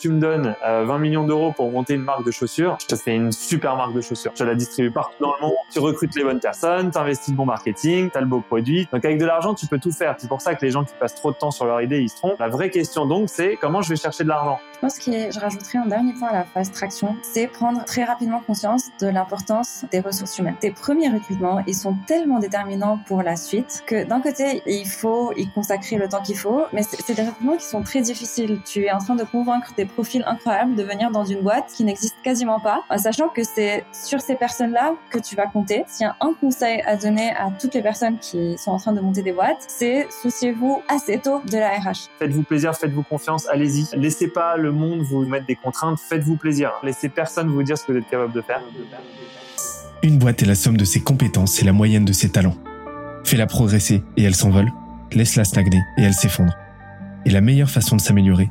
tu me donnes 20 euh, millions d'euros pour monter une marque de chaussures, je te fais une super marque de chaussures. Je la distribue partout dans le monde, tu recrutes les bonnes personnes, tu investis le bon marketing, tu as le beau produit. Donc avec de l'argent, tu peux tout faire. C'est pour ça que les gens qui passent trop de temps sur leur idée, ils se trompent. La vraie question donc, c'est comment je vais chercher de l'argent? Je pense que je rajouterai un dernier point à la phase traction, c'est prendre très rapidement conscience de l'importance des ressources humaines. Tes premiers recrutements, ils sont tellement déterminants pour la suite que d'un côté, il faut y consacrer le temps qu'il faut, mais c'est des recrutements qui sont très difficiles. Tu es en train de convaincre des profils incroyables de venir dans une boîte qui n'existe quasiment pas, en sachant que c'est sur ces personnes-là que tu vas compter. S'il y a un conseil à donner à toutes les personnes qui sont en train de monter des boîtes, c'est souciez-vous assez tôt de la RH. Faites-vous plaisir, faites-vous confiance, allez-y. Laissez pas le monde vous mettre des contraintes, faites-vous plaisir. Laissez personne vous dire ce que vous êtes capable de faire. Une boîte est la somme de ses compétences et la moyenne de ses talents. Fais-la progresser et elle s'envole. Laisse-la stagner et elle s'effondre. Et la meilleure façon de s'améliorer,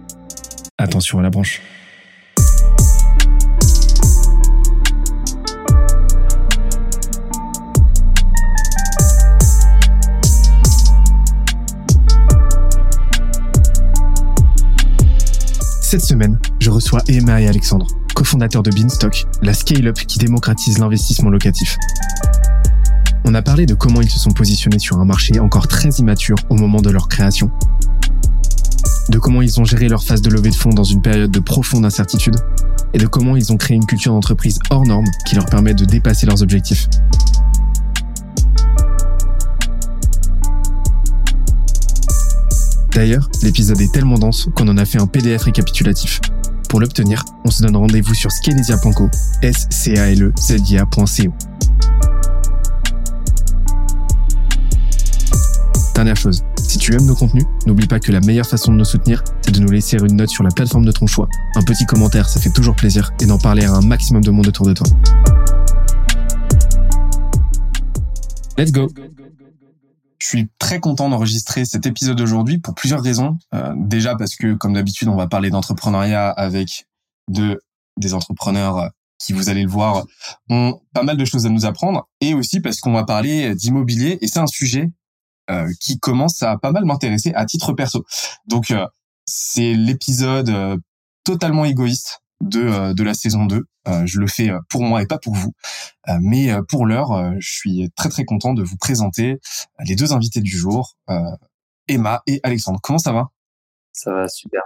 attention à la branche. Cette semaine, je reçois Emma et Alexandre, cofondateurs de Beanstock, la scale-up qui démocratise l'investissement locatif. On a parlé de comment ils se sont positionnés sur un marché encore très immature au moment de leur création, de comment ils ont géré leur phase de levée de fonds dans une période de profonde incertitude, et de comment ils ont créé une culture d'entreprise hors norme qui leur permet de dépasser leurs objectifs. D'ailleurs, l'épisode est tellement dense qu'on en a fait un PDF récapitulatif. Pour l'obtenir, on se donne rendez-vous sur scalesia.co, s Dernière chose, si tu aimes nos contenus, n'oublie pas que la meilleure façon de nous soutenir, c'est de nous laisser une note sur la plateforme de ton choix. Un petit commentaire, ça fait toujours plaisir, et d'en parler à un maximum de monde autour de toi. Let's go je suis très content d'enregistrer cet épisode aujourd'hui pour plusieurs raisons. Euh, déjà parce que, comme d'habitude, on va parler d'entrepreneuriat avec de, des entrepreneurs qui, vous allez le voir, ont pas mal de choses à nous apprendre. Et aussi parce qu'on va parler d'immobilier et c'est un sujet qui commence à pas mal m'intéresser à titre perso. Donc, euh, c'est l'épisode totalement égoïste de, de la saison 2. Euh, je le fais euh, pour moi et pas pour vous. Euh, mais pour l'heure, je suis très très content de vous présenter les deux invités du jour, Emma et Alexandre. Comment ça va? Ça va super.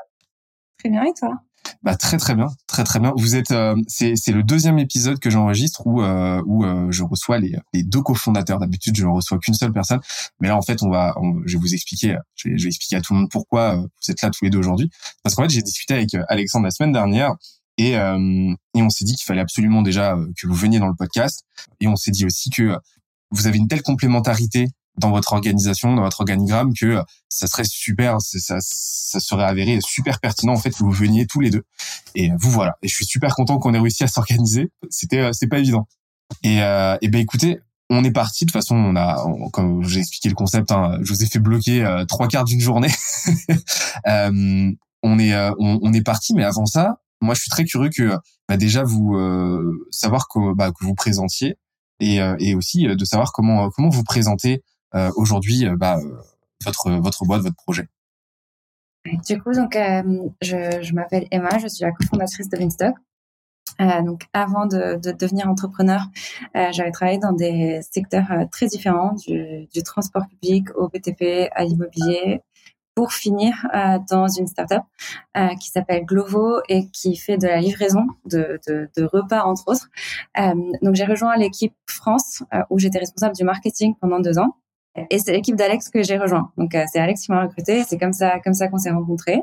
Très bien et toi? Bah très très bien, très très bien. Vous êtes, c'est c'est le deuxième épisode que j'enregistre où où je reçois les deux cofondateurs. D'habitude je ne reçois qu'une seule personne, mais là en fait on va, je vais vous expliquer, je vais, je vais expliquer à tout le monde pourquoi vous êtes là tous les deux aujourd'hui. Parce qu'en fait j'ai discuté avec Alexandre la semaine dernière et, euh, et on s'est dit qu'il fallait absolument déjà euh, que vous veniez dans le podcast. Et on s'est dit aussi que vous avez une telle complémentarité dans votre organisation, dans votre organigramme, que ça serait super, ça, ça serait avéré super pertinent en fait que vous veniez tous les deux. Et vous voilà. Et je suis super content qu'on ait réussi à s'organiser. C'était, euh, c'est pas évident. Et, euh, et ben écoutez, on est parti. De toute façon, on a, comme j'ai expliqué le concept, hein, je vous ai fait bloquer trois quarts d'une journée. euh, on est, on, on, est parti. Mais avant ça, moi, je suis très curieux que bah, déjà vous euh, savoir que, bah, que vous présentiez et, euh, et aussi euh, de savoir comment comment vous présentez aujourd'hui bah, votre votre boîte, votre projet. Du coup, donc je, m'appelle Emma, je suis la cofondatrice de Vinstock. Euh, donc, avant de, de devenir entrepreneur, euh, j'avais travaillé dans des secteurs très différents, du, transport public au BTP, à l'immobilier, pour finir euh, dans une startup euh, qui s'appelle Glovo et qui fait de la livraison de, de, de repas entre autres. Euh, donc j'ai rejoint l'équipe France euh, où j'étais responsable du marketing pendant deux ans. Et c'est l'équipe d'Alex que j'ai rejoint. Donc euh, c'est Alex qui m'a recruté. C'est comme ça, comme ça qu'on s'est rencontrés.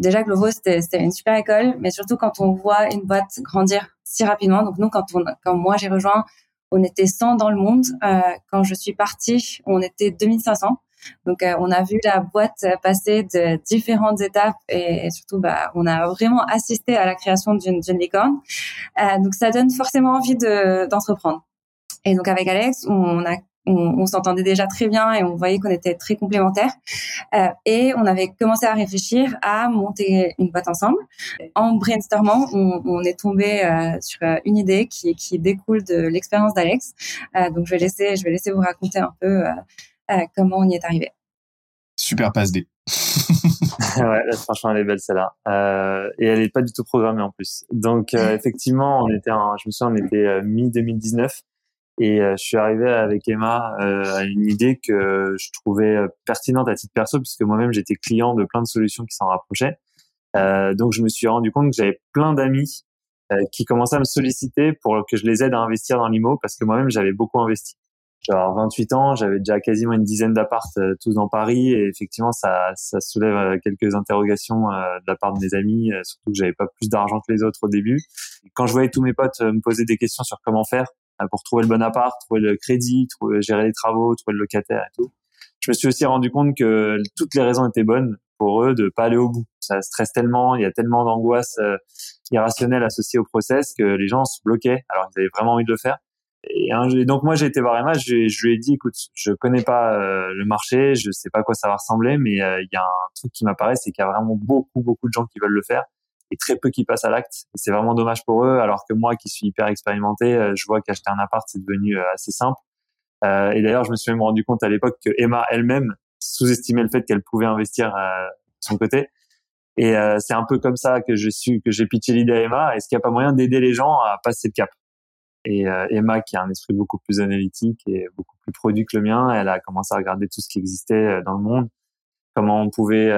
Déjà Glovo c'était une super école, mais surtout quand on voit une boîte grandir si rapidement. Donc nous quand on, quand moi j'ai rejoint, on était 100 dans le monde. Euh, quand je suis partie, on était 2500. Donc, on a vu la boîte passer de différentes étapes et, surtout, bah, on a vraiment assisté à la création d'une licorne. donc, ça donne forcément envie d'entreprendre. et donc, avec Alex, on a on, s'entendait déjà très bien et on voyait qu'on était très complémentaires. Euh, et on avait commencé à réfléchir à monter une boîte ensemble. En brainstormant, on, on est tombé euh, sur euh, une idée qui, qui découle de l'expérience d'Alex. Euh, donc je vais laisser, je vais laisser vous raconter un peu euh, comment on y est arrivé. Super passe D. ouais, franchement, elle est belle celle-là. Euh, et elle est pas du tout programmée en plus. Donc, effectivement, on était, en, je me souviens, on était mi 2019 et euh, je suis arrivé avec Emma euh, à une idée que je trouvais euh, pertinente à titre perso, puisque moi-même j'étais client de plein de solutions qui s'en rapprochaient. donc je me suis rendu compte que j'avais plein d'amis qui commençaient à me solliciter pour que je les aide à investir dans l'IMO, parce que moi-même j'avais beaucoup investi. Genre 28 ans, j'avais déjà quasiment une dizaine d'apparts tous dans Paris, et effectivement ça, ça soulève quelques interrogations de la part de mes amis, surtout que j'avais pas plus d'argent que les autres au début. quand je voyais tous mes potes me poser des questions sur comment faire, pour trouver le bon appart, trouver le crédit, trouver, gérer les travaux, trouver le locataire et tout. Je me suis aussi rendu compte que toutes les raisons étaient bonnes pour eux de pas aller au bout. Ça stresse tellement, il y a tellement d'angoisse euh, irrationnelle associée au process que les gens se bloquaient alors qu'ils avaient vraiment envie de le faire. Et, donc moi j'ai été voir Emma, je, lui ai dit écoute, je connais pas euh, le marché, je sais pas à quoi ça va ressembler, mais il y a un truc qui m'apparaît, c'est qu'il y a vraiment beaucoup beaucoup de gens qui veulent le faire et très peu qui passent à l'acte. C'est vraiment dommage pour eux, alors que moi qui suis hyper expérimenté, euh, je vois qu'acheter un appart, c'est devenu euh, assez simple. Euh, et d'ailleurs, je me suis même rendu compte à l'époque que Emma elle-même sous-estimait le fait qu'elle pouvait investir de son côté. Et c'est un peu comme ça que je suis, que j'ai pitché l'idée à Emma. Est-ce qu'il n'y a pas moyen d'aider les gens à passer le cap? Et Emma, qui a un esprit beaucoup plus analytique et beaucoup plus produit que le mien, elle a commencé à regarder tout ce qui existait dans le monde, comment on pouvait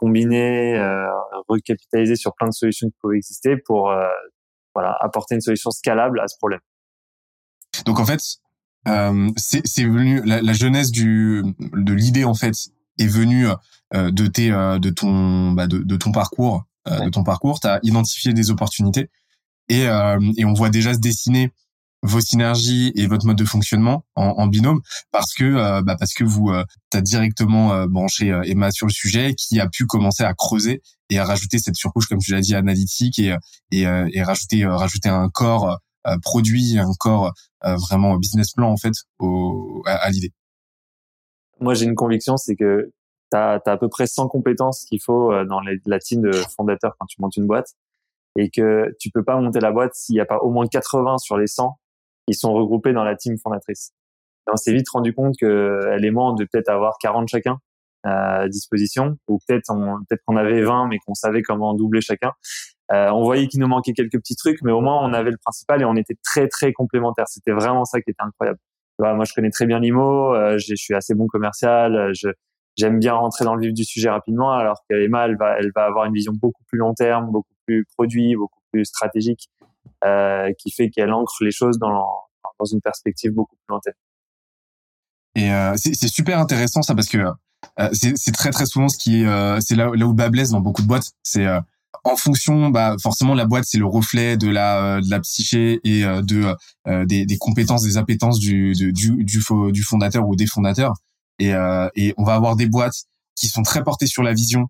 combiner, euh, recapitaliser sur plein de solutions qui pouvaient exister pour euh, voilà apporter une solution scalable à ce problème. Donc en fait, euh, c'est venu la, la, jeunesse du de l'idée en fait est venue euh, de tes euh, de ton bah, de, de, ton parcours euh, de ton parcours. T'as identifié des opportunités et et on voit déjà se dessiner vos synergies et votre mode de fonctionnement en, binôme parce que euh, bah parce que vous euh, as directement euh, branché euh, Emma sur le sujet qui a pu commencer à creuser et à rajouter cette surcouche comme tu l'as dit analytique et et, et rajouter rajouter un corps produit un corps vraiment business plan en fait au, à, l'idée. Moi j'ai une conviction c'est que tu as, à peu près 100 compétences qu'il faut dans les, la team de fondateurs quand tu montes une boîte et que tu peux pas monter la boîte s'il n'y a pas au moins 80 sur les 100 ils sont regroupés dans la team fondatrice. on s'est vite rendu compte que elle et moi, on devait peut-être avoir 40 chacun à disposition, ou peut-être on, peut-être qu'on avait 20, mais qu'on savait comment doubler chacun. Euh, on voyait qu'il nous manquait quelques petits trucs, mais au moins on avait le principal et on était très très complémentaires. C'était vraiment ça qui était incroyable. moi, je connais très bien l'IMO, euh, je suis assez bon commercial, euh, je, j'aime bien rentrer dans le vif du sujet rapidement, alors qu'Emma, elle va, elle va avoir une vision beaucoup plus long terme, beaucoup plus produit, beaucoup plus stratégique. Euh, qui fait qu'elle ancre les choses dans, dans une perspective beaucoup plus lointaine. Et euh, c'est super intéressant ça parce que euh, c'est très très souvent ce qui est c'est là, là où bas blesse dans beaucoup de boîtes. C'est en fonction, bah forcément la boîte c'est le reflet de la de la psyché et de des, des, compétences, des appétences du du du, du fondateur ou des fondateurs. Et, et on va avoir des boîtes qui sont très portées sur la vision,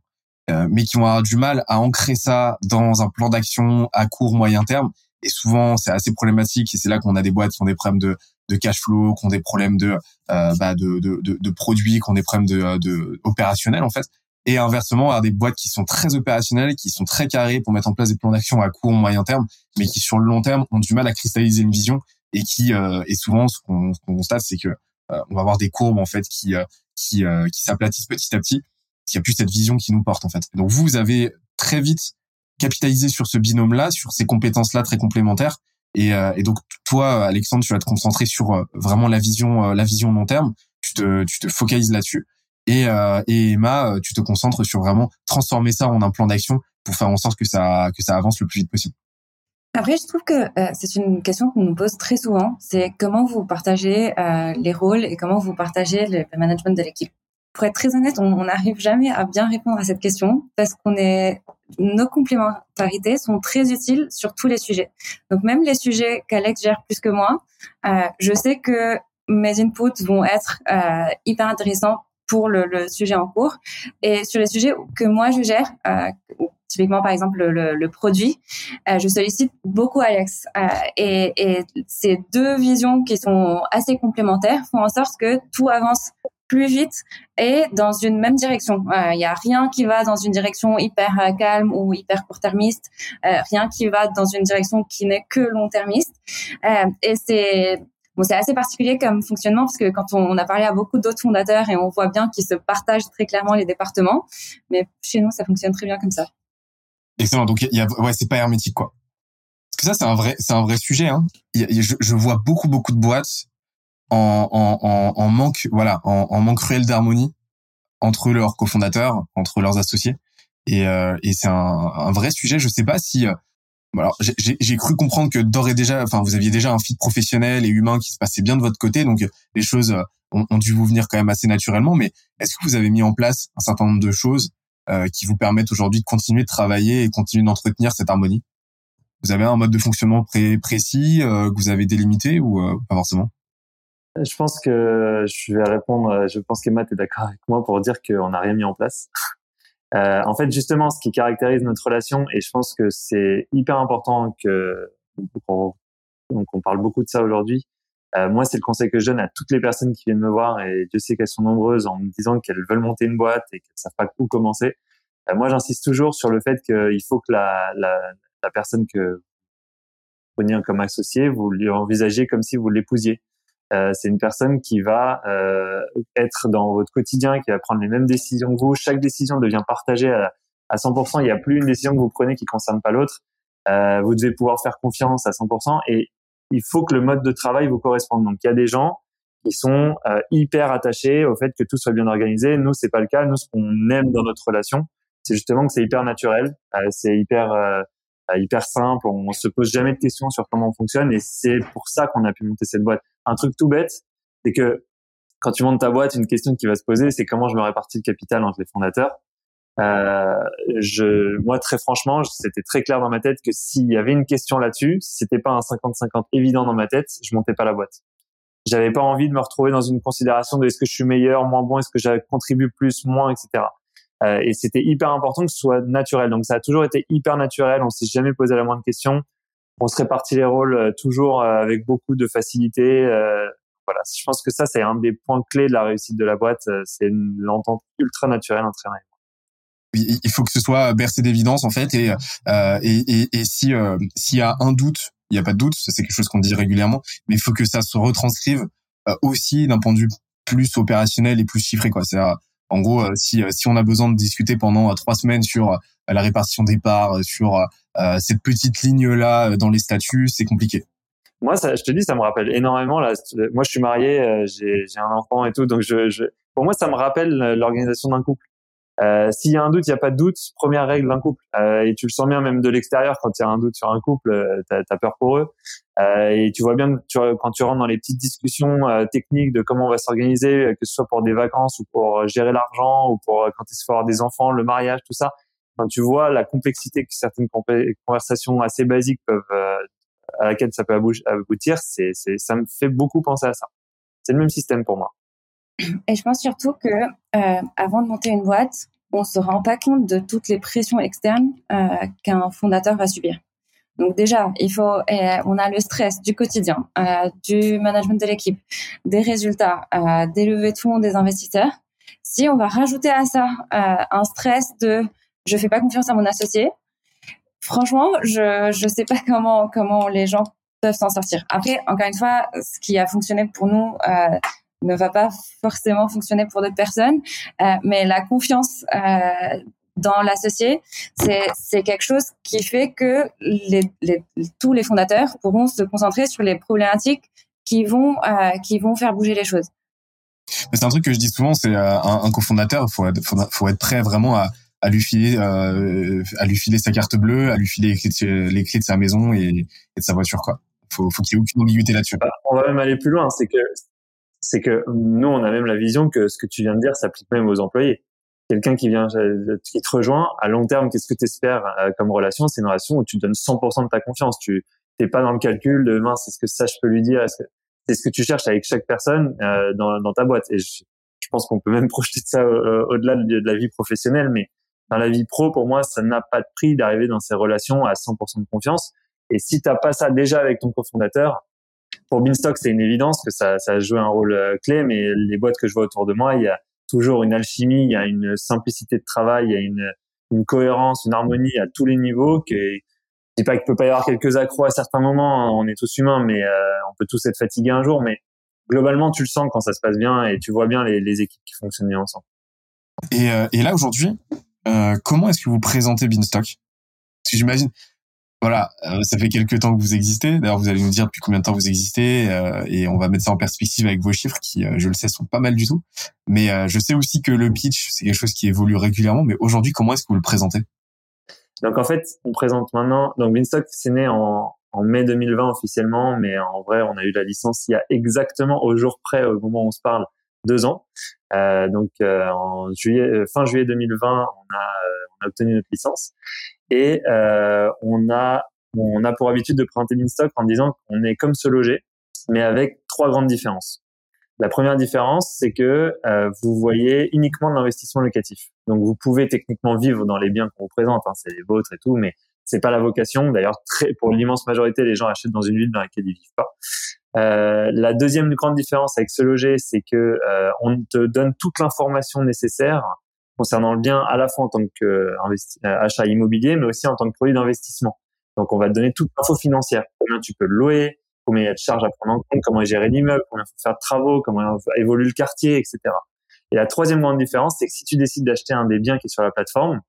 mais qui vont avoir du mal à ancrer ça dans un plan d'action à court moyen terme et souvent, c'est assez problématique et c'est là qu'on a des boîtes qui ont des problèmes de, de cash flow, qui ont des problèmes de, euh, bah de, de, de, produits, qui ont des problèmes de, de opérationnels en fait. Et inversement, avoir des boîtes qui sont très opérationnelles, qui sont très carrées pour mettre en place des plans d'action à court, moyen terme, mais qui sur le long terme ont du mal à cristalliser une vision et qui euh, et souvent ce qu'on constate, c'est que euh, on va avoir des courbes en fait qui euh, qui euh, qui s'aplatissent petit à petit. Il n'y a plus cette vision qui nous porte en fait. Donc vous, avez très vite capitaliser sur ce binôme-là, sur ces compétences-là très complémentaires. Et, euh, et, donc toi, Alexandre, tu vas te concentrer sur euh, vraiment la vision, euh, la vision long terme. Tu te, tu te focalises là-dessus. Et, et Emma, tu te concentres sur vraiment transformer ça en un plan d'action pour faire en sorte que ça, que ça avance le plus vite possible. Après, je trouve que c'est une question qu'on nous pose très souvent. C'est comment vous partagez les rôles et comment vous partagez le, management de l'équipe? Pour être très honnête, on n'arrive jamais à bien répondre à cette question parce qu'on est nos complémentarités sont très utiles sur tous les sujets. Donc même les sujets qu'Alex gère plus que moi, euh, je sais que mes inputs vont être euh, hyper intéressants pour le, le, sujet en cours. Et sur les sujets que moi je gère, euh, typiquement par exemple le, le produit, euh, je sollicite beaucoup Alex. Euh, et, et ces deux visions qui sont assez complémentaires font en sorte que tout avance plus vite et dans une même direction. Il n'y a rien qui va dans une direction hyper euh, calme ou hyper court-termiste, euh, rien qui va dans une direction qui n'est que long-termiste. Euh, et c'est bon, c'est assez particulier comme fonctionnement parce que quand on, a parlé à beaucoup d'autres fondateurs et on voit bien qu'ils se partagent très clairement les départements, mais chez nous ça fonctionne très bien comme ça. Excellent. Donc il y a, ouais, c'est pas hermétique quoi. Parce que ça c'est un vrai, c'est un vrai sujet. Hein. je, je vois beaucoup beaucoup de boîtes en, en, en, manque, voilà, en, en manque réel d'harmonie entre leurs cofondateurs, entre leurs associés. Et, euh, et c'est un, un, vrai sujet. Je sais pas si, euh, alors j'ai cru comprendre que d'ores et déjà, enfin, vous aviez déjà un fit professionnel et humain qui se passait bien de votre côté, donc les choses euh, ont, ont dû vous venir quand même assez naturellement. Mais est-ce que vous avez mis en place un certain nombre de choses euh, qui vous permettent aujourd'hui de continuer de travailler et continuer d'entretenir cette harmonie? Vous avez un mode de fonctionnement pré précis euh, que vous avez délimité ou pas forcément? Je pense que je vais répondre. Je pense qu'Emma est d'accord avec moi pour dire qu'on n'a rien mis en place. Euh, en fait, justement, ce qui caractérise notre relation, et je pense que c'est hyper important que donc on parle beaucoup de ça aujourd'hui. Euh, moi, c'est le conseil que je donne à toutes les personnes qui viennent me voir, et Dieu sait qu'elles sont nombreuses, en me disant qu'elles veulent monter une boîte et qu'elles savent pas où commencer. Euh, moi, j'insiste toujours sur le fait qu'il faut que la, la, la personne que vous preniez comme associé, vous lui envisagez comme si vous l'épousiez. Euh, c'est une personne qui va euh, être dans votre quotidien, qui va prendre les mêmes décisions que vous. Chaque décision devient partagée à, à 100%. Il n'y a plus une décision que vous prenez qui concerne pas l'autre. Euh, vous devez pouvoir faire confiance à 100% et il faut que le mode de travail vous corresponde. Donc il y a des gens qui sont euh, hyper attachés au fait que tout soit bien organisé. Nous c'est pas le cas. Nous ce qu'on aime dans notre relation, c'est justement que c'est hyper naturel, euh, c'est hyper euh, hyper simple. On se pose jamais de questions sur comment on fonctionne et c'est pour ça qu'on a pu monter cette boîte. Un truc tout bête, c'est que quand tu montes ta boîte, une question qui va se poser, c'est comment je me répartis le capital entre les fondateurs. Euh, je, moi, très franchement, c'était très clair dans ma tête que s'il y avait une question là-dessus, si c'était pas un 50-50 évident dans ma tête, je montais pas la boîte. J'avais pas envie de me retrouver dans une considération de est-ce que je suis meilleur, moins bon, est-ce que je contribue plus, moins, etc. Euh, et c'était hyper important que ce soit naturel. Donc ça a toujours été hyper naturel. On s'est jamais posé la moindre question. On se répartit les rôles euh, toujours euh, avec beaucoup de facilité. voilà, je pense que ça c'est un des points clés de la réussite de la boîte. C'est l'entente ultra naturelle entre un il faut que ce soit bercé d'évidence en fait et euh, et, et, et, si s'il y a un doute il n'y a pas de doute c'est quelque chose qu'on dit régulièrement mais il faut que ça se retranscrive aussi d'un point de vue plus opérationnel et plus chiffré quoi c'est en gros, euh, si, euh, si on a besoin de discuter pendant euh, trois semaines sur la répartition des parts, sur cette petite ligne-là dans les statuts, c'est compliqué. Moi, ça, je te dis, ça me rappelle énormément. Là, moi, je suis marié, j'ai un enfant et tout, donc je, je, pour moi, ça me rappelle l'organisation d'un couple. Euh, S'il y a un doute, il n'y a pas de doute. Première règle d'un couple. Euh, et tu le sens bien même de l'extérieur quand il y a un doute sur un couple, euh, tu as, peur pour eux. Euh, et tu vois bien quand tu rentres dans les petites discussions euh, techniques de comment on va s'organiser, que ce soit pour des vacances ou pour gérer l'argent ou pour quand il faut avoir des enfants, le mariage, tout ça. Quand tu vois la complexité que certaines conversations assez basiques peuvent à laquelle ça peut aboutir, c'est, ça me fait beaucoup penser à ça. C'est le même système pour moi. Et je pense surtout que euh, avant de monter une boîte, on se rend pas compte de toutes les pressions externes euh, qu'un fondateur va subir. Donc déjà, il faut, on a le stress du quotidien, euh, du management de l'équipe, des résultats, euh, des levées de fonds des investisseurs. Si on va rajouter à ça euh, un stress de je fais pas confiance à mon associé, franchement, je je sais pas comment comment les gens peuvent s'en sortir. Après, encore une fois, ce qui a fonctionné pour nous, euh, ne va pas forcément fonctionner pour d'autres personnes, euh, mais la confiance euh, dans l'associé, c'est quelque chose qui fait que les, les, tous les fondateurs pourront se concentrer sur les problématiques qui vont euh, qui vont faire bouger les choses. C'est un truc que je dis souvent, c'est un, un cofondateur, faut être, faut, être prêt vraiment à, à lui filer euh, à lui filer sa carte bleue, à lui filer les clés de, les clés de sa maison et, et de sa voiture quoi. Faut, faut qu'il y ait aucune ambiguïté là-dessus. On va même aller plus loin, c'est que c'est que nous, on a même la vision que ce que tu viens de dire s'applique même aux employés. Quelqu'un qui vient, qui te rejoint, à long terme, qu'est-ce que tu espères euh, comme relation? C'est une relation où tu donnes 100% de ta confiance. Tu n'es pas dans le calcul de mince, est-ce que ça je peux lui dire? C'est ce que tu cherches avec chaque personne euh, dans, dans ta boîte. Et je, pense qu'on peut même projeter de ça au-delà de, la vie professionnelle, mais dans la vie pro, pour moi, ça n'a pas de prix d'arriver dans ces relations à 100% de confiance. Et si t'as pas ça déjà avec ton cofondateur, pour Beanstalk, c'est une évidence que ça, ça a joué un rôle euh, clé, mais les boîtes que je vois autour de moi, il y a toujours une alchimie, il y a une simplicité de travail, il y a une, une cohérence, une harmonie à tous les niveaux. Que, je dis pas qu'il peut pas y avoir quelques accros à certains moments, hein, on est tous humains, mais euh, on peut tous être fatigués un jour, mais globalement, tu le sens quand ça se passe bien et tu vois bien les, équipes qui fonctionnent bien ensemble. Et, euh, là, aujourd'hui, comment est-ce que vous présentez Beanstalk? Parce que j'imagine, voilà, euh, ça fait quelques temps que vous existez. D'ailleurs, vous allez nous dire depuis combien de temps vous existez euh, et on va mettre ça en perspective avec vos chiffres qui, je le sais, sont pas mal du tout. Mais je sais aussi que le pitch, c'est quelque chose qui évolue régulièrement. Mais aujourd'hui, comment est-ce que vous le présentez? Donc en fait, on présente maintenant. Donc Beanstalk, c'est né en, en mai 2020 officiellement, mais en vrai, on a eu la licence il y a exactement au jour près, au moment où on se parle, deux ans. Euh, donc euh, en juillet, euh, fin juillet 2020, on a, on a obtenu notre licence et on a on a pour habitude de présenter Beanstalk en disant qu'on est comme se loger, mais avec trois grandes différences. La première différence, c'est que vous voyez uniquement de l'investissement locatif. Donc vous pouvez techniquement vivre dans les biens qu'on vous présente, hein, c'est les vôtres et tout, mais c'est pas la vocation. D'ailleurs, pour l'immense majorité, les gens achètent dans une ville dans laquelle ils vivent pas. Euh, la deuxième grande différence avec ce loger, c'est que euh, on te donne toute l'information nécessaire concernant le bien à la fois en tant que euh, achat immobilier, mais aussi en tant que produit d'investissement. Donc, on va te donner toute l'info financière. Combien tu peux louer, combien il y a de charges à prendre en compte, comment gérer l'immeuble, combien il faut faire de travaux, comment évolue le quartier, etc. Et la troisième grande différence, c'est que si tu décides d'acheter un des biens qui est sur la plateforme,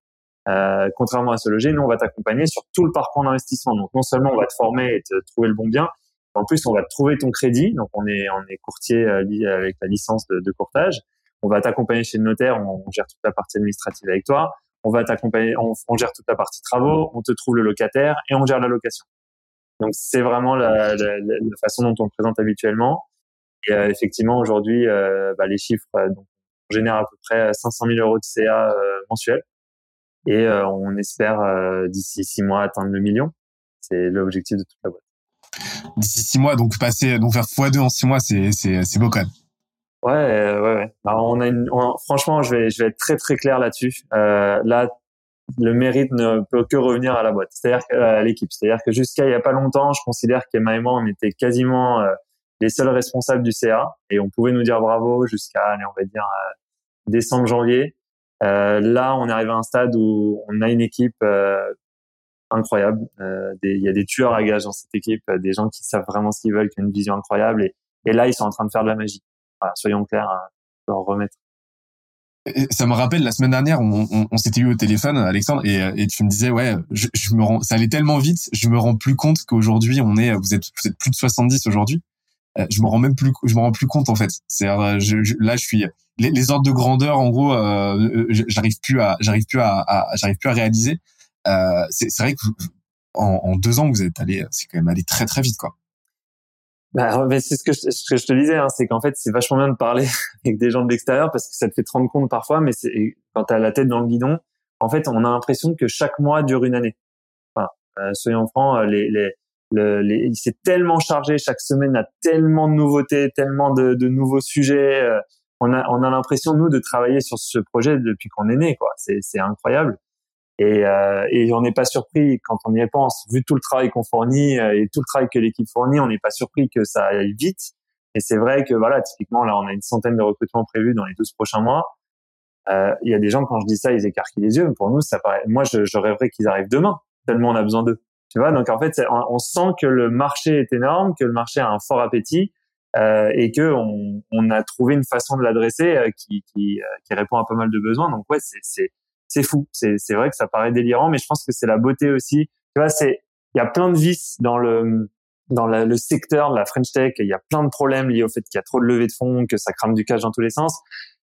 euh, contrairement à ce loger, nous on va t'accompagner sur tout le parcours d'investissement. Donc non seulement on va te former et te trouver le bon bien, en plus, on va trouver ton crédit. Donc, on est, on est courtier euh, avec la licence de courtage. On va t'accompagner chez le notaire. On, gère toute la partie administrative avec toi. On va t'accompagner, on, gère toute la partie travaux. On te trouve le locataire et on gère la location. Donc, c'est vraiment la, la, la, façon dont on le présente habituellement. Et euh, effectivement, aujourd'hui, euh, bah, les chiffres, euh, donc, on génère à peu près 500 000 euros de CA mensuel. Et on espère d'ici six mois atteindre le million. C'est l'objectif de toute la boîte d'ici six mois. Donc passer, donc faire x2 en six mois, c'est c'est c'est beau quand même. Ouais, euh, ouais, ouais. Bah, on a une, franchement, je vais je vais être très très clair là-dessus. Euh, là, le mérite ne peut que revenir à la boîte, c'est-à-dire à l'équipe. C'est-à-dire que jusqu'à il y a pas longtemps, je considère qu'Emma et moi, on était quasiment euh, les seuls responsables du CA et on pouvait nous dire bravo jusqu'à, allez, on va dire décembre janvier. Euh, là, on est arrivé à un stade où on a une équipe incroyable. Euh, il y a des tueurs à gages dans cette équipe, euh, des gens qui savent vraiment ce qu'ils veulent, qui ont une vision incroyable. Et, et là, ils sont en train de faire de la magie. Voilà, soyons clairs, euh, leur remettre. ça me rappelle la semaine dernière, on, on, s'était eu au téléphone, Alexandre, et, et tu me disais ouais, je, me rends, ça allait tellement vite, je me rends plus compte qu'aujourd'hui on est, vous êtes, vous plus de 70 aujourd'hui. Euh, je me rends même plus, je me rends plus compte en fait. C'est je, là, je suis les, ordres de grandeur, en gros, euh, j'arrive plus à, j'arrive plus à, j'arrive plus à réaliser. Euh, c'est vrai que en, en, deux ans, vous êtes allé, c'est quand même allé très très vite, quoi. Bah, c'est ce que, je, ce que je te disais, hein, c'est qu'en fait, c'est vachement bien de parler avec des gens de l'extérieur parce que ça te fait te rendre compte parfois, mais c'est quand t'as la tête dans le guidon, en fait, on a l'impression que chaque mois dure une année. Enfin, euh, soyons francs, euh, les, les, les, il s'est tellement chargé, chaque semaine a tellement de nouveautés, tellement de, de nouveaux sujets. Euh, on a, on a l'impression nous de travailler sur ce projet depuis qu'on est né, quoi. C'est incroyable. Et, euh, et on n'est pas surpris quand on y pense, vu tout le travail qu'on fournit euh, et tout le travail que l'équipe fournit, on n'est pas surpris que ça aille vite. Et c'est vrai que voilà, typiquement là, on a une centaine de recrutements prévus dans les 12 prochains mois. Euh, il y a des gens quand je dis ça, ils écarquillent les yeux. Mais pour nous, ça paraît. Moi, je, je rêverais qu'ils arrivent demain, tellement on a besoin d'eux. Tu vois, donc en fait, on, sent que le marché est énorme, que le marché a un fort appétit euh, et que on, on, a trouvé une façon de l'adresser euh, qui, qui, euh, qui, répond à pas mal de besoins. Donc ouais, c'est c'est fou. C'est, vrai que ça paraît délirant, mais je pense que c'est la beauté aussi. Tu vois, c'est, il y a plein de vices dans le, dans le secteur de la French Tech. Il y a plein de problèmes liés au fait qu'il y a trop de levées de fonds, que ça crame du cash dans tous les sens.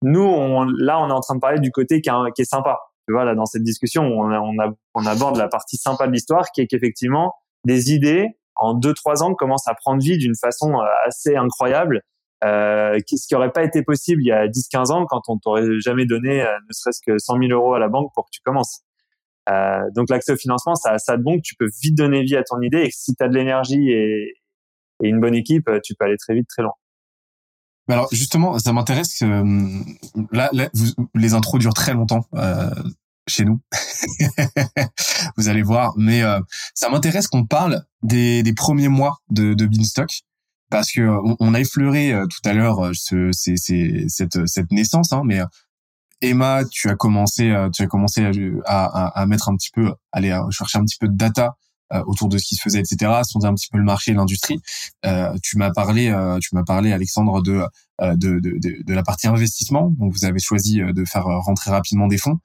Nous, on, là, on est en train de parler du côté qui, est sympa. Tu vois, là, dans cette discussion, on, on aborde la partie sympa de l'histoire, qui est qu'effectivement, des idées, en deux, trois ans, commencent à prendre vie d'une façon euh, assez incroyable euh, ce qui aurait pas été possible il y a 10-15 ans quand on t'aurait jamais donné euh, ne serait-ce que 100 000 euros à la banque pour que tu commences? Euh, donc l'accès au financement, ça ça de bon que tu peux vite donner vie à ton idée et que si tu as de l'énergie et, une bonne équipe, tu peux aller très vite, très loin. alors justement, ça m'intéresse. là, là vous, les intros durent très longtemps. Euh, chez nous. vous allez voir. Mais euh, ça m'intéresse qu'on parle des, des, premiers mois de, de Beanstalk parce que on, a effleuré tout à l'heure ce, c'est, cette, cette naissance, hein, mais Emma, tu as commencé, tu as commencé à, à, à, mettre un petit peu, aller chercher un petit peu de data euh, autour de ce qui se faisait, etc. Sonder un petit peu le marché l'industrie. Euh, tu m'as parlé, euh, tu m'as parlé, Alexandre, de, de, de, de la partie investissement. Donc, vous avez choisi de faire rentrer rapidement des fonds.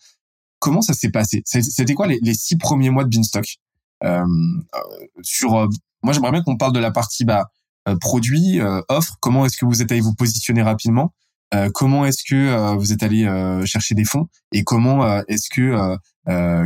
Comment ça s'est passé? C'était quoi les, les, six premiers mois de Beanstalk? Euh, Sur, moi, j'aimerais bien qu'on parle de la partie bah, produit, offre. Comment est-ce que vous êtes allé vous positionner rapidement euh, comment est-ce que euh, vous êtes allé euh, chercher des fonds et comment est-ce que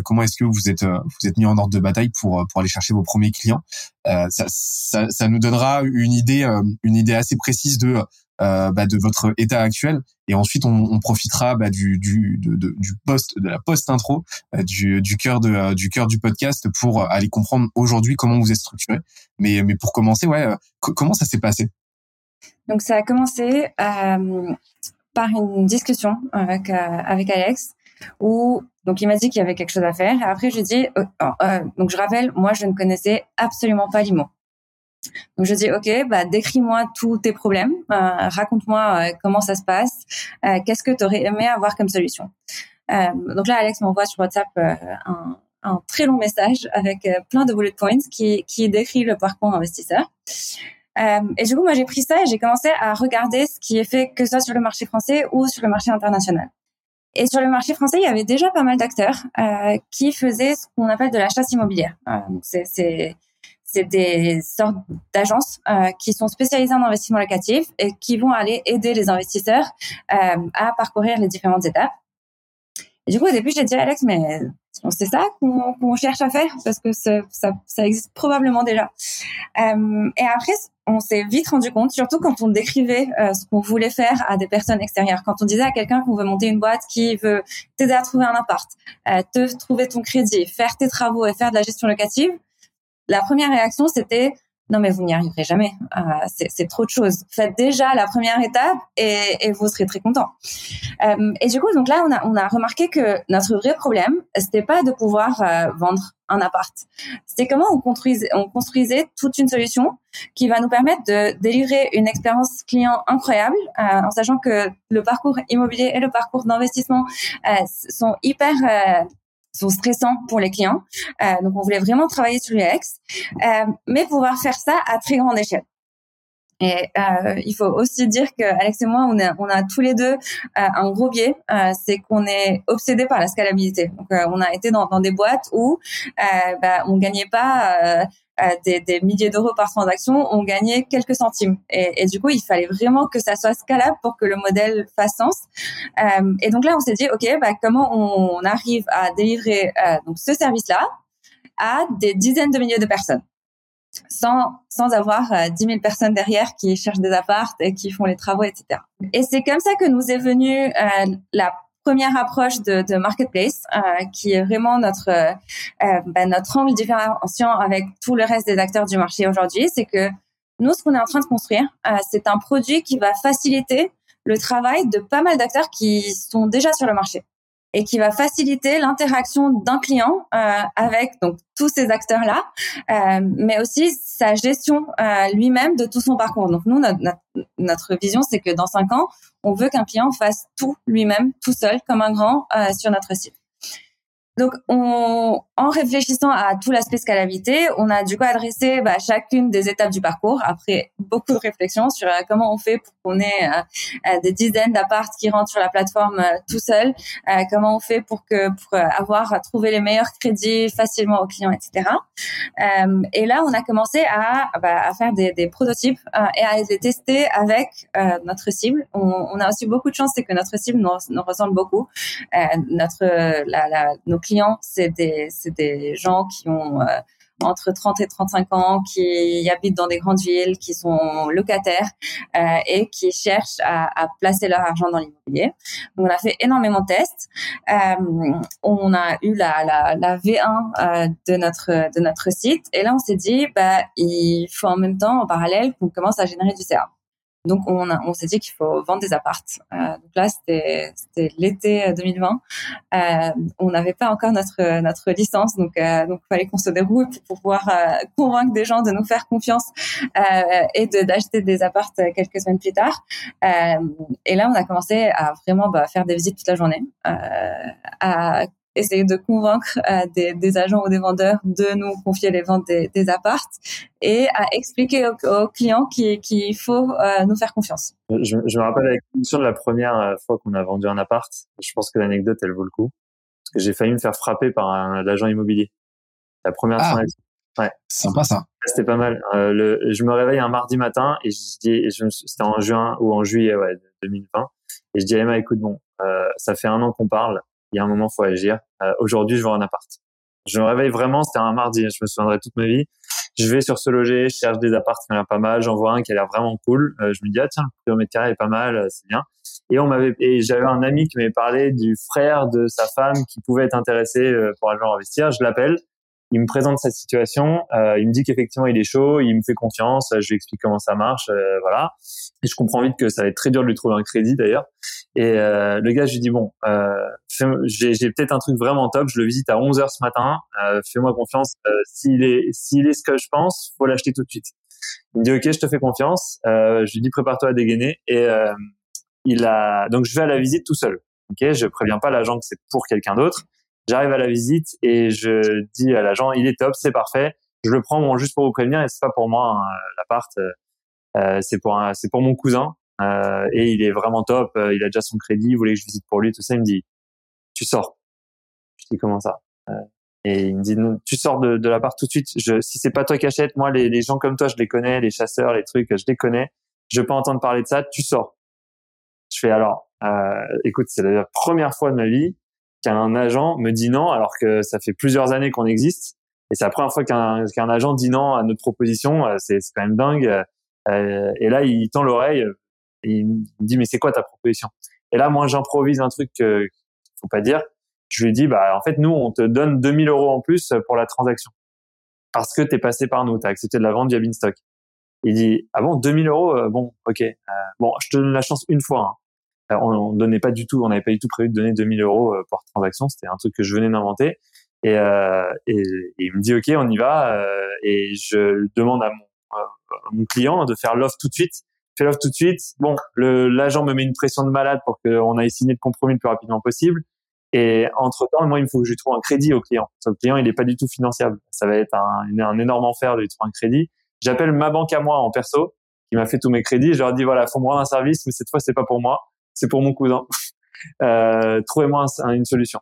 comment est-ce que vous êtes vous êtes mis en ordre de bataille pour pour aller chercher vos premiers clients ça, ça, ça, nous donnera une idée une idée assez précise de bah, de votre état actuel et ensuite on, profitera bah, du du de, du post de la post intro du du cœur de du cœur du podcast pour aller comprendre aujourd'hui comment vous êtes structuré mais mais pour commencer ouais comment ça s'est passé? Donc ça a commencé euh, par une discussion avec euh, avec Alex où donc il m'a dit qu'il y avait quelque chose à faire. Et après je dis euh, euh, donc je rappelle moi je ne connaissais absolument pas l'IMO. Donc je dis ok bah décris-moi tous tes problèmes, euh, raconte-moi comment ça se passe, qu'est-ce que tu aurais aimé avoir comme solution. donc là Alex m'envoie sur WhatsApp un, très long message avec plein de bullet points qui qui décrit le parcours investisseur. Euh, et du coup, moi, j'ai pris ça et j'ai commencé à regarder ce qui est fait, que ce soit sur le marché français ou sur le marché international. Et sur le marché français, il y avait déjà pas mal d'acteurs euh, qui faisaient ce qu'on appelle de la chasse immobilière. Euh, c'est des sortes d'agences euh, qui sont spécialisées en investissement locatif et qui vont aller aider les investisseurs euh, à parcourir les différentes étapes. Du coup, au début, j'ai dit à Alex, mais c'est ça qu'on cherche à faire parce que ça, existe probablement déjà. Euh, et après, on s'est vite rendu compte, surtout quand on décrivait ce qu'on voulait faire à des personnes extérieures, quand on disait à quelqu'un qu'on veut monter une boîte qui veut t'aider à trouver un appart, te trouver ton crédit, faire tes travaux et faire de la gestion locative, la première réaction c'était non mais vous n'y arriverez jamais, euh, c'est trop de choses. Faites déjà la première étape et, vous serez très content. Euh, et du coup, donc là, on a, remarqué que notre vrai problème, c'était pas de pouvoir euh, vendre un appart. C'était comment on construisait, on construisait toute une solution qui va nous permettre de délivrer une expérience client incroyable, en sachant que le parcours immobilier et le parcours d'investissement sont hyper sont stressants pour les clients. Euh, donc, on voulait vraiment travailler sur l'UX, euh, mais pouvoir faire ça à très grande échelle. Et euh, il faut aussi dire que Alex et moi, on a, on a tous les deux euh, un gros biais, euh, c'est qu'on est obsédé par la scalabilité. Donc, euh, on a été dans, dans des boîtes où bah, on gagnait pas des, des, milliers d'euros par transaction, on gagnait quelques centimes. Et, et, du coup, il fallait vraiment que ça soit scalable pour que le modèle fasse sens. Euh, et donc là, on s'est dit, OK, bah, comment on arrive à délivrer euh, donc ce service-là à des dizaines de milliers de personnes sans, sans avoir euh, 10 000 personnes derrière qui cherchent des appartes et qui font les travaux, etc. Et c'est comme ça que nous est venue euh, la première approche de, de marketplace, euh, qui est vraiment notre euh, euh, ben, notre angle différenciant avec tout le reste des acteurs du marché aujourd'hui, c'est que nous, ce qu'on est en train de construire, euh, c'est un produit qui va faciliter le travail de pas mal d'acteurs qui sont déjà sur le marché et qui va faciliter l'interaction d'un client euh, avec donc tous ces acteurs là, euh, mais aussi sa gestion euh, lui-même de tout son parcours. Donc nous notre, notre, vision c'est que dans cinq ans on veut qu'un client fasse tout lui-même tout seul comme un grand euh, sur notre site. Donc, on, en réfléchissant à tout l'aspect scalabilité, on a du coup adressé bah, chacune des étapes du parcours après beaucoup de réflexions sur euh, comment on fait pour qu'on ait euh, euh, des dizaines d'apparts qui rentrent sur la plateforme tout seul, comment on fait pour que pour avoir à trouver les meilleurs crédits facilement aux clients, etc. et là, on a commencé à, bah, faire des, prototypes et à les tester avec notre cible. On, a aussi beaucoup de chance, c'est que notre cible nous, ressemble beaucoup. notre nos c'est des, gens qui ont euh, entre 30 et 35 ans, qui habitent dans des grandes villes, qui sont locataires euh, et qui cherchent à, placer leur argent dans l'immobilier. On a fait énormément de tests. Euh, on a eu la, la, la V1 euh, de notre de notre site et là, on s'est dit, bah, il faut en même temps, en parallèle, qu'on commence à générer du CA. donc on, on s'est dit qu'il faut vendre des appartes. Euh, donc là c'était l'été 2020. Euh, euh, on n'avait pas encore notre notre licence, donc euh, donc fallait qu'on se déroule pour, pouvoir euh, convaincre des gens de nous faire confiance et de d'acheter des appartes quelques semaines plus tard. et là on a commencé à vraiment bah, faire des visites toute la journée, à essayer de convaincre euh, des, des, agents ou des vendeurs de nous confier les ventes des, des appartes et à expliquer aux, clients qu'il faut euh, nous faire confiance. Je, je me rappelle avec de la première euh, fois qu'on a vendu un appart. Je pense que l'anecdote, elle vaut le coup. Parce que j'ai failli me faire frapper par un agent immobilier. La première ah, transaction. Ouais. Sympa ça. C'était pas mal. Euh, le, je me réveille un mardi matin et je dis, c'était en juin ou en juillet ouais, 2020. Et je dis à Emma, écoute, bon, euh, ça fait un an qu'on parle il y a un moment, faut agir. Euh, aujourd'hui, je vends un appart. Je me réveille vraiment, c'était un mardi, je me souviendrai toute ma vie. Je vais sur ce loger, je cherche des apparts qui ont l'air pas mal, j'en vois un qui a l'air vraiment cool. Euh, je me dis ah tiens, le kilomètre carré est pas mal, euh, c'est bien. Et on m'avait et j'avais un ami qui m'avait parlé du frère de sa femme qui pouvait être intéressé pour aller investir. Je l'appelle il me présente sa situation, euh, il me dit qu'effectivement il est chaud, il me fait confiance, je lui explique comment ça marche, euh, voilà. Et je comprends vite que ça va être très dur de lui trouver un crédit d'ailleurs. Et euh, le gars, je lui dis bon, euh, j'ai, j'ai peut-être un truc vraiment top, je le visite à 11 h ce matin, euh, fais-moi confiance. s'il est s'il est ce que je pense, faut l'acheter tout de suite. Il me dit ok, je te fais confiance. je lui dis prépare-toi à dégainer. Et il a donc je vais à la visite tout seul. Ok, je préviens pas l'agent que c'est pour quelqu'un d'autre. J'arrive à la visite et je dis à l'agent, il est top, c'est parfait. Je le prends bon, juste pour vous prévenir et c'est pas pour moi hein, l'appart, euh, euh c'est pour c'est pour mon cousin euh, et il est vraiment top. Euh, il a déjà son crédit, il voulait que je visite pour lui, tout ça. Il me dit, tu sors. Je dis comment ça euh, Et il me dit, tu sors de, de l'appart tout de suite. Je, si c'est pas toi qui achètes, moi les, les gens comme toi, je les connais, les chasseurs, les trucs, je les connais. Je veux pas entendre parler de ça. Tu sors. Je fais alors, écoute, c'est la première fois de ma vie qu'un agent me dit non alors que ça fait plusieurs années qu'on existe. Et c'est la première fois qu'un qu'un agent dit non à notre proposition euh, c'est quand même dingue euh, et là il tend l'oreille et il me dit mais c'est quoi ta proposition? Et là moi j'improvise un truc que faut pas dire. Je lui dis bah en fait nous on te donne 2000 euros en plus pour la transaction. Parce que t'es passé par nous t'as accepté de la vente via Binstock il dit ah bon 2000 euros euh, bon ok. Bon je te donne la chance une fois hein on, donnait pas du tout, on n'avait pas du tout prévu de donner 2000 euros euh, par transaction. C'était un truc que je venais d'inventer. Et, euh, et, il me dit ok, on y va. Euh, et je demande à mon, client de faire l'offre tout de suite. Fait l'offre tout de suite. Bon, l'agent me met une pression de malade pour qu'on aille signer le compromis le plus rapidement possible. Et entre temps, moi, il me faut que je lui trouve un crédit au client. le client, il n'est pas du tout financiable. Ça va être un, un énorme enfer de lui trouver un crédit. J'appelle ma banque à moi en perso, qui m'a fait tous mes crédits. Je leur dis voilà, faut me rendre un service, mais cette fois, c'est pas pour moi c'est pour mon cousin. Euh, trouvez-moi une solution.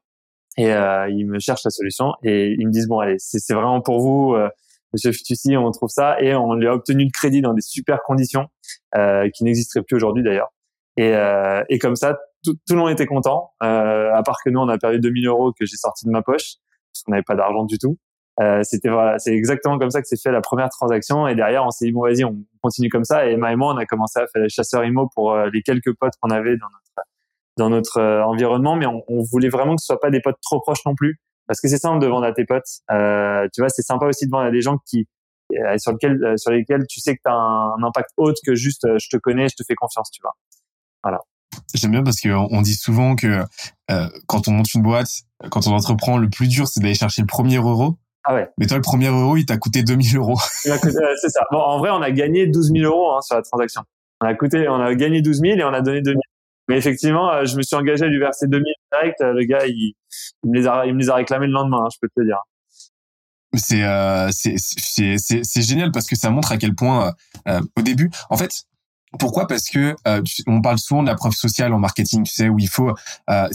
Et euh, ils me cherchent la solution et ils me disent bon allez, c'est vraiment pour vous, euh, Monsieur Fitusi, on trouve ça et on lui a obtenu le crédit dans des super conditions euh, qui n'existeraient plus aujourd'hui d'ailleurs. Et, euh, et comme ça, tout, tout, le monde était content, euh, à part que nous on a perdu 2000 euros que j'ai sorti de ma poche parce qu'on n'avait pas d'argent du tout. Euh, c'était voilà, c'est exactement comme ça que s'est fait la première transaction. Et derrière on s'est dit bon vas-y on continue comme ça. Et Emma et moi on a commencé à faire les chasseurs IMO pour euh, les quelques potes qu'on avait dans notre dans notre euh, environnement. Mais on, on, voulait vraiment que ce soit pas des potes trop proches non plus. Parce que c'est simple de vendre à tes potes. Tu vois c'est sympa aussi de vendre à des gens qui sur lesquels sur lesquels tu sais que tu as un, impact autre que juste je te connais je te fais confiance tu vois. Voilà. J'aime bien parce qu'on on dit souvent que quand on monte une boîte, quand on entreprend, le plus dur, c'est d'aller chercher le premier euro. Ah ouais. Mais toi, le premier euro, il t'a coûté 2000 euros. c'est ça. Bon, en vrai, on a gagné 12 000 euros hein, sur la transaction. On a coûté, on a gagné 12 000 et on a donné 2 000. Mais effectivement, euh, je me suis engagé à lui verser 2 000 direct. Euh, le gars, il, il, me les a, il me les a réclamés le lendemain, hein, je peux te le dire. C'est euh, c'est génial parce que ça montre à quel point euh, au début, en fait, pourquoi? Parce que euh, on parle souvent de la preuve sociale en marketing, tu sais, où il faut euh,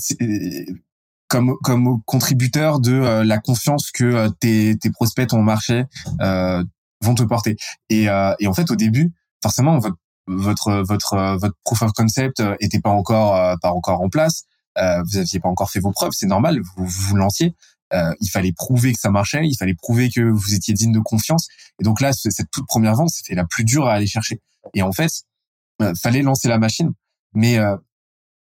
comme comme contributeur de euh, la confiance que euh, tes tes prospects ton marché euh, vont te porter. Et et en fait au début, forcément votre votre votre votre proof of concept était pas encore pas encore en place. vous aviez pas encore fait vos preuves, c'est normal. Vous vous lanciez. il fallait prouver que ça marchait, il fallait prouver que vous étiez digne de confiance. Et donc là, cette toute première vente, c'était la plus dure à aller chercher. Et en fait, fallait lancer la machine. Mais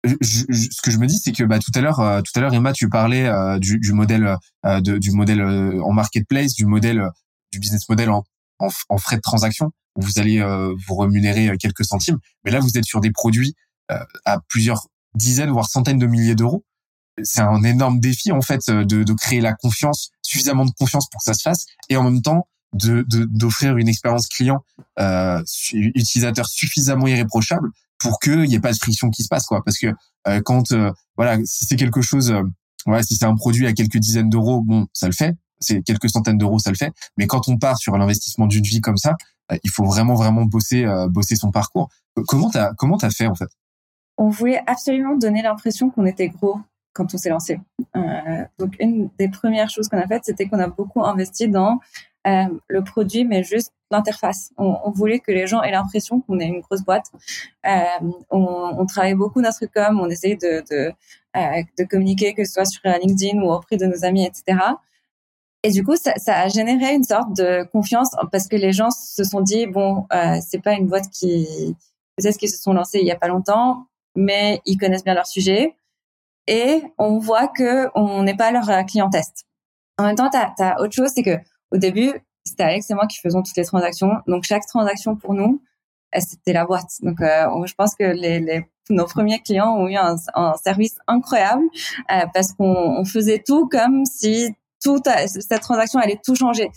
je, ce que je me dis, c'est que bah, tout à l'heure, euh, tout à l'heure, Emma, tu parlais euh, du, du, modèle, euh, de, du modèle en marketplace, du modèle, du business model en, en, frais de transaction. vous allez vous rémunérer quelques centimes. Mais là, vous êtes sur des produits à plusieurs dizaines voire centaines de milliers d'euros. C'est un énorme défi en fait de, de créer la confiance, suffisamment de confiance pour que ça se fasse, et en même temps de d'offrir une expérience client euh, utilisateur suffisamment irréprochable pour qu'il n'y ait pas de friction qui se passe quoi. Parce que euh, quand euh, voilà si c'est quelque chose euh, voilà si c'est un produit à quelques dizaines d'euros bon ça le fait. C'est quelques centaines d'euros ça le fait. Mais quand on part sur l'investissement d'une vie comme ça il faut vraiment vraiment bosser bosser son parcours. Comment t'as comment t'as fait en fait? On voulait absolument donner l'impression qu'on était gros quand on s'est lancé. Euh, donc une des premières choses qu'on a faites, c'était qu'on a beaucoup investi dans euh, le produit, mais juste l'interface. On, on, voulait que les gens aient l'impression qu'on est une grosse boîte. Euh, on, on travaillait beaucoup notre com, on essayait de, de, euh, de, communiquer, que ce soit sur LinkedIn ou auprès de nos amis, etc. Et du coup, ça, ça, a généré une sorte de confiance parce que les gens se sont dit bon, euh, c'est pas une boîte qui peut-être qu'ils se sont lancés il y a pas longtemps, mais ils connaissent bien leur sujet et on voit que on n'est pas leur client test. En même temps, tu as, autre chose, c'est que au début, c'était Alex et moi qui faisons toutes les transactions. Donc chaque transaction pour nous, c'était la boîte. Donc euh, je pense que les, les, nos premiers clients ont eu un, service incroyable euh, parce qu'on faisait tout comme si toute cette transaction allait tout changer.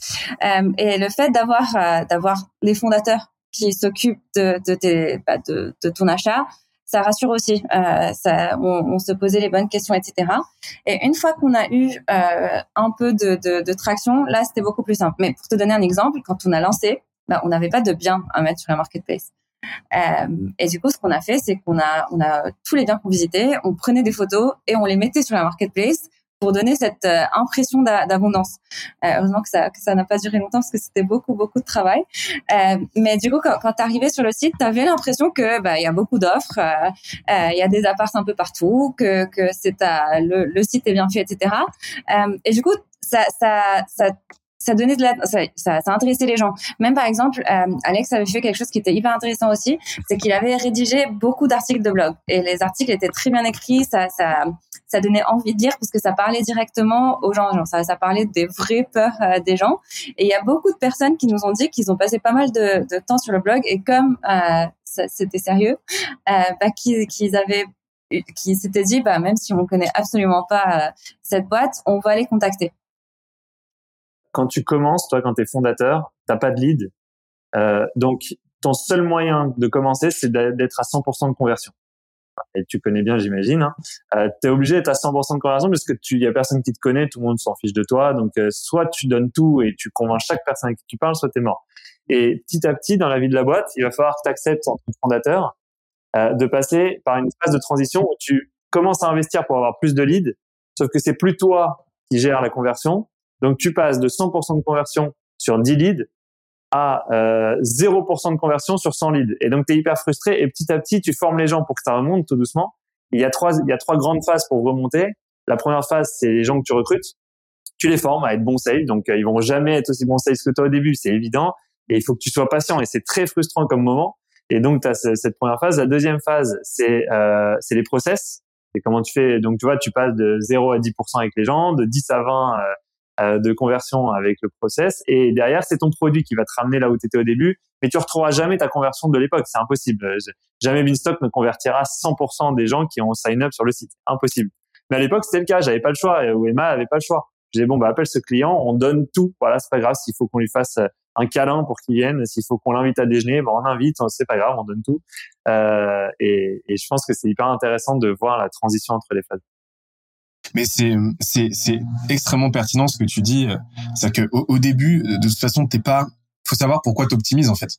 Euh, et le fait d'avoir d'avoir les fondateurs qui s'occupent de de, bah, de, de ton achat, ça rassure aussi. Euh, ça, on, on, se posait les bonnes questions, etc. Et une fois qu'on a eu euh, un peu de, de, de traction, là, c'était beaucoup plus simple. Mais pour te donner un exemple, quand on a lancé, bah, on n'avait pas de biens à mettre sur la marketplace. Euh, et du coup, ce qu'on a fait, c'est qu'on a, on a tous les biens qu'on visitait, on prenait des photos et on les mettait sur la marketplace pour donner cette euh, impression d'abondance. Euh, heureusement que ça que ça n'a pas duré longtemps parce que c'était beaucoup beaucoup de travail. Euh, mais du coup, quand, quand tu arrivais sur le site, tu avais l'impression que bah il y a beaucoup d'offres, il y a des apparts un peu partout, que que c'est le, le site est bien fait, etc. et du coup, ça ça ça ça donnait de la, ça, ça, ça intéressait les gens. Même par exemple, euh, Alex avait fait quelque chose qui était hyper intéressant aussi, c'est qu'il avait rédigé beaucoup d'articles de blog et les articles étaient très bien écrits, ça, ça, ça donnait envie de lire parce que ça parlait directement aux gens, ça, parlait des vraies peurs euh, des gens. Et il y a beaucoup de personnes qui nous ont dit qu'ils ont passé pas mal de, temps sur le blog et comme euh, c'était sérieux, euh, bah, qu'ils, avaient qui s'étaient dit bah même si on connaît absolument pas cette boîte, on va les contacter quand tu commences, toi, quand tu es fondateur, t'as pas de lead. Donc, ton seul moyen de commencer, c'est d'être à 100% de conversion. Et tu connais bien, j'imagine. Hein. Euh, tu es obligé d'être à 100% de conversion parce que tu y a personne qui te connaît, tout le monde s'en fiche de toi. Donc, euh, soit tu donnes tout et tu convaincs chaque personne à qui tu parles, soit tu es mort. Et petit à petit, dans la vie de la boîte, il va falloir que tu acceptes en tant que fondateur euh, de passer par une phase de transition où tu commences à investir pour avoir plus de leads, sauf que c'est plus toi qui gères la conversion, donc tu passes de 100% de conversion sur 10 leads à euh, 0% de conversion sur 100 leads. Et donc tu es hyper frustré et petit à petit tu formes les gens pour que ça remonte tout doucement. Il y a trois il y a trois grandes phases pour remonter. La première phase c'est les gens que tu recrutes. Tu les formes à être bons sales, donc euh, ils vont jamais être aussi bons sales que toi au début, c'est évident. Et il faut que tu sois patient et c'est très frustrant comme moment. Et donc tu as cette première phase. La deuxième phase c'est euh, les process. C'est comment tu fais. Donc tu vois, tu passes de 0 à 10% avec les gens, de 10 à 20 euh, de conversion avec le process. Et derrière, c'est ton produit qui va te ramener là où tu étais au début. Mais tu retrouveras jamais ta conversion de l'époque. C'est impossible. Jamais Binstock ne convertira 100% des gens qui ont sign up sur le site. Impossible. Mais à l'époque, c'était le cas. J'avais pas le choix. Ou Emma avait pas le choix. Je disais, bon, bah, appelle ce client. On donne tout. Voilà, c'est pas grave. S'il faut qu'on lui fasse un câlin pour qu'il vienne, s'il faut qu'on l'invite à déjeuner, bon, on invite. C'est pas grave. On donne tout. Euh, et, et je pense que c'est hyper intéressant de voir la transition entre les phases. Mais c'est c'est extrêmement pertinent ce que tu dis. C'est que au, au, début, de toute façon, t'es pas. Faut savoir pourquoi t'optimises en fait.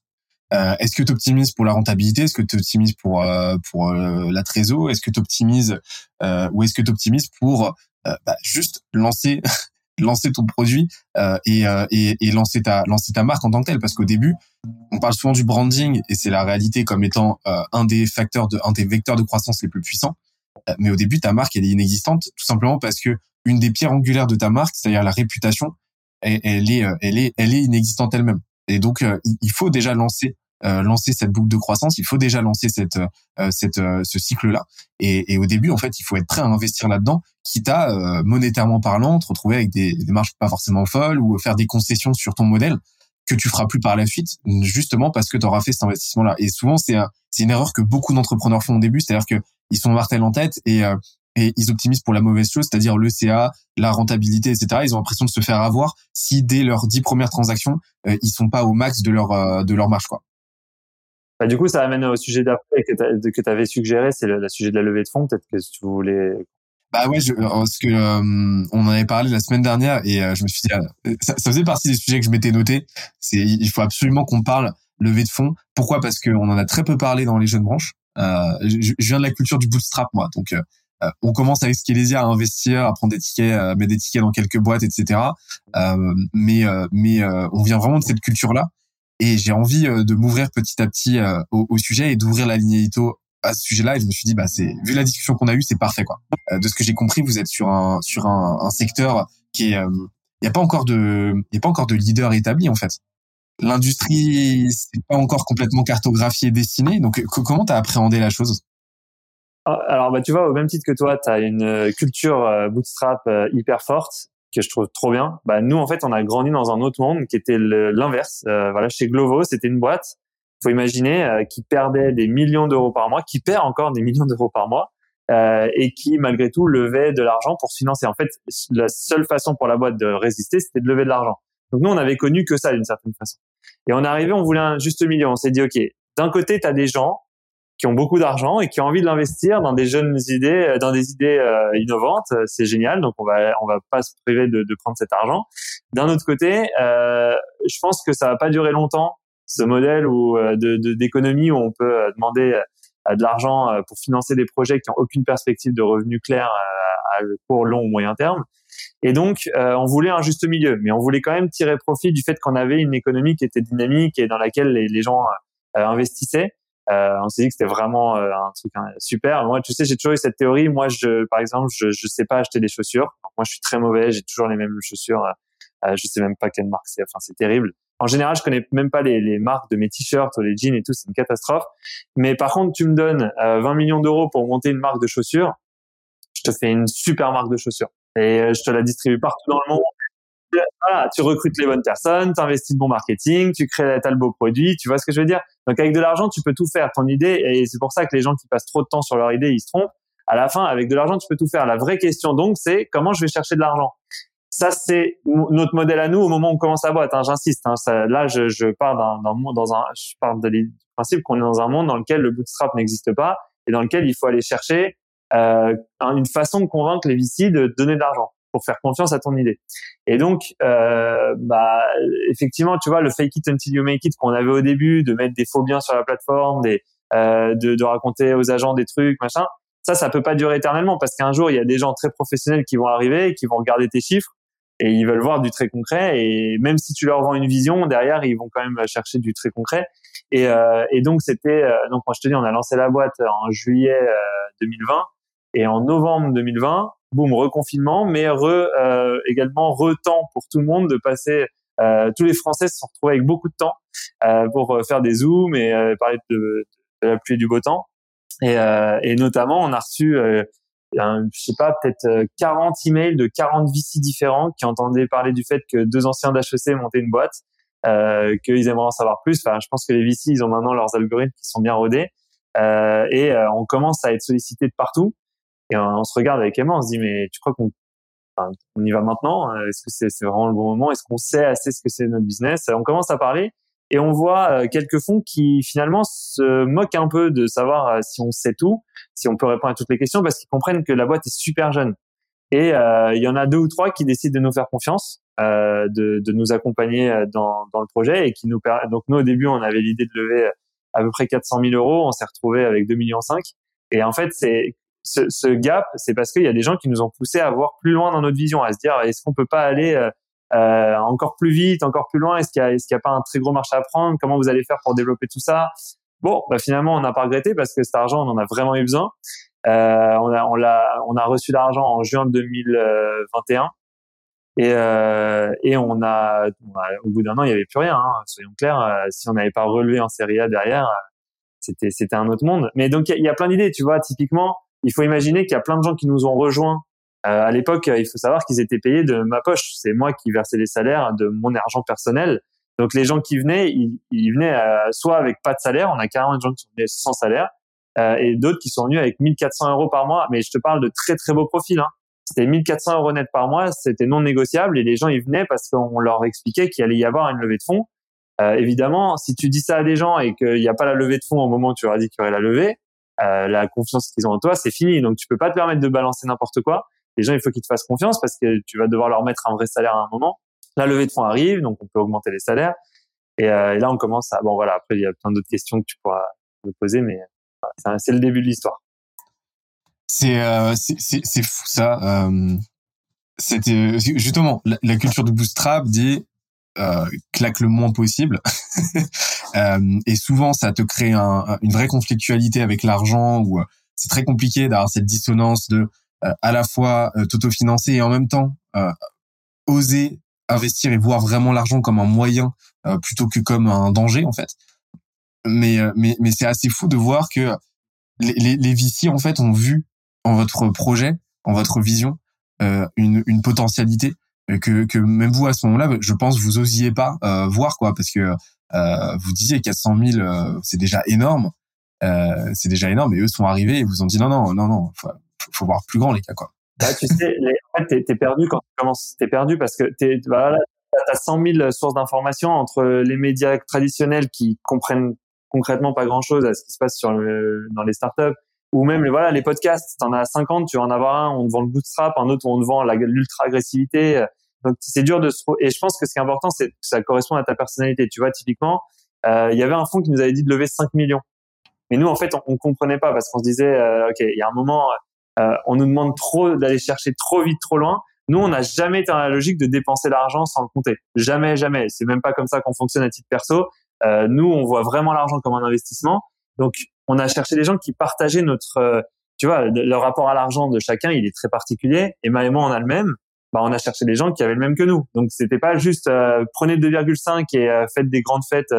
Euh, est-ce que tu optimises pour la rentabilité? Est-ce que tu optimises pour euh, pour euh, la trésor? Est-ce que tu optimises euh, ou est-ce que tu optimises pour euh, bah, juste lancer lancer ton produit et, et, et lancer ta lancer ta marque en tant que telle? Parce qu'au début, on parle souvent du branding et c'est la réalité comme étant un des facteurs de un des vecteurs de croissance les plus puissants. Euh, mais au début, ta marque, elle est inexistante, tout simplement parce que une des pierres angulaires de ta marque, c'est-à-dire la réputation, elle, est, euh, elle est, elle est inexistante elle-même. Et donc, euh, il faut déjà lancer, lancer cette boucle de croissance. Il faut déjà lancer cette, cette, ce cycle-là. Et, au début, en fait, il faut être prêt à investir là-dedans, quitte à monétairement parlant, te retrouver avec des, des marges pas forcément folles ou faire des concessions sur ton modèle. que tu feras plus par la suite, justement parce que tu auras fait cet investissement-là. Et souvent, c'est c'est une erreur que beaucoup d'entrepreneurs font au début, c'est-à-dire que ils sont martel en tête et euh, et ils optimisent pour la mauvaise chose, c'est-à-dire le CA, la rentabilité, etc. Ils ont l'impression de se faire avoir si dès leurs dix premières transactions, euh, ils sont pas au max de leur euh, de leur marge, quoi. Bah, du coup, ça amène au sujet d'après que tu avais suggéré, c'est le, sujet de la levée de fonds. Peut-être que tu voulais bah ouais, je, parce que euh, on en avait parlé la semaine dernière et je me suis dit, ça, ça, faisait partie des sujets que je m'étais noté. C'est, il faut absolument qu'on parle levée de fonds. Pourquoi? Parce qu'on en a très peu parlé dans les jeunes branches. Euh, je, je, viens de la culture du bootstrap, moi. Donc, euh, euh on commence avec Skelesia à investir, à prendre des tickets, à mettre des tickets dans quelques boîtes, etc. Mais mais on vient vraiment de cette culture-là. Et j'ai envie de m'ouvrir petit à petit au, au, sujet et d'ouvrir la ligne édito à ce sujet-là. Et je me suis dit, bah c'est vu la discussion qu'on a eue, c'est parfait quoi. de ce que j'ai compris, vous êtes sur un sur un, un secteur qui est il n'y a pas encore de y a pas encore de leader établi en fait l'industrie c'est pas encore complètement cartographiée et dessinée. Donc, comment tu as appréhendé la chose? Ah, Alors, bah, tu vois, au même titre que toi, tu as une euh, culture euh, bootstrap euh, hyper forte que je trouve trop bien. Bah, nous, en fait, on a grandi dans un autre monde qui était l'inverse. voilà, chez Glovo, c'était une boîte, faut imaginer, qui perdait des millions d'euros par mois, qui perd encore des millions d'euros par mois. Et qui malgré tout levait de l'argent pour se financer. En fait, la seule façon pour la boîte de résister, c'était de lever de l'argent. Donc nous, on avait connu que ça d'une certaine façon. Et on est arrivé, on voulait un juste milieu. On s'est dit, OK, d'un côté, tu as des gens qui ont beaucoup d'argent et qui ont envie de l'investir dans des jeunes idées, euh, dans des idées euh, innovantes. C'est génial. Donc, on va, on va pas se priver de, de prendre cet argent. D'un autre côté, euh, je pense que ça va pas durer longtemps, ce modèle où, euh, de, d'économie où on peut demander de l'argent pour financer des projets qui ont aucune perspective de revenus clairs à court, long ou moyen terme. Et donc, euh, on voulait un juste milieu, mais on voulait quand même tirer profit du fait qu'on avait une économie qui était dynamique et dans laquelle les, gens euh, investissaient. Euh, on s'est dit que c'était vraiment euh, un truc hein, super. Moi, tu sais, j'ai toujours eu cette théorie. Moi, je, par exemple, je, je sais pas acheter des chaussures. moi, je suis très mauvais. J'ai toujours les mêmes chaussures. Euh, je sais même pas quelle marque c'est. Enfin, c'est terrible. En général, je connais même pas les, les marques de mes t-shirts ou les jeans et tout. C'est une catastrophe. Mais par contre, tu me donnes 20 millions d'euros pour monter une marque de chaussures. Je te fais une super marque de chaussures et euh, je te la distribue partout dans le monde. Voilà, tu recrutes les bonnes personnes, tu investis de bon marketing, tu crées tel beau produit, tu vois ce que je veux dire? Donc avec de l'argent, tu peux tout faire. Ton idée, et c'est pour ça que les gens qui passent trop de temps sur leur idée, ils se trompent. À la fin, avec de l'argent, tu peux tout faire. La vraie question donc, c'est comment je vais chercher de l'argent? Ça c'est notre modèle à nous au moment où on commence la boîte. Hein, J'insiste. Hein, là, je, je pars d'un, dans un, je pars de principe qu'on est dans un monde dans lequel le bootstrap n'existe pas et dans lequel il faut aller chercher euh, une façon de convaincre les VC de donner de l'argent pour faire confiance à ton idée. Et donc, euh, bah, effectivement, tu vois, le fake it until you make it qu'on avait au début, de mettre des faux biens sur la plateforme, des, euh, de, de, raconter aux agents des trucs, machin, ça, ça peut pas durer éternellement parce qu'un jour, il y a des gens très professionnels qui vont arriver, qui vont regarder tes chiffres et ils veulent voir du très concret. Et même si tu leur vends une vision, derrière, ils vont quand même chercher du très concret. Et, euh, et donc, c'était, euh, donc moi, je te dis, on a lancé la boîte en juillet 2020 et en novembre 2020, boum, reconfinement, mais re, euh, également retemps pour tout le monde de passer. Euh, tous les Français se sont retrouvés avec beaucoup de temps euh, pour euh, faire des zooms et euh, parler de, de, la pluie et du beau temps. Et, euh, et notamment, on a reçu, un, je sais pas, peut-être 40 emails de 40 VC différents qui entendaient parler du fait que deux anciens d'HEC montaient une boîte, qu'ils aimeraient en savoir plus. Enfin, je pense que les VC, ils ont maintenant leurs algorithmes qui sont bien rodés. et on commence à être sollicité de partout. Et on, se regarde avec Emma, on se dit, mais tu crois qu'on enfin, on y va maintenant? Est-ce que c'est vraiment le bon moment? Est-ce qu'on sait assez ce que c'est notre business? On commence à parler et on voit euh, quelques fonds qui finalement se moquent un peu de savoir euh, si on sait tout, si on peut répondre à toutes les questions, parce qu'ils comprennent que la boîte est super jeune. Et euh, il y en a deux ou trois qui décident de nous faire confiance, euh, de, de, nous accompagner dans, dans, le projet et qui nous donc nous au début on avait l'idée de lever à peu près 400 000 euros, on s'est retrouvé avec 2 millions 5. Et en fait c'est ce, gap, c'est parce qu'il y a des gens qui nous ont poussé à voir plus loin dans notre vision, à se dire est-ce qu'on peut pas aller euh, euh encore plus vite, encore plus loin? Est-ce qu'il y a, pas un très gros marché à prendre? Comment vous allez faire pour développer tout ça? Bon, bah finalement, on n'a pas regretté parce que cet argent, on en a vraiment eu besoin. Euh, on a, reçu l'argent en juin 2021 et, euh, et on a, au bout d'un an, il y avait plus rien. Hein, soyons clairs, si on n'avait pas relevé en Serie A derrière, c'était, un autre monde. Mais donc, il y, a plein d'idées, tu vois. Typiquement, il faut imaginer qu'il y a plein de gens qui nous ont rejoints. Euh, à l'époque, il faut savoir qu'ils étaient payés de ma poche. C'est moi qui versais les salaires de mon argent personnel. Donc les gens qui venaient, ils, ils venaient euh, soit avec pas de salaire, on a carrément des gens qui sont venus sans salaire, euh, et d'autres qui sont venus avec 1400 euros par mois. Mais je te parle de très très beaux profils. Hein. C'était 1400 euros net par mois, c'était non négociable, et les gens ils venaient parce qu'on leur expliquait qu'il allait y avoir une levée de fonds. Euh, évidemment, si tu dis ça à des gens et qu'il n'y a pas la levée de fonds au moment où tu leur as dit qu'il y aurait la levée, euh, la confiance qu'ils ont en toi, c'est fini. Donc tu peux pas te permettre de balancer n'importe quoi. Les gens, il faut qu'ils te fassent confiance parce que tu vas devoir leur mettre un vrai salaire à un moment la levée de fonds arrive, donc on peut augmenter les salaires. Et, euh, et là, on commence à bon voilà. Après, il y a plein d'autres questions que tu pourras me poser, mais c'est le début de l'histoire. C'est euh, c'est fou ça. Euh, C'était justement la, la, culture du bootstrap dit euh, claque le moins possible. euh, et souvent, ça te crée un, une vraie conflictualité avec l'argent ou euh, c'est très compliqué d'avoir cette dissonance de à la fois t'autofinancer et en même temps oser investir et voir vraiment l'argent comme un moyen plutôt que comme un danger en fait. Mais mais mais c'est assez fou de voir que les, les, en fait ont vu en votre projet, en votre vision, une potentialité que que même vous à ce moment-là, je pense vous osiez pas euh, voir quoi parce que euh, vous disiez 400 000 c'est déjà énorme, c'est déjà énorme et eux sont arrivés et vous ont dit non non non non faut, faut voir plus grand les gars quoi. Bah, tu sais, les, en fait, t'es, perdu quand tu commences. T'es perdu parce que t'es, voilà, t'as 100 000 sources d'informations entre les médias traditionnels qui comprennent concrètement pas grand chose à ce qui se passe sur le, dans les startups ou même voilà les podcasts. T'en as 50, tu vas en avoir un, on te vend le bootstrap, un autre on te vend l'ultra agressivité. Donc c'est dur de se et je pense que ce qui est important c'est que ça correspond à ta personnalité. Tu vois typiquement, euh, il y avait un fonds qui nous avait dit de lever 5 millions. Mais nous en fait on, on comprenait pas parce qu'on se disait euh, ok il y a un moment euh, on nous demande trop d'aller chercher trop vite, trop loin. Nous, on n'a jamais été dans la logique de dépenser l'argent sans le compter. Jamais, jamais. C'est même pas comme ça qu'on fonctionne à titre perso. Euh, nous, on voit vraiment l'argent comme un investissement. Donc, on a cherché des gens qui partageaient notre, euh, tu vois, le, rapport à l'argent de chacun, il est très particulier. Et moi et moi, on a le même. Bah, on a cherché des gens qui avaient le même que nous. Donc, c'était pas juste prenez 2,5 et faites des grandes fêtes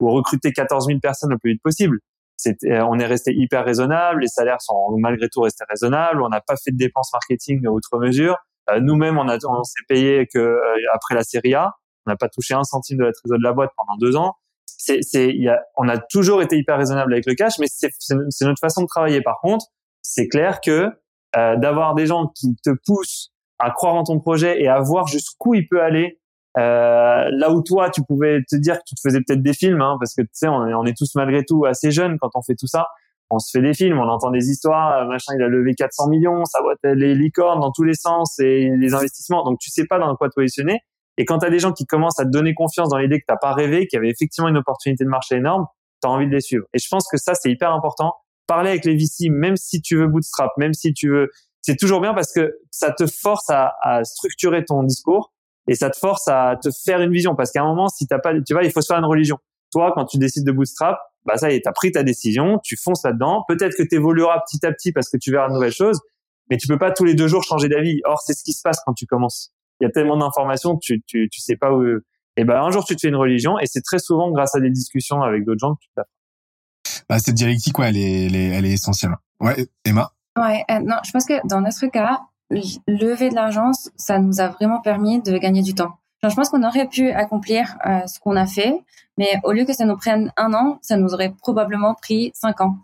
ou recrutez 14 000 personnes le plus vite possible. Euh, on est resté hyper raisonnable, les salaires sont malgré tout restés raisonnables, on n'a pas fait de dépenses marketing outre mesure. Euh, nous-mêmes, on, a, on s'est payé que euh, après la série A, on n'a pas touché un centime de la trésorerie de la boîte pendant deux ans. C'est, c'est, y a, on a toujours été hyper raisonnable avec le cash, mais c'est, c'est, notre façon de travailler. Par contre, c'est clair que d'avoir des gens qui te poussent à croire en ton projet et à voir jusqu'où il peut aller euh, là où toi, tu pouvais te dire que tu te faisais peut-être des films, hein, parce que tu sais, on est, on est tous malgré tout assez jeunes quand on fait tout ça. On se fait des films, on entend des histoires, euh, machin, il a levé 400 millions, ça voit les licornes dans tous les sens et les investissements. Donc tu sais pas dans quoi te positionner. Et quand tu as des gens qui commencent à te donner confiance dans l'idée que t'as pas rêvé, qu'il y avait effectivement une opportunité de marché énorme, tu as envie de les suivre. Et je pense que ça, c'est hyper important. Parler avec les VC, même si tu veux bootstrap, même si tu veux, c'est toujours bien parce que ça te force à, à structurer ton discours et ça te force à te faire une vision. Parce qu'à un moment si t'as pas tu vois il faut se faire une religion. Toi quand tu décides de bootstrap bah ça y est t'as pris ta décision tu fonces là-dedans. Peut-être que tu évolueras petit à petit parce que tu verras de nouvelles choses mais tu peux pas tous les deux jours changer d'avis. Or c'est ce qui se passe quand tu commences il y a tellement d'informations tu, tu tu sais pas où et ben un jour tu te fais une religion et c'est très souvent grâce à des discussions avec d'autres gens que tu t'apprends bah, cette dialectique ouais elle est, elle est, elle est essentielle ouais Emma? Ouais euh, non je pense que dans notre cas lever de l'argent, ça nous a vraiment permis de gagner du temps. je pense qu'on aurait pu accomplir euh, ce qu'on a fait, mais au lieu que ça nous prenne un an, ça nous aurait probablement pris cinq ans.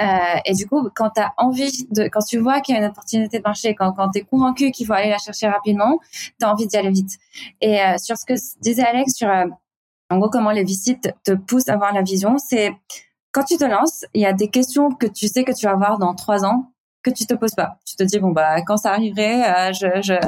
Euh, et du coup, quand tu envie de, quand tu vois qu'il y a une opportunité de marché, quand, quand tu es convaincu qu'il faut aller la chercher rapidement, tu as envie d'y aller vite. Et euh, sur ce que disait Alex, sur en gros comment les visites te poussent à avoir la vision, c'est quand tu te lances, il y a des questions que tu sais que tu vas avoir dans trois ans que tu te poses pas. Tu te dis bon bah quand ça arriverait, euh, je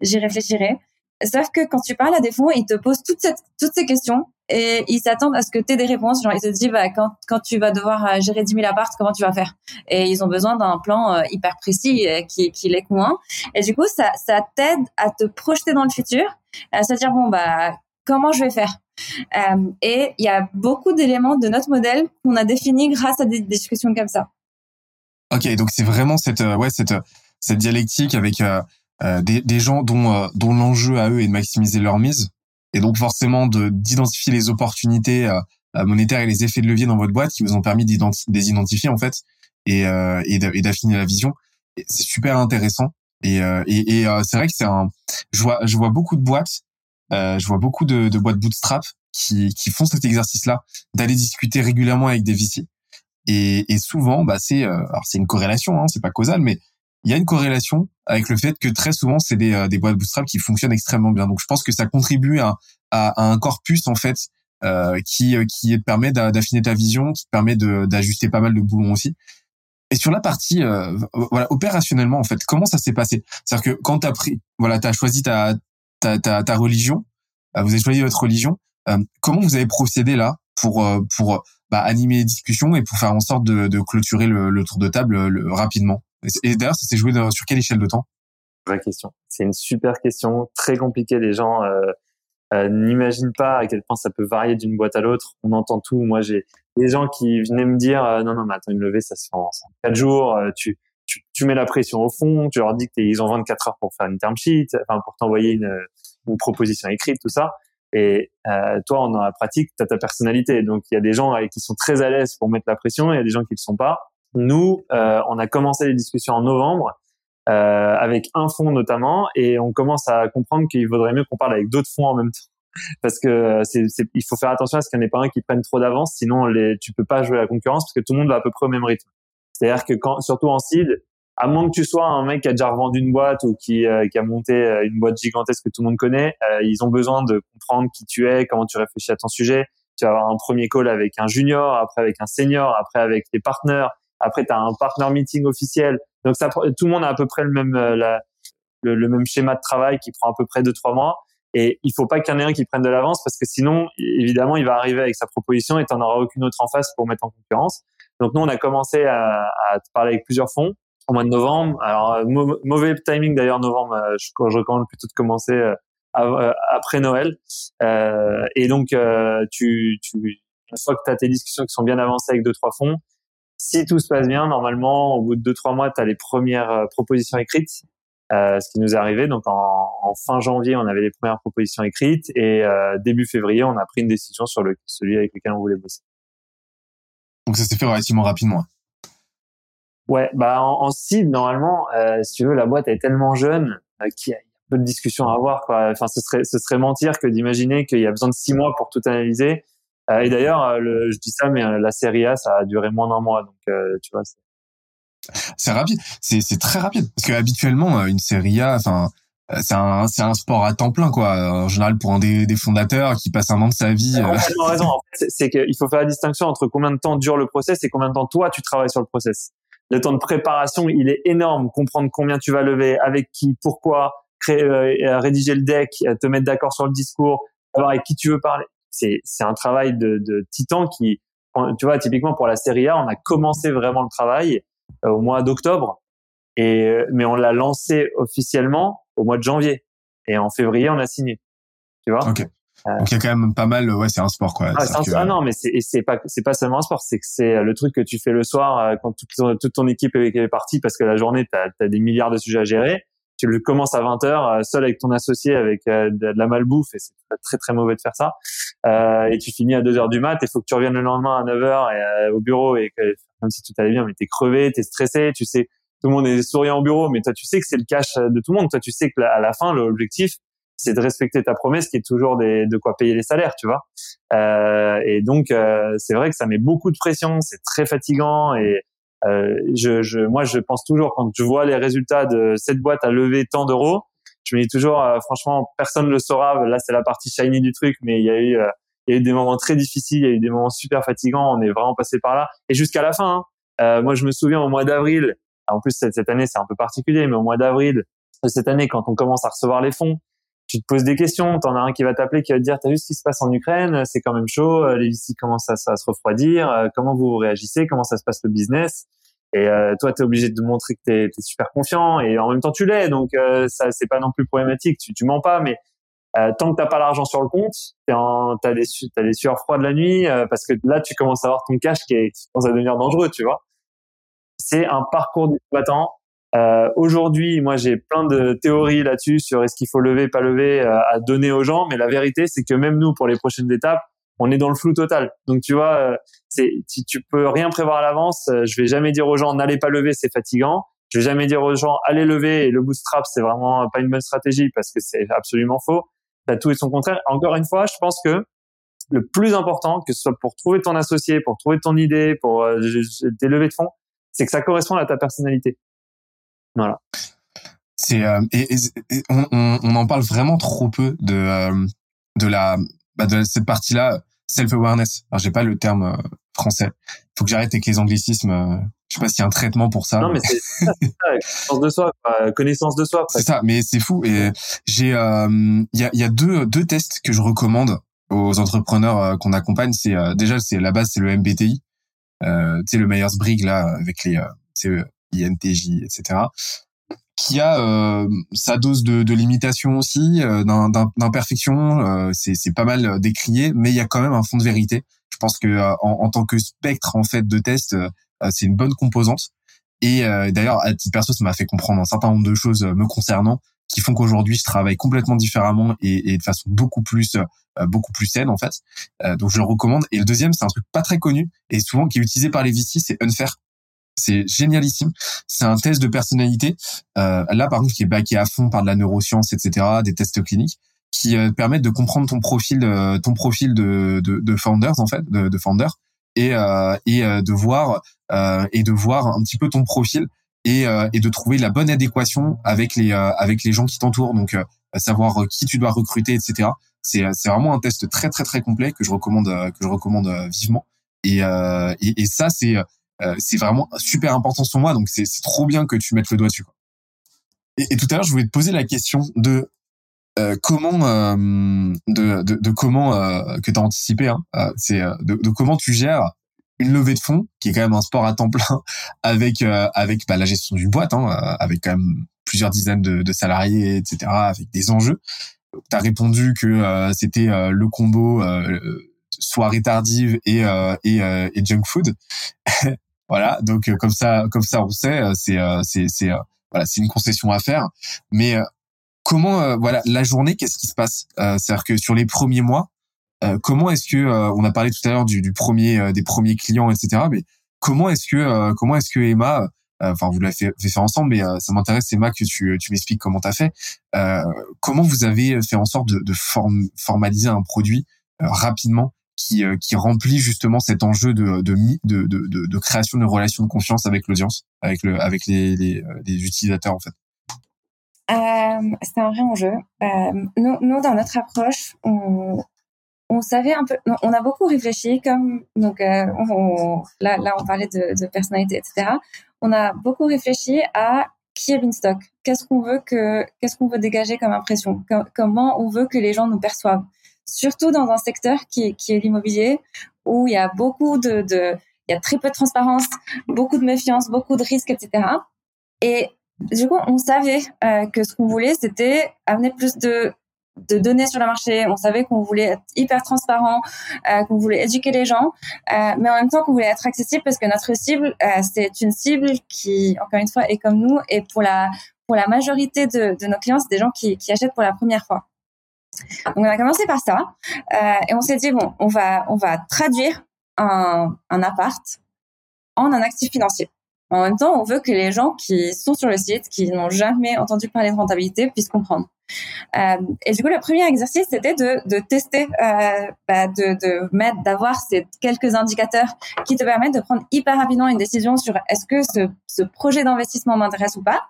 j'y réfléchirai. Sauf que quand tu parles à des fonds, ils te posent toutes, ces questions et ils s'attendent à ce que tu aies des réponses. Genre, ils te disent, bah, quand, tu vas devoir euh, gérer 10 000 apparts, comment tu vas faire? Et ils ont besoin d'un plan euh, hyper précis qui, qui les convainc. Et du coup, ça, t'aide à te projeter dans le futur, à se dire, bon, bah, comment je vais faire? Euh, Et il y a beaucoup d'éléments de notre modèle qu'on a définis grâce à des discussions comme ça. Ok, donc c'est vraiment cette euh, ouais cette cette dialectique avec euh, euh des, des gens dont euh, dont l'enjeu à eux est de maximiser leur mise et donc forcément de d'identifier les opportunités monétaires et les effets de levier dans votre boîte qui vous ont permis d'identifier identifier en fait et et d'affiner la vision. C'est super intéressant et et, c'est vrai que c'est un je vois je vois beaucoup de boîtes je vois beaucoup de, de boîtes bootstrap qui, qui font cet exercice-là, d'aller discuter régulièrement avec des VC. Et, et souvent, bah, c'est, alors c'est une corrélation, hein, c'est pas causal, mais il y a une corrélation avec le fait que très souvent c'est des, des boîtes bootstrap qui fonctionnent extrêmement bien. Donc je pense que ça contribue à, à, à un corpus en fait euh, qui qui te permet d'affiner ta vision, qui te permet d'ajuster pas mal de boulons aussi. Et sur la partie euh, voilà opérationnellement en fait, comment ça s'est passé? C'est-à-dire que quand t'as pris voilà t'as choisi ta ta ta, ta religion, euh, vous avez choisi votre religion. Euh, comment vous avez procédé là pour pour bah, animer les discussions et pour faire en sorte de, de clôturer le, le, tour de table le, rapidement? Et, d'ailleurs, ça s'est joué sur quelle échelle de temps? Vraie question. C'est une super question, très compliquée. Les gens euh, n'imagine pas à quel point ça peut varier d'une boîte à l'autre. On entend tout. Moi, j'ai des gens qui venaient me dire euh, non, non, mais attends, une levée, ça se fait en quatre jours. Euh, tu, tu, tu, mets la pression au fond. Tu leur dis qu'ils ont 24 heures pour faire une term sheet, enfin pour t'envoyer une, une proposition écrite, tout ça. Et euh, toi, en la pratique, tu as ta personnalité. Donc, il y a des gens qui sont très à l'aise pour mettre la pression, il y a des gens qui le sont pas. Nous, euh, on a commencé les discussions en novembre euh, avec un fonds notamment, et on commence à comprendre qu'il vaudrait mieux qu'on parle avec d'autres fonds en même temps parce que c'est, il faut faire attention à ce qu'il n'y en ait pas un qui prenne trop d'avance, sinon les, tu peux pas jouer à la concurrence parce que tout le monde va à peu près au même rythme. C'est-à-dire que quand, surtout en seed, à moins que tu sois un mec qui a déjà revendu une boîte ou qui, euh, qui a monté euh, une boîte gigantesque que tout le monde connaît, euh, ils ont besoin de comprendre qui tu es, comment tu réfléchis à ton sujet. Tu vas avoir un premier call avec un junior, après avec un senior, après avec tes partenaires, après tu as un partner meeting officiel. Donc ça, tout le monde a à peu près le même, la, le, même schéma de travail qui prend à peu près deux trois mois. Et il faut pas qu'il y en ait un qui prenne de l'avance parce que sinon, évidemment, il va arriver avec sa proposition et tu n'en auras aucune autre en face pour mettre en concurrence. Donc nous, on a commencé à, à parler avec plusieurs fonds au mois de novembre. Alors mauvais timing d'ailleurs, novembre. Euh, je, recommande plutôt de commencer euh, euh, après Noël. Euh, et donc, tu, tu, une fois que tu as tes discussions qui sont bien avancées avec deux trois fonds, si tout se passe bien, normalement, au bout de deux trois mois, tu as les premières propositions écrites euh, ce qui nous est arrivé. Donc en, en, fin janvier, on avait les premières propositions écrites et euh, début février, on a pris une décision sur le, celui avec lequel on voulait bosser. Donc ça s'est fait relativement rapidement. Ouais, bah en, en normalement, euh, si tu veux, la boîte est tellement jeune euh, qu'il y a peu de discussions à avoir. Quoi. Enfin, ce serait, ce serait mentir que d'imaginer qu'il y a besoin de six mois pour tout analyser. Euh, et d'ailleurs, euh, je dis ça, mais la série A, ça a duré moins d'un mois. Donc, tu vois, c'est rapide, c'est très rapide parce que habituellement euh, une série A, enfin euh, c'est un c'est un sport à temps plein quoi. En général pour un des, des fondateurs qui passe un an de sa vie. Euh... raison. En fait, c'est qu'il faut faire la distinction entre combien de temps dure le process et combien de temps toi tu travailles sur le process. Le temps de préparation, il est énorme. Comprendre combien tu vas lever, avec qui, pourquoi, créer, euh, rédiger le deck, te mettre d'accord sur le discours, savoir avec qui tu veux parler. C'est c'est un travail de, de titan qui, tu vois, typiquement pour la série A, on a commencé vraiment le travail euh, au mois d'octobre. Et euh, mais on l'a lancé officiellement au mois de janvier. Et en février, on a signé. Tu vois? Ok. Euh, Donc il y a quand même pas mal. Ouais, c'est un sport quoi. Ah, ah non, mais c'est pas c'est pas seulement un sport. C'est que c'est le truc que tu fais le soir quand toute ton, toute ton équipe est, partie parce que la journée t'as as des milliards de sujets à gérer. Tu le commences à 20 heures seul avec ton associé avec de, la malbouffe et c'est très très mauvais de faire ça. Euh, et tu finis à 2 heures du mat. Il faut que tu reviennes le lendemain à 9 heures et, au bureau et que même si tout allait bien, mais t'es crevé, t'es stressé, tu sais, tout le monde est souriant au bureau, mais toi, tu sais que c'est le cash de tout le monde. Toi, tu sais que à la fin, l'objectif, c'est de respecter ta promesse, qui est toujours de quoi payer les salaires, tu vois. Euh, et donc, euh, c'est vrai que ça met beaucoup de pression, c'est très fatigant. Et euh, je, je, moi, je pense toujours quand je vois les résultats de cette boîte à lever tant d'euros, je me dis toujours, euh, franchement, personne ne le saura. Là, c'est la partie shiny du truc, mais il y a eu euh, il y a eu des moments très difficiles, il y a eu des moments super fatigants. On est vraiment passé par là. Et jusqu'à la fin, hein. euh, moi, je me souviens au mois d'avril. En plus, cette année, c'est un peu particulier, mais au mois d'avril de cette année, quand on commence à recevoir les fonds, tu te poses des questions. T'en as un qui va t'appeler, qui va te dire, t'as vu ce qui se passe en Ukraine C'est quand même chaud. Euh, les VC commencent à, se refroidir. Euh, comment vous réagissez Comment ça se passe le business? Et euh, toi, t'es obligé de montrer que t'es es super confiant. Et en même temps, tu l'es. Donc, euh, ça, c'est pas non plus problématique. Tu, tu mens pas, mais euh, tant que t'as pas l'argent sur le compte, des, as des sueurs froides la nuit euh, parce que là tu commences à avoir ton cash qui, qui commence à devenir dangereux, tu vois? C'est un parcours du combattant. Euh, Aujourd'hui, moi j'ai plein de théories là-dessus sur est-ce qu'il faut lever, pas lever, euh, à donner aux gens, mais la vérité c'est que même nous pour les prochaines étapes, on est dans le flou total. Donc tu vois, euh, c'est tu, tu peux rien prévoir à l'avance. je vais jamais dire aux gens n'allez pas lever, c'est fatigant. Je vais jamais dire aux gens allez lever et le bootstrap c'est vraiment pas une bonne stratégie parce que c'est absolument faux tout et son contraire. Encore une fois, je pense que le plus important, que ce soit pour trouver ton associé, pour trouver ton idée, pour euh, tes levées de fonds, c'est que ça corresponde à ta personnalité. Voilà. C'est euh, et, on, on, en parle vraiment trop peu de euh, de la bah, de cette partie-là self awareness. Alors j'ai pas le terme euh, français. Faut que j'arrête avec les anglicismes. Euh, je sais pas s'il y a un traitement pour ça. Non mais c'est connaissance de soi, connaissance de soi. C'est ça, mais c'est fou. Et j'ai il y a il y a deux deux tests que je recommande aux entrepreneurs qu'on accompagne. C'est déjà c'est la base c'est le MBTI. Euh, tu sais le Myers Briggs là avec les c'est INTJ etc qui a euh, sa dose de, de limitation aussi, euh, d'imperfection. Euh, c'est pas mal décrié, mais il y a quand même un fond de vérité. Je pense que euh, en, en, tant que spectre en fait de test, c'est une bonne composante. Et d'ailleurs, à titre perso, ça m'a fait comprendre un certain nombre de choses me concernant qui font qu'aujourd'hui je travaille complètement différemment et, et, de façon beaucoup plus beaucoup plus saine en fait. donc je le recommande. Et le deuxième, c'est un truc pas très connu et souvent qui est utilisé par les VC, c'est Unfair. C'est génialissime. C'est un test de personnalité. Euh, là, par contre, qui est backé à fond par de la neuroscience, etc., des tests cliniques qui euh, permettent de comprendre ton profil, euh, ton profil de, de, de, founders en fait, de, de founder, et euh, et euh, de voir et de voir un petit peu ton profil et et de trouver la bonne adéquation avec les avec les gens qui t'entourent. Donc savoir qui tu dois recruter, etc. C'est c'est vraiment un test très très très complet que je recommande que je recommande vivement. Et et, et ça c'est euh, c'est vraiment super important sur moi. Donc c'est trop bien que tu mettes le doigt dessus. Quoi. Et, tout à l'heure, je voulais te poser la question de euh, comment euh, de, de, de, comment euh, que tu as anticipé, hein, euh, c'est de, de, comment tu gères une levée de fonds qui est quand même un sport à temps plein avec avec bah, la gestion d'une boîte, hein, avec quand même plusieurs dizaines de, de salariés, etc., avec des enjeux. Tu as répondu que c'était le combo soirée tardive et et, et junk food. Voilà, donc euh, comme ça, comme ça, on sait, euh, c'est euh, c'est c'est voilà, c'est une concession à faire. Mais comment, voilà, la journée, qu'est-ce qui se passe? C'est-à-dire que sur les premiers mois, comment est-ce que on a parlé tout à l'heure du, du, premier des premiers clients, etc. Mais comment est-ce que comment est-ce que Emma enfin vous l'avez fait, fait, faire ensemble, mais ça m'intéresse Emma que tu, tu m'expliques comment tu as fait. comment vous avez fait en sorte de, de formaliser un produit rapidement qui, euh, qui remplit justement cet enjeu de, de, de, de, de création de relations de confiance avec l'audience, avec, le, avec les, les, euh, utilisateurs en fait euh, C'est un vrai enjeu. Euh, nous, dans notre approche, on, on savait un peu, on a beaucoup réfléchi, comme donc on, là, là on parlait de, personnalité, etc. On a beaucoup réfléchi à qui est Beanstalk Qu'est-ce qu'on veut que, qu'est-ce qu'on veut dégager comme impression? Comment on veut que les gens nous perçoivent? Surtout dans un secteur qui, est l'immobilier, où il y a beaucoup de, il y a très peu de transparence, beaucoup de méfiance, beaucoup de risques, etc. Et du coup, on savait euh, que ce qu'on voulait, c'était amener plus de, données sur le marché. On savait qu'on voulait être hyper transparent, euh, qu'on voulait éduquer les gens, euh, mais en même temps qu'on voulait être accessible parce que notre cible, c'est une cible qui, encore une fois, est comme nous. Et pour la majorité de, nos clients, c'est des gens qui achètent pour la première fois. Donc on a commencé par ça euh, et on s'est dit bon, on va on va traduire un, un appart en un actif financier. En même temps, on veut que les gens qui sont sur le site, qui n'ont jamais entendu parler de rentabilité, puissent comprendre. Euh, et du coup, le premier exercice, c'était de, tester, euh, bah, de, mettre, d'avoir ces quelques indicateurs qui te permettent de prendre hyper rapidement une décision sur est-ce que ce, projet d'investissement m'intéresse ou pas,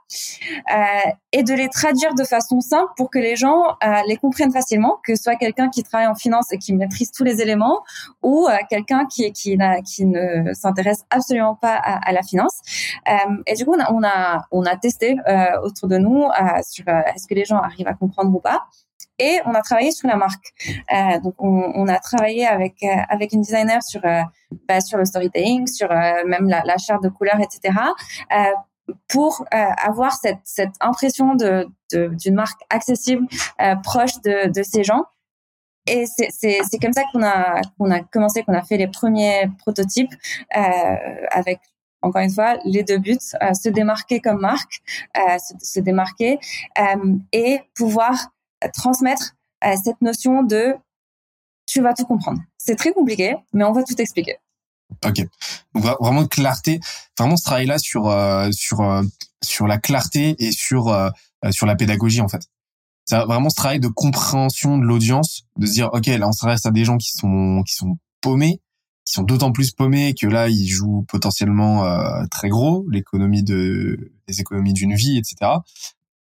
euh, et de les traduire de façon simple pour que les gens les comprennent facilement, que ce soit quelqu'un qui travaille en finance et qui maîtrise tous les éléments, ou quelqu'un qui, ne s'intéresse absolument pas à, la finance. Et du coup, on a, on a, on a testé autour de nous sur est-ce que les gens arrivent comprendre ou pas. Et on a travaillé sur la marque. Euh, donc, on, a travaillé avec euh, avec une designer sur euh, bah, sur le storytelling, sur même la, la, charte de couleurs, etc. pour avoir cette cette impression de d'une marque accessible, proche de de ces gens. Et c'est c'est comme ça qu'on a qu'on a commencé, qu'on a fait les premiers prototypes avec encore une fois, les deux buts, euh, se démarquer comme marque, euh, se, démarquer euh, et pouvoir transmettre cette notion de tu vas tout comprendre. C'est très compliqué, mais on va tout expliquer. Ok. Donc vraiment clarté, vraiment ce travail-là sur sur sur la clarté et sur sur la pédagogie en fait. c'est vraiment ce travail de compréhension de l'audience, de se dire ok là on s'adresse à des gens qui sont qui sont paumés, qui sont d'autant plus paumés que là ils jouent potentiellement euh, très gros, l'économie de les économies d'une vie, etc.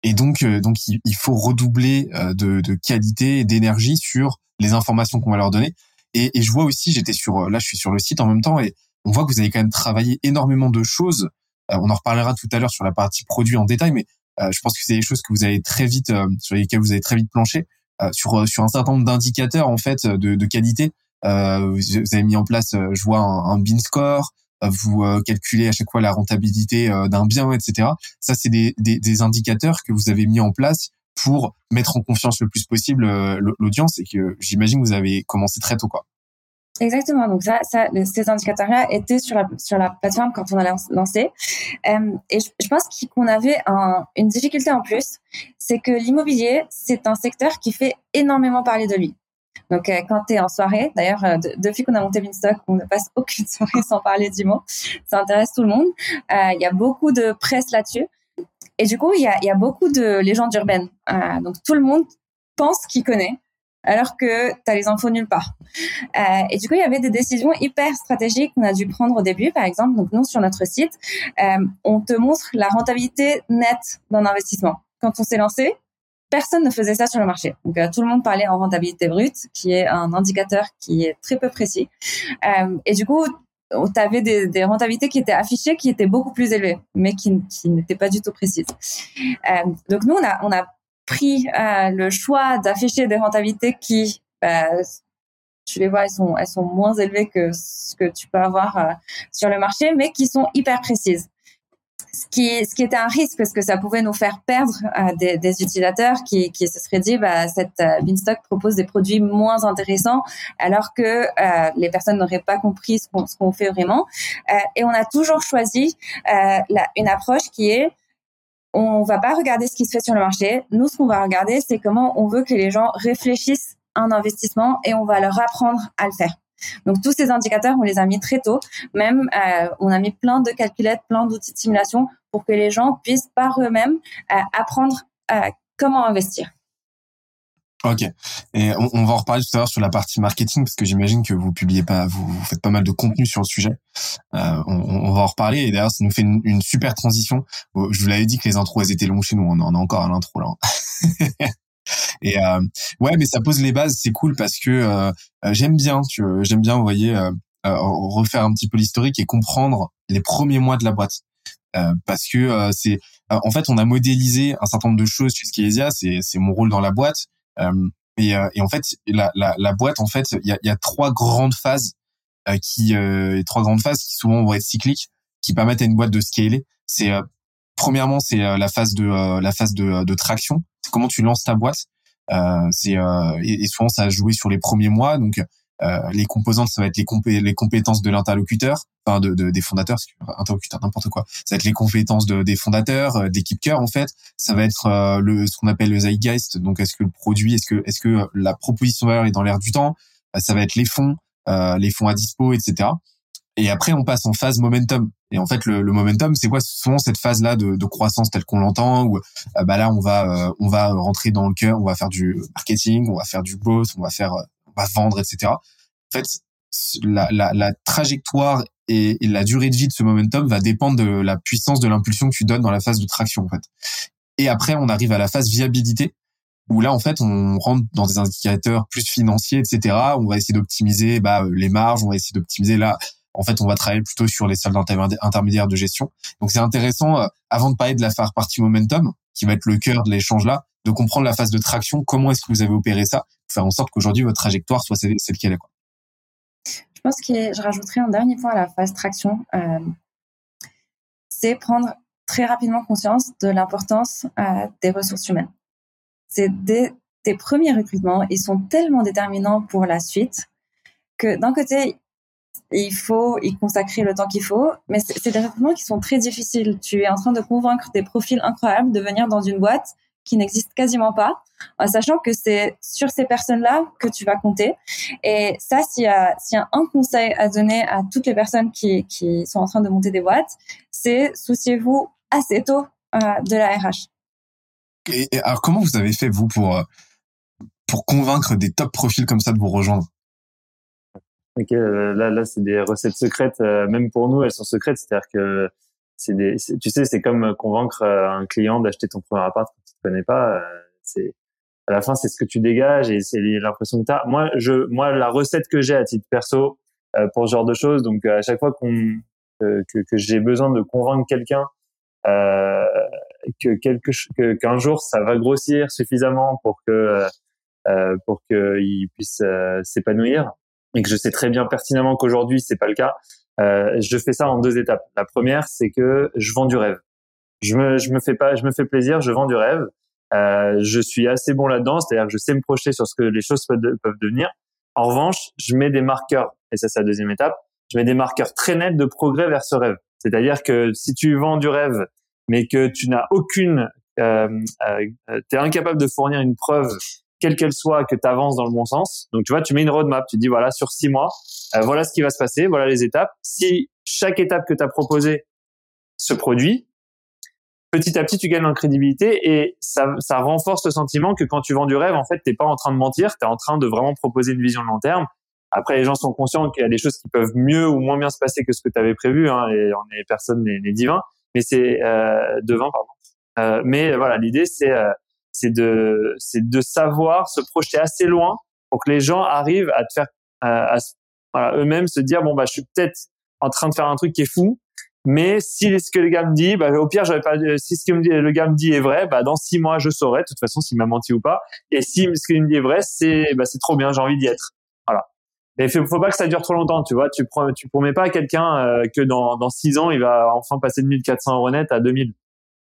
Et donc euh, donc il, faut redoubler euh, de, de qualité d'énergie sur les informations qu'on va leur donner. Et, et je vois aussi, j'étais sur là je suis sur le site en même temps et on voit que vous avez quand même travaillé énormément de choses. on en reparlera tout à l'heure sur la partie produit en détail, mais euh, je pense que c'est des choses que vous avez très vite euh, sur lesquelles vous avez très vite planché euh, sur sur un certain nombre d'indicateurs en fait de, de qualité. Vous avez mis en place, je vois un, un bin score, vous calculez à chaque fois la rentabilité d'un bien, etc. Ça, c'est des, des, des, indicateurs que vous avez mis en place pour mettre en confiance le plus possible l'audience et que j'imagine vous avez commencé très tôt, quoi. Exactement. Donc ça, ça ces indicateurs-là étaient sur la sur la plateforme quand on a lancé. Euh, et je, je pense qu'on avait un, une difficulté en plus, c'est que l'immobilier, c'est un secteur qui fait énormément parler de lui. Donc euh, quand tu es en soirée, d'ailleurs euh, depuis qu'on a monté Vinstock, on ne passe aucune soirée sans parler du mot. Ça intéresse tout le monde. Euh, il y a beaucoup de presse là-dessus. Et du coup, il y a, y a beaucoup de légendes urbaines. donc tout le monde pense qu'il connaît alors que tu as les infos nulle part. Euh, et du coup, il y avait des décisions hyper stratégiques qu'on a dû prendre au début, par exemple. Donc, nous, sur notre site, euh, on te montre la rentabilité nette d'un investissement. Quand on s'est lancé, personne ne faisait ça sur le marché. Donc, euh, tout le monde parlait en rentabilité brute, qui est un indicateur qui est très peu précis. Euh, et du coup, tu avais des, rentabilités qui étaient affichées, qui étaient beaucoup plus élevées, mais qui, n'étaient pas du tout précises. Euh, donc nous, on a, pris le choix d'afficher des rentabilités qui, bah, tu les vois, elles sont, moins élevées que ce que tu peux avoir sur le marché, mais qui sont hyper précises. Ce qui, était un risque parce que ça pouvait nous faire perdre euh, des, utilisateurs qui, se seraient dit bah, cette euh, Beanstalk propose des produits moins intéressants alors que les personnes n'auraient pas compris ce qu'on, fait vraiment. et on a toujours choisi une approche qui est on va pas regarder ce qui se fait sur le marché. Nous, ce qu'on va regarder, c'est comment on veut que les gens réfléchissent un investissement et on va leur apprendre à le faire. Donc tous ces indicateurs, on les a mis très tôt. Même, euh, on a mis plein de calculettes, plein d'outils de simulation pour que les gens puissent par eux-mêmes euh, apprendre euh, comment investir. Ok. Et on, va en reparler tout à l'heure sur la partie marketing parce que j'imagine que vous publiez pas, vous, faites pas mal de contenu sur le sujet. On, va en reparler et d'ailleurs ça nous fait une, super transition. Je vous l'avais dit que les intros elles étaient longues chez nous, on en a encore à l'intro là. Et euh, ouais, mais ça pose les bases, c'est cool parce que euh, j'aime bien, j'aime bien, vous voyez, refaire un petit peu l'historique et comprendre les premiers mois de la boîte. parce que c'est en fait on a modélisé un certain nombre de choses chez Skiesia, c'est mon rôle dans la boîte euh, et, euh, et, en fait, la, la, la boîte, en fait, il y a, y a, trois grandes phases euh, qui, trois grandes phases qui souvent vont être cycliques, qui permettent à une boîte de scaler. C'est premièrement, c'est la phase de la phase de, de traction. Comment tu lances ta boîte. Euh, c'est et, et, souvent ça a joué sur les premiers mois. Donc euh, les composantes, ça va être les, compé les compétences de l'interlocuteur, enfin de, de, des fondateurs, interlocuteur n'importe quoi. Ça va être les compétences de, des fondateurs, euh, d'équipe cœur en fait. Ça va être euh, le ce qu'on appelle le zeitgeist. Donc est-ce que le produit, est-ce que est-ce que la proposition valeur est dans l'air du temps? Ça va être les fonds, les fonds à dispo, etc. Et après, on passe en phase momentum. Et en fait, le, le momentum, c'est quoi? Souvent cette phase-là de, de, croissance telle qu'on l'entend, où bah là, on va on va rentrer dans le cœur, on va faire du marketing, on va faire du growth, on va faire va vendre, etc. En fait, la, la, la trajectoire et, la durée de vie de ce momentum va dépendre de la puissance de l'impulsion que tu donnes dans la phase de traction, en fait. Et après, on arrive à la phase viabilité, où là, en fait, on rentre dans des indicateurs plus financiers, etc. On va essayer d'optimiser bah, les marges, on va essayer d'optimiser là. En fait, on va travailler plutôt sur les salles intermédiaires de gestion. Donc, c'est intéressant, euh, avant de parler de la partie momentum, qui va être le cœur de l'échange là, de comprendre la phase de traction, comment est-ce que vous avez opéré ça, pour faire en sorte qu'aujourd'hui votre trajectoire soit celle, qu'elle est. Je pense que je rajouterai un dernier point à la phase traction, euh, c'est prendre très rapidement conscience de l'importance euh, des ressources humaines. C'est des premiers recrutements, ils sont tellement déterminants pour la suite que d'un côté, il faut y consacrer le temps qu'il faut, mais c'est des recrutements qui sont très difficiles. Tu es en train de convaincre des profils incroyables de venir dans une boîte qui n'existe quasiment pas, en sachant que c'est sur ces personnes-là que tu vas compter. Et ça, s'il y, a, un conseil à donner à toutes les personnes qui, sont en train de monter des boîtes, c'est souciez-vous assez tôt euh, de la RH. alors comment vous avez fait vous pour pour convaincre des top profils comme ça de vous rejoindre? Ok, là là c'est des recettes secrètes, même pour nous elles sont secrètes, c'est-à-dire que c'est des, tu sais, c'est comme convaincre un client d'acheter ton premier appart quand tu ne connais pas. c'est à la fin, c'est ce que tu dégages et c'est l'impression que tu as. Moi, je, moi, la recette que j'ai à titre perso euh, pour ce genre de choses, donc à chaque fois qu'on que, que j'ai besoin de convaincre quelqu'un euh, que quelque qu'un jour ça va grossir suffisamment pour que euh, pour qu'il puisse euh, s'épanouir et que je sais très bien pertinemment qu'aujourd'hui c'est pas le cas. Euh, je fais ça en deux étapes. La première, c'est que je vends du rêve. Je me je me fais pas je me fais plaisir, je vends du rêve. Euh, je suis assez bon là-dedans, c'est-à-dire que je sais me projeter sur ce que les choses peuvent, devenir. En revanche, je mets des marqueurs, et ça c'est la deuxième étape, je mets des marqueurs très nets de progrès vers ce rêve. C'est-à-dire que si tu vends du rêve, mais que tu n'as aucune, euh, euh, tu es incapable de fournir une preuve, quelle qu'elle soit, que tu avances dans le bon sens. Donc tu vois, tu mets une roadmap, tu dis voilà, sur six mois, euh, voilà ce qui va se passer, voilà les étapes. Si chaque étape que tu as proposée se produit, petit à petit, tu gagnes en crédibilité et ça, ça renforce le sentiment que quand tu vends du rêve, en fait, t'es pas en train de mentir, tu es en train de vraiment proposer une vision de long terme. Après, les gens sont conscients qu'il y a des choses qui peuvent mieux ou moins bien se passer que ce que tu avais prévu. Hein, et on est personne n'est divin, mais c'est euh, devant, pardon. Euh, mais voilà, l'idée c'est euh, c'est de c'est de savoir se projeter assez loin pour que les gens arrivent à te faire eux-mêmes se dire bon bah je suis peut-être en train de faire un truc qui est fou, mais si ce que le gars me dit, bah, au pire, j'aurais pas. Si ce que le gars me dit est vrai, bah, dans six mois, je saurai de toute façon s'il m'a menti ou pas. Et si ce qu'il me dit est vrai, c'est bah, c'est trop bien, j'ai envie d'y être. Voilà. Mais faut, faut pas que ça dure trop longtemps, tu vois. Tu tu promets pas à quelqu'un euh, que dans dans six ans, il va enfin passer de 1400 euros net à 2000.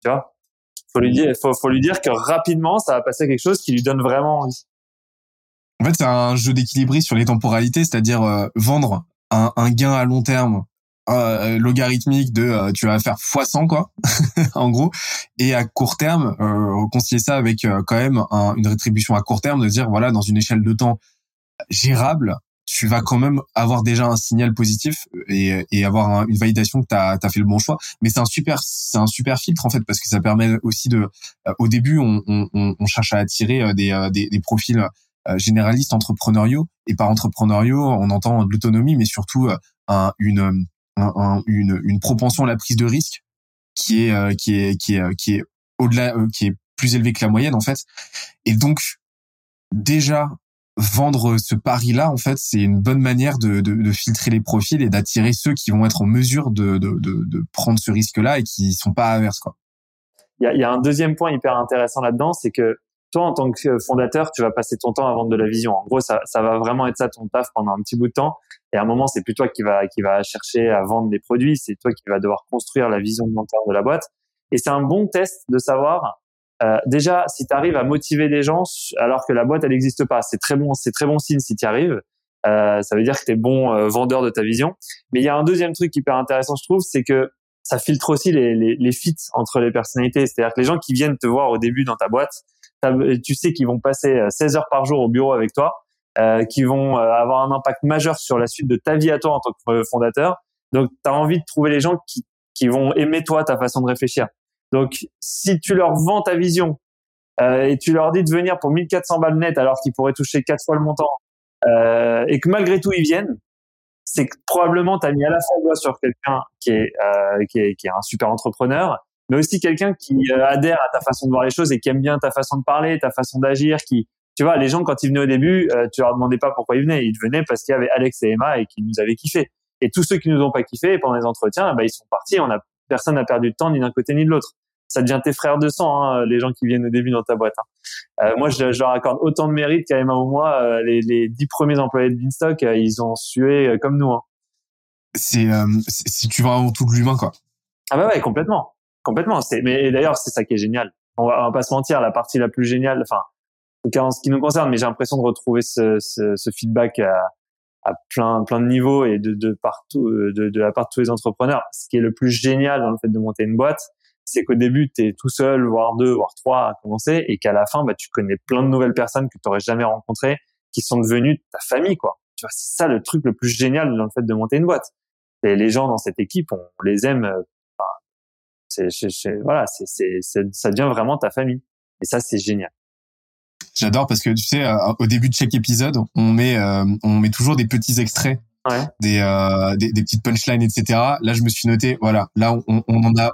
Tu vois? Faut lui dire, faut, faut lui dire que rapidement, ça va passer quelque chose qui lui donne vraiment envie. En fait, c'est un jeu d'équilibre sur les temporalités, c'est-à-dire euh, vendre un, un gain à long terme euh, logarithmique de euh, tu vas faire x100 quoi en gros et à court terme euh, concilier ça avec euh, quand même une rétribution à court terme de dire voilà dans une échelle de temps gérable tu vas quand même avoir déjà un signal positif et, et avoir une validation que tu as, fait le bon choix. Mais c'est un super c'est un super filtre en fait parce que ça permet aussi de au début on, on, on cherche à attirer des, des, des profils généralistes entrepreneuriaux. Et par entrepreneuriaux on entend de l'autonomie mais surtout un, une une, une, propension à la prise de risque qui est euh, qui est qui est euh, qui est au-delà euh, qui est plus élevée que la moyenne en fait. Et donc déjà vendre ce pari là en fait c'est une bonne manière de, de, de filtrer les profils et d'attirer ceux qui vont être en mesure de, de, prendre ce risque là et qui sont pas averses quoi il y a, y a un deuxième point hyper intéressant là-dedans c'est que toi, en tant que fondateur, tu vas passer ton temps à vendre de la vision. En gros, ça, ça va vraiment être ça ton taf pendant un petit bout de temps. Et à un moment, c'est plus toi qui va qui va chercher à vendre des produits, c'est toi qui va devoir construire la vision de de la boîte. Et c'est un bon test de savoir euh, déjà si tu arrives à motiver des gens alors que la boîte elle n'existe pas. C'est très bon, c'est très bon signe si tu arrives. Euh, ça veut dire que tu es bon euh, vendeur de ta vision. Mais il y a un deuxième truc hyper intéressant, je trouve, c'est que ça filtre aussi les, les, les fits entre les personnalités. C'est-à-dire que les gens qui viennent te voir au début dans ta boîte, tu sais qu'ils vont passer 16 heures par jour au bureau avec toi euh, qui vont euh, avoir un impact majeur sur la suite de ta vie à toi en tant que fondateur. Donc, tu as envie de trouver les gens qui, qui vont aimer toi, ta façon de réfléchir. Donc, si tu leur vends ta vision euh, et tu leur dis de venir pour 1400 balles net alors qu'ils pourraient toucher quatre fois le montant euh, et que malgré tout ils viennent, c'est que probablement tu as mis à la fois sur quelqu'un qui est, euh, qui est qui est un super entrepreneur, mais aussi quelqu'un qui euh, adhère à ta façon de voir les choses et qui aime bien ta façon de parler, ta façon d'agir, qui tu vois, les gens, quand ils venaient au début, euh, tu leur demandais pas pourquoi ils venaient. Ils venaient parce qu'il y avait Alex et Emma et qu'ils nous avaient kiffé. Et tous ceux qui nous ont pas kiffé pendant les entretiens, bah, ils sont partis. On a, personne n'a perdu de temps ni d'un côté ni de l'autre. Ça devient tes frères de sang, hein, les gens qui viennent au début dans ta boîte. Hein. Euh, moi, je, je, leur accorde autant de mérite qu'à Emma ou moi. Euh, les, les dix premiers employés de Beanstalk, euh, ils ont sué comme nous. Hein. C'est si tu vas avant tout de l'humain, quoi. Ah bah ouais, complètement, complètement. C'est mais d'ailleurs, c'est ça qui est génial. On va, on va pas se mentir, la partie la plus géniale, enfin tout cas en ce qui nous concerne, mais j'ai l'impression de retrouver ce, ce, ce feedback à, à, plein, plein de niveaux et de, de partout, euh, de, de, la part de tous les entrepreneurs. Ce qui est le plus génial dans le fait de monter une boîte, c'est qu'au début, tu es tout seul, voire deux, voire trois à commencer, et qu'à la fin, bah, tu connais plein de nouvelles personnes que tu n'aurais jamais rencontrées, qui sont devenues ta famille, quoi. Tu vois, c'est ça le truc le plus génial dans le fait de monter une boîte. Et les gens dans cette équipe, on les aime. Euh, c'est, voilà, c'est, ça devient vraiment ta famille. Et ça, c'est génial. J'adore parce que tu sais, au début de chaque épisode, on met, on met toujours des petits extraits Ouais. des, euh, des, des petites punchlines, etc. Là, je me suis noté, voilà, là, on, on en a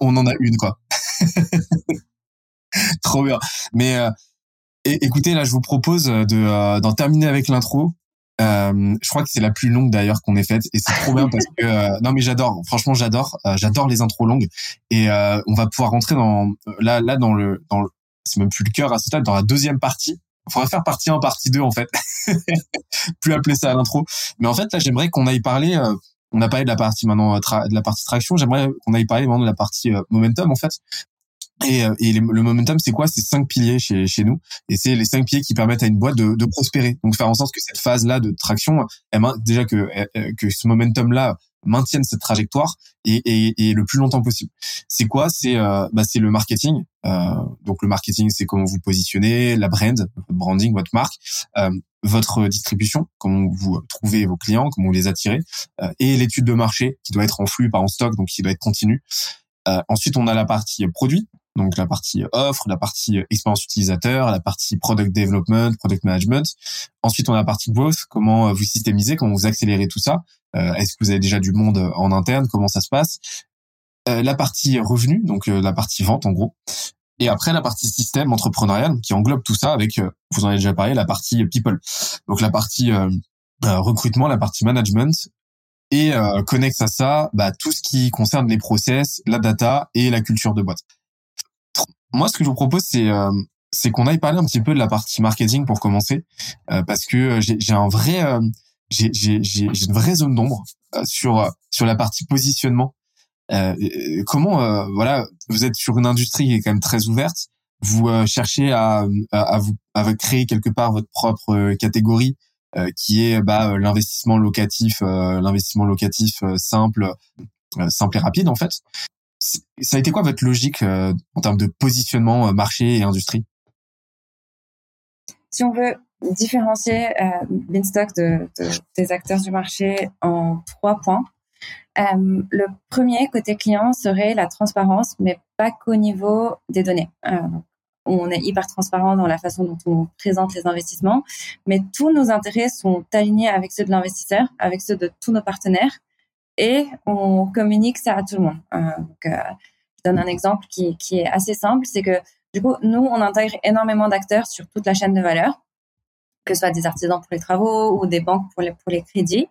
on en a une, quoi. Trop bien. Mais euh, écoutez, là, je vous propose de euh, d'en terminer avec l'intro. Euh, je crois que c'est la plus longue d'ailleurs qu'on ait faite et c'est trop bien parce que non mais j'adore franchement j'adore j'adore les intros longues et on va pouvoir rentrer dans là là dans le dans le, c'est même plus le cœur à ce stade dans la deuxième partie il faudrait faire partie 1, partie 2 en fait. Plus appeler ça l'intro. Mais en fait là j'aimerais qu'on aille parler on a parlé de la partie maintenant euh, de la partie traction, j'aimerais qu'on aille parler maintenant de la partie euh, momentum en fait. Et, et le momentum, c'est quoi? C'est cinq piliers chez, chez nous, et c'est les cinq piliers qui permettent à une boîte de, de prospérer. Donc faire en sorte que cette phase-là de traction, elle, déjà que que ce momentum-là maintiennent cette trajectoire et, et, et le plus longtemps possible. C'est quoi? C'est euh, bah, le marketing. Euh, donc le marketing, c'est comment vous positionnez, la brand, branding, votre marque, euh, votre distribution, comment vous trouvez vos clients, comment vous les attirez, euh, et l'étude de marché qui doit être en flux, pas en stock, donc qui doit être continue. Euh, ensuite, on a la partie produit, donc la partie offre, la partie expérience utilisateur, la partie product development, product management. Ensuite, on a la partie growth, comment vous systémisez, comment vous accélérez tout ça. Euh, est-ce que vous avez déjà du monde en interne? Comment ça se passe? Euh, La partie revenu, donc euh, la partie vente en gros. Et après la partie système entrepreneurial qui englobe tout ça avec, vous en avez déjà parlé, la partie people. Donc la partie recrutement, la partie management, et euh, connecte à ça bah, tout ce qui concerne les process, la data et la culture de boîte. Moi, ce que je vous propose, c'est c'est qu'on aille parler un petit peu de la partie marketing pour commencer, parce que j'ai un vrai j'ai une vraie zone d'ombre euh, sur euh, sur la partie positionnement. Euh, comment euh, voilà, vous êtes sur une industrie qui est quand même très ouverte. Vous cherchez à, à, vous à créer quelque part votre propre catégorie qui est bah, l'investissement locatif, l'investissement locatif simple, simple et rapide en fait. Ça a été quoi votre logique en termes de positionnement marché et industrie? Si on veut différencier euh, de, des acteurs du marché en trois points. Euh, le premier côté client serait la transparence, mais pas qu'au niveau des données. Euh, on est hyper transparent dans la façon dont on présente les investissements, mais tous nos intérêts sont alignés avec ceux de l'investisseur, avec ceux de tous nos partenaires, et on communique ça à tout le monde. Euh, je donne un exemple qui, qui est assez simple, c'est que du coup, nous, on intègre énormément d'acteurs sur toute la chaîne de valeur que ce soit des artisans pour les travaux ou des banques pour les, pour les crédits.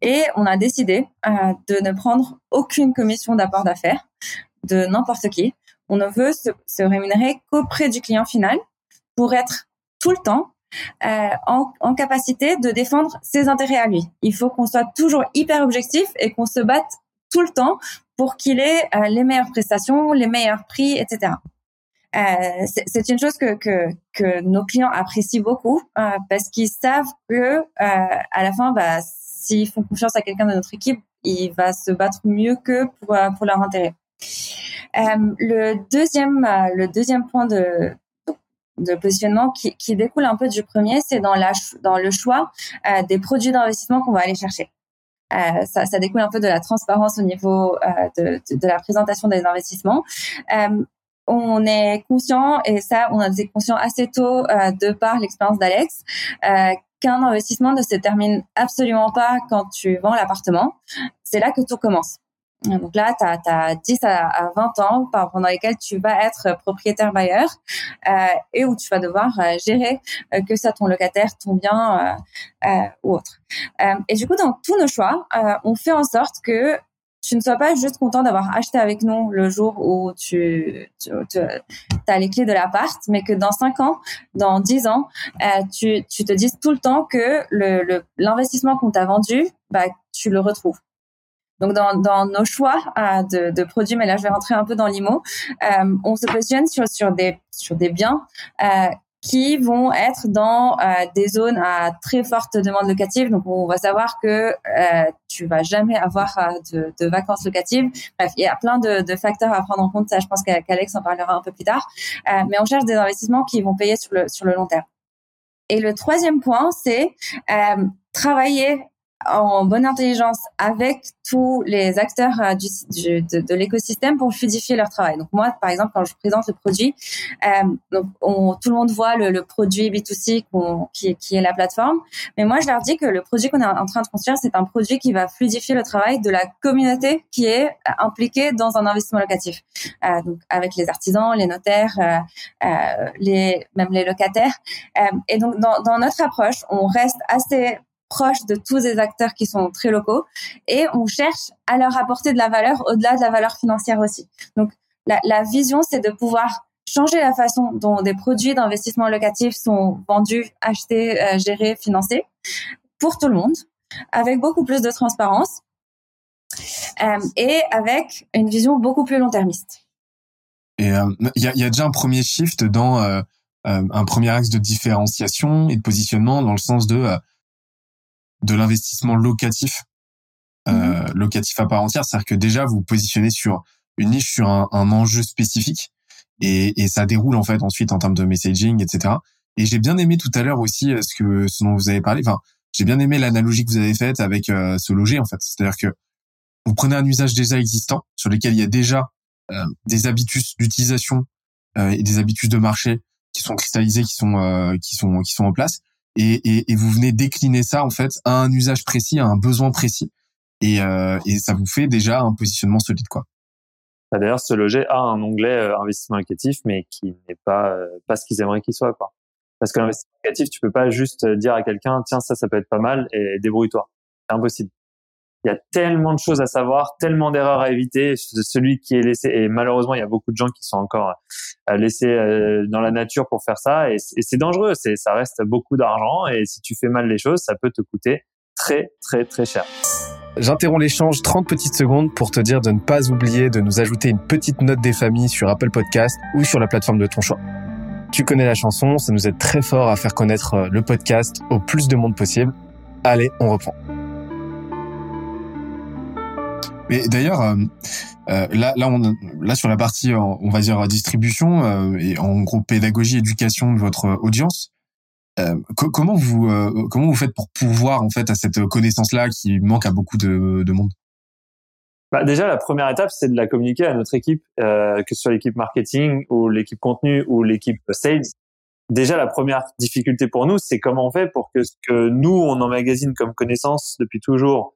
Et on a décidé euh, de ne prendre aucune commission d'apport d'affaires de n'importe qui. On ne veut se, se rémunérer qu'auprès du client final pour être tout le temps euh, en, en, capacité de défendre ses intérêts à lui. Il faut qu'on soit toujours hyper objectif et qu'on se batte tout le temps pour qu'il ait euh, les meilleures prestations, les meilleurs prix, etc. Euh, c'est une chose que, que, que, nos clients apprécient beaucoup euh, parce qu'ils savent que euh, à la fin, bah, s'ils font confiance à quelqu'un de notre équipe, il va se battre mieux que pour, pour leur intérêt. le deuxième, le deuxième point de, de positionnement qui, qui, découle un peu du premier, c'est dans, la, dans le choix euh, des produits d'investissement qu'on va aller chercher. Euh, ça, ça, découle un peu de la transparence au niveau euh, de, de, la présentation des investissements on est conscient, et ça, on a été conscient assez tôt euh, de par l'expérience d'Alex, euh, qu'un investissement ne se termine absolument pas quand tu vends l'appartement. C'est là que tout commence. Donc là, tu as, 10 à, 20 ans pendant lesquels tu vas être propriétaire bailleur euh, et où tu vas devoir gérer que ça ton locataire, ton bien ou autre. et du coup, dans tous nos choix, on fait en sorte que tu ne sois pas juste content d'avoir acheté avec nous le jour où tu, tu, as les clés de l'appart, mais que dans 5 ans, dans 10 ans, euh, tu, tu te dises tout le temps que le, l'investissement qu'on t'a vendu, bah, tu le retrouves. Donc dans, dans nos choix euh, de, de, produits, mais là je vais rentrer un peu dans l'IMO, euh, on se positionne sur, sur, des, sur des biens euh, qui vont être dans euh, des zones à très forte demande locative. Donc, on va savoir que euh, tu vas jamais avoir euh, de, de, vacances locatives. Bref, il y a plein de, de, facteurs à prendre en compte. Ça, je pense qu'Alex en parlera un peu plus tard. Euh, mais on cherche des investissements qui vont payer sur le, sur le long terme. Et le troisième point, c'est euh, travailler en bonne intelligence avec tous les acteurs euh, du, de, l'écosystème pour fluidifier leur travail. Donc moi, par exemple, quand je présente le produit, euh, donc on, tout le monde voit le, produit B2C qui, qui, est la plateforme, mais moi je leur dis que le produit qu'on est en train de construire, c'est un produit qui va fluidifier le travail de la communauté qui est impliquée dans un investissement locatif. Euh, donc avec les artisans, les notaires, euh, euh les même les locataires. Euh, et donc dans notre approche, on reste assez proche de tous les acteurs qui sont très locaux et on cherche à leur apporter de la valeur au-delà de la valeur financière aussi. Donc la, vision, c'est de pouvoir changer la façon dont des produits d'investissement locatif sont vendus, achetés, euh, gérés, financés pour tout le monde, avec beaucoup plus de transparence euh, et avec une vision beaucoup plus long-termiste. Et il euh, y, a, y, a, déjà un premier shift dans un premier axe de différenciation et de positionnement dans le sens de de l'investissement locatif, euh, mhm. locatif à part entière. C'est-à-dire que déjà, vous vous positionnez sur une niche, sur un, un enjeu spécifique, et, et, ça déroule en fait ensuite en termes de messaging, etc. Et j'ai bien aimé tout à l'heure aussi euh, ce que ce dont vous avez parlé. Enfin, j'ai bien aimé l'analogie que vous avez faite avec euh, ce loger en fait. C'est-à-dire que vous prenez un usage déjà existant sur lequel il y a déjà euh, des habitudes d'utilisation euh, et des habitudes de marché qui sont cristallisées, qui sont qui sont qui sont en place et, et, et, vous venez décliner ça en fait à un usage précis, à un besoin précis, et, euh, et ça vous fait déjà un positionnement solide quoi. Bah, d'ailleurs, ce loger a un onglet euh, investissement locatif, mais qui n'est pas euh, pas ce qu'ils aimeraient qu'il soit quoi. Parce que l'investissement locatif, tu peux pas juste dire à quelqu'un tiens ça ça peut être pas mal et débrouille-toi. C'est impossible il y a tellement de choses à savoir, tellement d'erreurs à éviter. Celui qui est laissé, et malheureusement, il y a beaucoup de gens qui sont encore euh, laissés euh, dans la nature pour faire ça, et c'est dangereux. Ça reste beaucoup d'argent, et si tu fais mal les choses, ça peut te coûter très, très, très cher. J'interromps l'échange 30 petites secondes pour te dire de ne pas oublier de nous ajouter une petite note des familles sur Apple Podcast ou sur la plateforme de ton choix. Tu connais la chanson, ça nous aide très fort à faire connaître euh, le podcast au plus de monde possible. Allez, on reprend. Mais d'ailleurs, euh, euh, là, là, sur la partie, on va dire distribution euh, et en gros pédagogie, éducation de votre audience. comment vous comment vous faites pour pouvoir en fait à cette connaissance là qui manque à beaucoup de, de monde? Bah déjà, la première étape, c'est de la communiquer à notre équipe, que ce soit l'équipe marketing ou l'équipe contenu ou l'équipe sales. Déjà, la première difficulté pour nous, c'est comment on fait pour que ce que nous, on emmagasine comme connaissance depuis toujours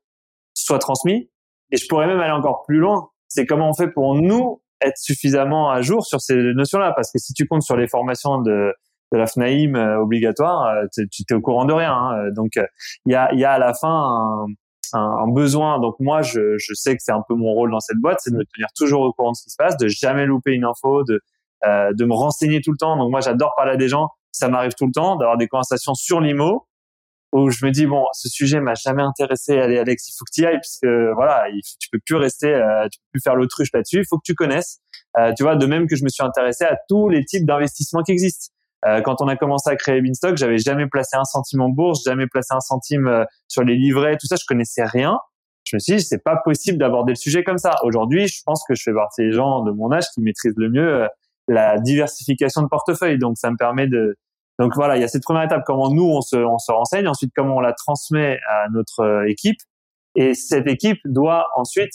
soit transmis et je pourrais même aller encore plus loin. C'est comment on fait pour nous être suffisamment à jour sur ces notions-là. Parce que si tu comptes sur les formations de, de la FNAIM euh, obligatoire, euh, tu es au courant de rien. Hein. Donc, euh, il y, a, y a à la fin un, un, besoin. Donc, moi, je, je sais que c'est un peu mon rôle dans cette boîte, c'est de me tenir toujours au courant de ce qui se passe, de jamais louper une info, de, de me renseigner tout le temps. Donc, moi, j'adore parler à des gens. Ça m'arrive tout le temps d'avoir des conversations sur l'IMO où je me dis bon, ce sujet m'a jamais intéressé. Allez, Alex, il faut que tu ailles puisque voilà, il, tu peux plus rester, euh, tu peux plus faire l'autruche là-dessus. Il faut que tu connaisses. Euh, tu vois, de même que je me suis intéressé à tous les types d'investissements qui existent. Euh, quand on a commencé à créer Beanstalk, j'avais jamais placé un centime en bourse, jamais placé un centime euh, sur les livrets, tout ça, je connaissais rien. Je me suis dit, c'est pas possible d'aborder le sujet comme ça. Aujourd'hui, je pense que je fais partie des gens de mon âge qui maîtrisent le mieux euh, la diversification de portefeuille. Donc, ça me permet de, donc voilà, il y a cette première étape, comment nous on se, on se renseigne, ensuite comment on la transmet à notre euh, équipe, et cette équipe doit ensuite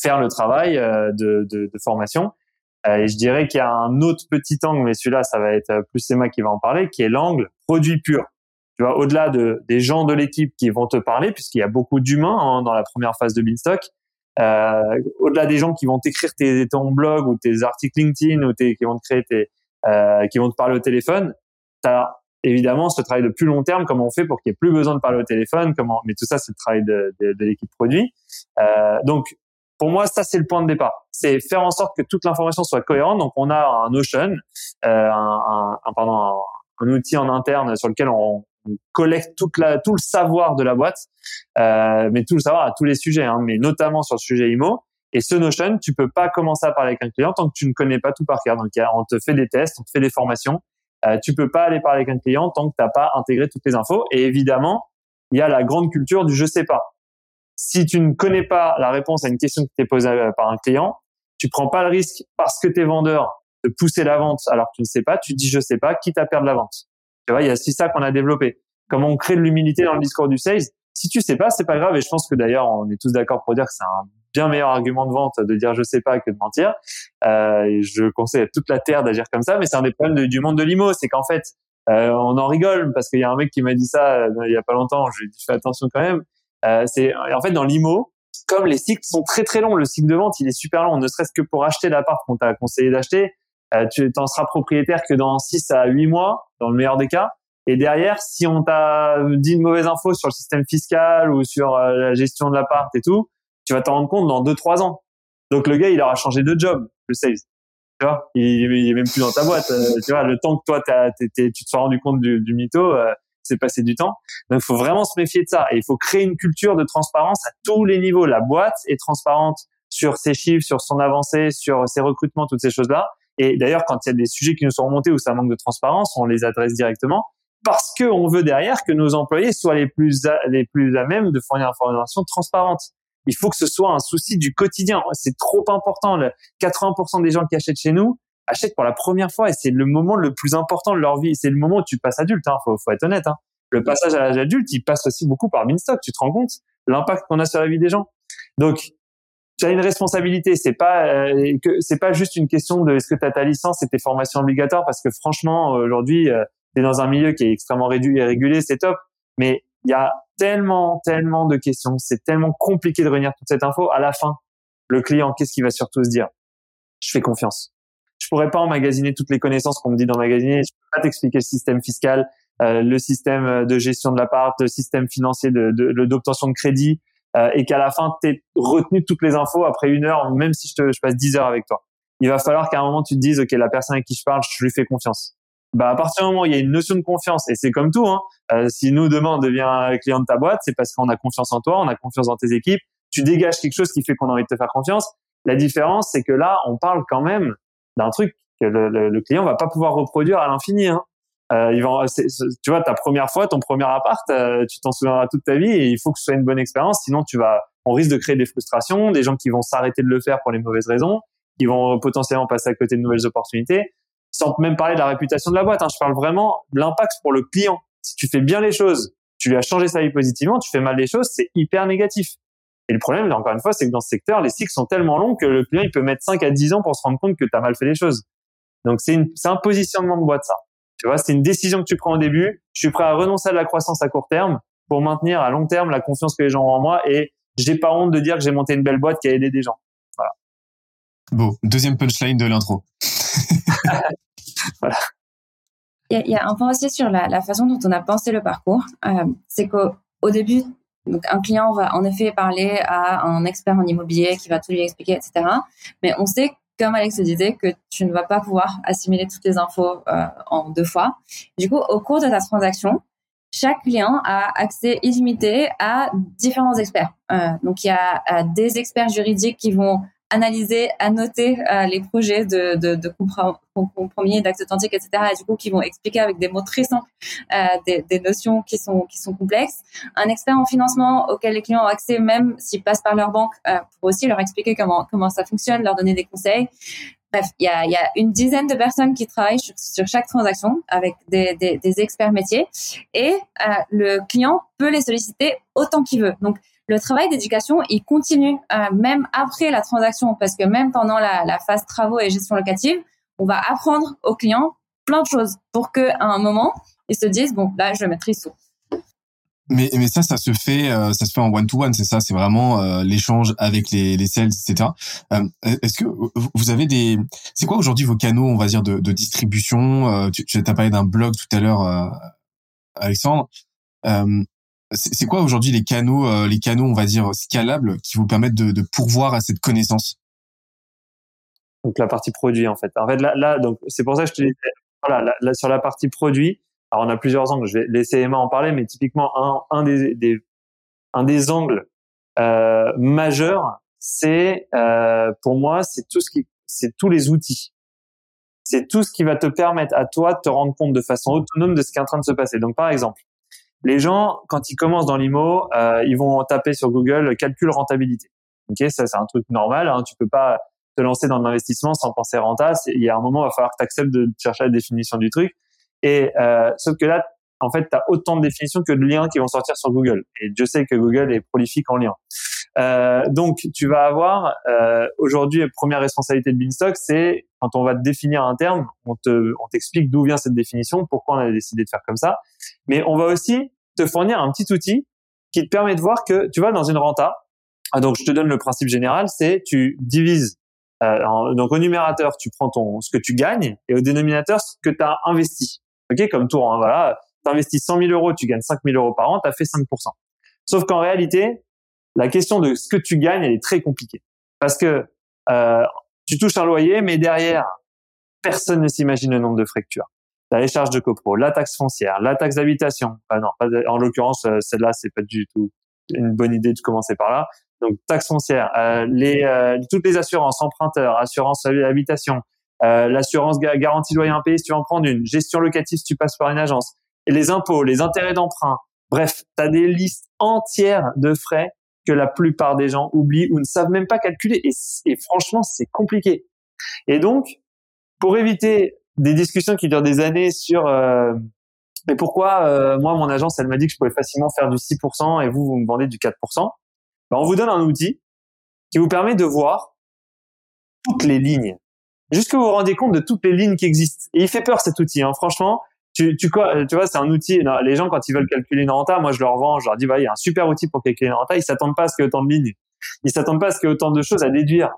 faire le travail euh, de, de, de formation. Euh, et je dirais qu'il y a un autre petit angle, mais celui-là, ça va être plus Emma qui va en parler, qui est l'angle produit pur. Tu vois, au-delà de, des gens de l'équipe qui vont te parler, puisqu'il y a beaucoup d'humains hein, dans la première phase de Beanstalk, euh, au-delà des gens qui vont t'écrire tes, ton blog ou tes articles LinkedIn ou tes, qui vont te créer tes, euh, qui vont te parler au téléphone, as évidemment ce travail de plus long terme, comment on fait pour qu'il n'y ait plus besoin de parler au téléphone, comment, mais tout ça, c'est le travail de, de, de l'équipe produit. Euh, donc, pour moi, ça, c'est le point de départ. C'est faire en sorte que toute l'information soit cohérente. Donc, on a un Notion, euh, un, un, pardon, un, outil en interne sur lequel on, on collecte toute la, tout le savoir de la boîte, euh, mais tout le savoir à tous les sujets, hein, mais notamment sur le sujet IMO. Et ce Notion, tu peux pas commencer à parler avec un client tant que tu ne connais pas tout par cœur. Donc, on te fait des tests, on te fait des formations euh, tu peux pas aller parler avec un client tant que t'as pas intégré toutes les infos. Et évidemment, il y a la grande culture du je sais pas. Si tu ne connais pas la réponse à une question qui t'est posée euh, par un client, tu prends pas le risque parce que tu es vendeur de pousser la vente alors que tu ne sais pas, tu dis je sais pas, quitte à perdre la vente. Tu vois, il y a aussi ça qu'on a développé. Comment on crée de l'humilité dans le discours du sales si tu sais pas, c'est pas grave. Et je pense que d'ailleurs, on est tous d'accord pour dire que c'est un bien meilleur argument de vente de dire je sais pas que de mentir. Euh, je conseille à toute la terre d'agir comme ça, mais c'est un des problèmes du monde de l'IMO, c'est qu'en fait, euh, on en rigole parce qu'il y a un mec qui m'a dit ça euh, il y a pas longtemps. Je lui fais attention quand même. Euh, c'est en fait dans l'IMO, comme les cycles sont très très longs, le cycle de vente il est super long, ne serait-ce que pour acheter l'appart qu'on t'a conseillé d'acheter, euh, tu t'en seras propriétaire que dans 6 à 8 mois, dans le meilleur des cas. Et derrière, si on t'a dit une mauvaise info sur le système fiscal ou sur euh, la gestion de l'appart et tout, tu vas t'en rendre compte dans 2-3 ans. Donc le gars, il aura changé de job, le sales. Tu vois, il, il est même plus dans ta boîte. Euh, tu vois, le temps que toi, t'as, tu te sois rendu compte du, du mytho, euh, c'est passé du temps. Donc il faut vraiment se méfier de ça. Et il faut créer une culture de transparence à tous les niveaux. La boîte est transparente sur ses chiffres, sur son avancée, sur ses recrutements, toutes ces choses-là. Et d'ailleurs, quand il y a des sujets qui nous sont remontés où ça manque de transparence, on les adresse directement parce qu'on veut derrière que nos employés soient les plus à, les plus à même de fournir informations transparentes. Il faut que ce soit un souci du quotidien. C'est trop important. Le 80% des gens qui achètent chez nous achètent pour la première fois et c'est le moment le plus important de leur vie. C'est le moment où tu passes adulte. Hein. Faut, faut être honnête. Hein. Le passage à l'âge adulte, il passe aussi beaucoup par Minstock. Tu te rends compte? L'impact qu'on a sur la vie des gens. Donc tu as une responsabilité. C'est pas euh, c'est pas juste une question de est-ce que tu as ta licence et tes formations obligatoires parce que franchement aujourd'hui euh, tu es dans un milieu qui est extrêmement réduit et régulé, c'est top. Mais il y a tellement tellement de questions, c'est tellement compliqué de réunir toute cette info. À la fin, le client, qu'est-ce qu'il va surtout se dire? Je fais confiance. Je pourrais pas emmagasiner toutes les connaissances qu'on me dit d'emmagasiner. Je peux pas t'expliquer le système fiscal, euh, le système de gestion de l'appart, le système financier de d'obtention de, de crédit, euh, et qu'à la fin, tu retenu toutes les infos après une heure, même si je, te, je passe dix heures avec toi. Il va falloir qu'à un moment, tu te dises, OK, la personne à qui je parle, je lui fais confiance. Bah, à partir du moment où il y a une notion de confiance, et c'est comme tout, hein, euh, si nous, demain, on devient client de ta boîte, c'est parce qu'on a confiance en toi, on a confiance dans tes équipes, tu dégages quelque chose qui fait qu'on a envie de te faire confiance. La différence, c'est que là, on parle quand même d'un truc que le, le, le, client va pas pouvoir reproduire à l'infini. Hein. Euh, ils vont, tu vois, ta première fois, ton premier appart, euh, tu t'en souviendras toute ta vie et il faut que ce soit une bonne expérience. Sinon, tu vas, on risque de créer des frustrations, des gens qui vont s'arrêter de le faire pour les mauvaises raisons, qui vont potentiellement passer à côté de nouvelles opportunités. Sans même parler de la réputation de la boîte. Hein, je parle vraiment de l'impact pour le client. Si tu fais bien les choses, tu lui as changé sa vie positivement. Tu fais mal les choses, c'est hyper négatif. Et le problème, encore une fois, c'est que dans ce secteur, les cycles sont tellement longs que le client, il peut mettre 5 à 10 ans pour se rendre compte que tu as mal fait les choses. Donc, c'est un positionnement de boîte, ça. Tu vois, c'est une décision que tu prends au début. Je suis prêt à renoncer à la croissance à court terme pour maintenir à long terme la confiance que les gens ont en moi et j'ai pas honte de dire que j'ai monté une belle boîte qui a aidé des gens. Voilà. Bon, deuxième punchline de l'intro. Il y, a un point aussi sur la, façon dont on a pensé le parcours. Euh, c'est qu'au début, un client va en effet parler à un expert en immobilier qui va tout lui expliquer, etc. Mais on sait comme Alex le disait, que tu ne vas pas pouvoir assimiler toutes les infos euh, en deux fois. Du coup, au cours de ta transaction, chaque client a accès illimité à différents experts. Euh, donc, il y a des experts juridiques qui vont analyser, annoter euh, les projets de, de, de compromis, d'actes authentiques, etc. Et du coup, qui vont expliquer avec des mots très simples euh, des, des, notions qui sont qui sont complexes. Un expert en financement auquel les clients ont accès, même s'ils passent par leur banque, euh, pour aussi leur expliquer comment comment ça fonctionne, leur donner des conseils. Bref, il y a, y a une dizaine de personnes qui travaillent sur, sur chaque transaction avec des, des, des experts métiers et euh, le client peut les solliciter autant qu'il veut. Donc, le travail d'éducation, il continue euh, même après la transaction, parce que même pendant la, phase travaux et gestion locative, on va apprendre aux clients plein de choses pour qu'à un moment, ils se disent, bon, là, je maîtrise tout. Mais, mais ça, ça se fait, euh, ça se fait en one to one, c'est ça, c'est vraiment euh, l'échange avec les, les sales, etc. Est-ce que vous avez des, c'est quoi aujourd'hui vos canaux, on va dire, de, distribution? Tu, as parlé d'un blog tout à l'heure, Alexandre. C'est quoi aujourd'hui les canaux, les canaux, on va dire scalables, qui vous permettent de, de pourvoir à cette connaissance? Donc la partie produit, en fait. En fait, là, là donc c'est pour ça que je te disais, voilà, là, sur la partie produit alors, on a plusieurs angles. Je vais laisser Emma en parler, mais typiquement, un, un des, des, un des angles euh, majeurs, c'est euh, pour moi, c'est tout ce qui, c'est tous les outils. C'est tout ce qui va te permettre à toi de te rendre compte de façon autonome de ce qui est en train de se passer. Donc, par exemple, les gens, quand ils commencent dans l'IMO, euh, ils vont taper sur Google calcul rentabilité. Ok, ça c'est un truc normal. Hein, tu peux pas te lancer dans l'investissement sans penser renta. Il y a un moment, il va falloir que tu acceptes de chercher la définition du truc. Et euh, sauf que là, en fait, tu as autant de définitions que de liens qui vont sortir sur Google. Et je sais que Google est prolifique en liens. Euh, donc, tu vas avoir euh, aujourd'hui première responsabilité de Beanstalk, c'est quand on va te définir un terme, on te, on t'explique d'où vient cette définition, pourquoi on a décidé de faire comme ça. Mais on va aussi te fournir un petit outil qui te permet de voir que, tu vois, dans une renta, ah, donc je te donne le principe général, c'est tu divises euh, donc au numérateur, tu prends ton ce que tu gagnes et au dénominateur ce que tu as investi. Ok, comme tour. Hein, voilà, investis 100 000 euros, tu gagnes 5 000 euros par an, tu as fait 5% Sauf qu'en réalité, la question de ce que tu gagnes, elle est très compliquée parce que euh, tu touches un loyer, mais derrière, personne ne s'imagine le nombre de frais que tu as. Tu les charges de copro, la taxe foncière, la taxe d'habitation. Ah non, en l'occurrence, euh, celle-là, c'est pas du tout une bonne idée de commencer par là donc taxe foncière, euh, les, euh, toutes les assurances, emprunteurs, assurance habitation, euh, l'assurance garantie loyer impayé si tu en prends une, gestion locative si tu passes par une agence, et les impôts, les intérêts d'emprunt. Bref, tu as des listes entières de frais que la plupart des gens oublient ou ne savent même pas calculer. Et, franchement, c'est compliqué. Et donc, pour éviter des discussions qui durent des années sur euh, mais pourquoi moi mon agence elle m'a dit que je pouvais facilement faire du 6% et vous vous me vendez du 4% ben, on vous donne un outil qui vous permet de voir toutes les lignes. Juste que vous vous rendez compte de toutes les lignes qui existent. Et il fait peur cet outil, hein. franchement. Tu, tu, tu vois, c'est un outil. les gens, quand ils veulent calculer une renta, moi, je leur vends, je leur dis, bah, il y a un super outil pour calculer une renta. Ils s'attendent pas à ce qu'il y ait autant de lignes. Ils s'attendent pas à ce qu'il y ait autant de choses à déduire.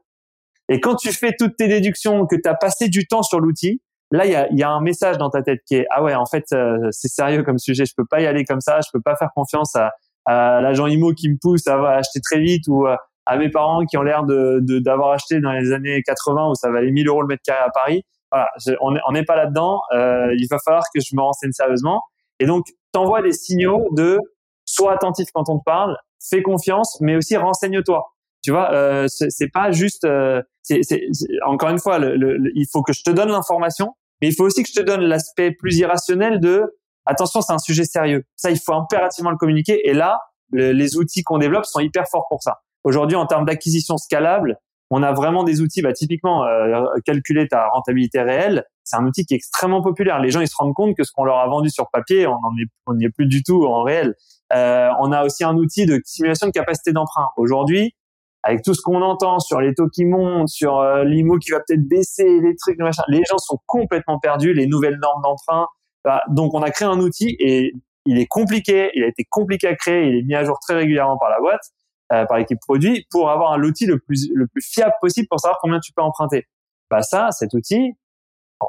Et quand tu fais toutes tes déductions, que tu as passé du temps sur l'outil, là, il y a, y a, un message dans ta tête qui est, ah ouais, en fait, euh, c'est sérieux comme sujet. Je peux pas y aller comme ça. Je peux pas faire confiance à, à l'agent IMO qui me pousse à acheter très vite ou euh, à mes parents qui ont l'air de d'avoir acheté dans les années 80 où ça valait 1000 euros le mètre carré à Paris. Voilà, on n'est pas là-dedans. Euh, il va falloir que je me renseigne sérieusement. Et donc, t'envoies des signaux de sois attentif quand on te parle, fais confiance, mais aussi renseigne-toi. Tu vois, euh, c'est pas juste. Euh, encore une fois, le, il faut que je te donne l'information, mais il faut aussi que je te donne l'aspect plus irrationnel de attention, c'est un sujet sérieux. Ça, il faut impérativement le communiquer. Et là, les outils qu'on développe sont hyper forts pour ça. Aujourd'hui, en termes d'acquisition scalable, on a vraiment des outils, bah, typiquement, euh, calculer ta rentabilité réelle, c'est un outil qui est extrêmement populaire. Les gens, ils se rendent compte que ce qu'on leur a vendu sur papier, on n'y est, est plus du tout en réel. Euh, on a aussi un outil de simulation de capacité d'emprunt. Aujourd'hui, avec tout ce qu'on entend sur les taux qui montent, sur euh, l'IMO qui va peut-être baisser, les trucs, machin, les gens sont complètement perdus, les nouvelles normes d'emprunt, bah, donc on a créé un outil et il est compliqué, il a été compliqué à créer, il est mis à jour très régulièrement par la boîte, euh, par l'équipe produit, pour avoir l'outil le plus le plus fiable possible pour savoir combien tu peux emprunter. Bah ça, cet outil,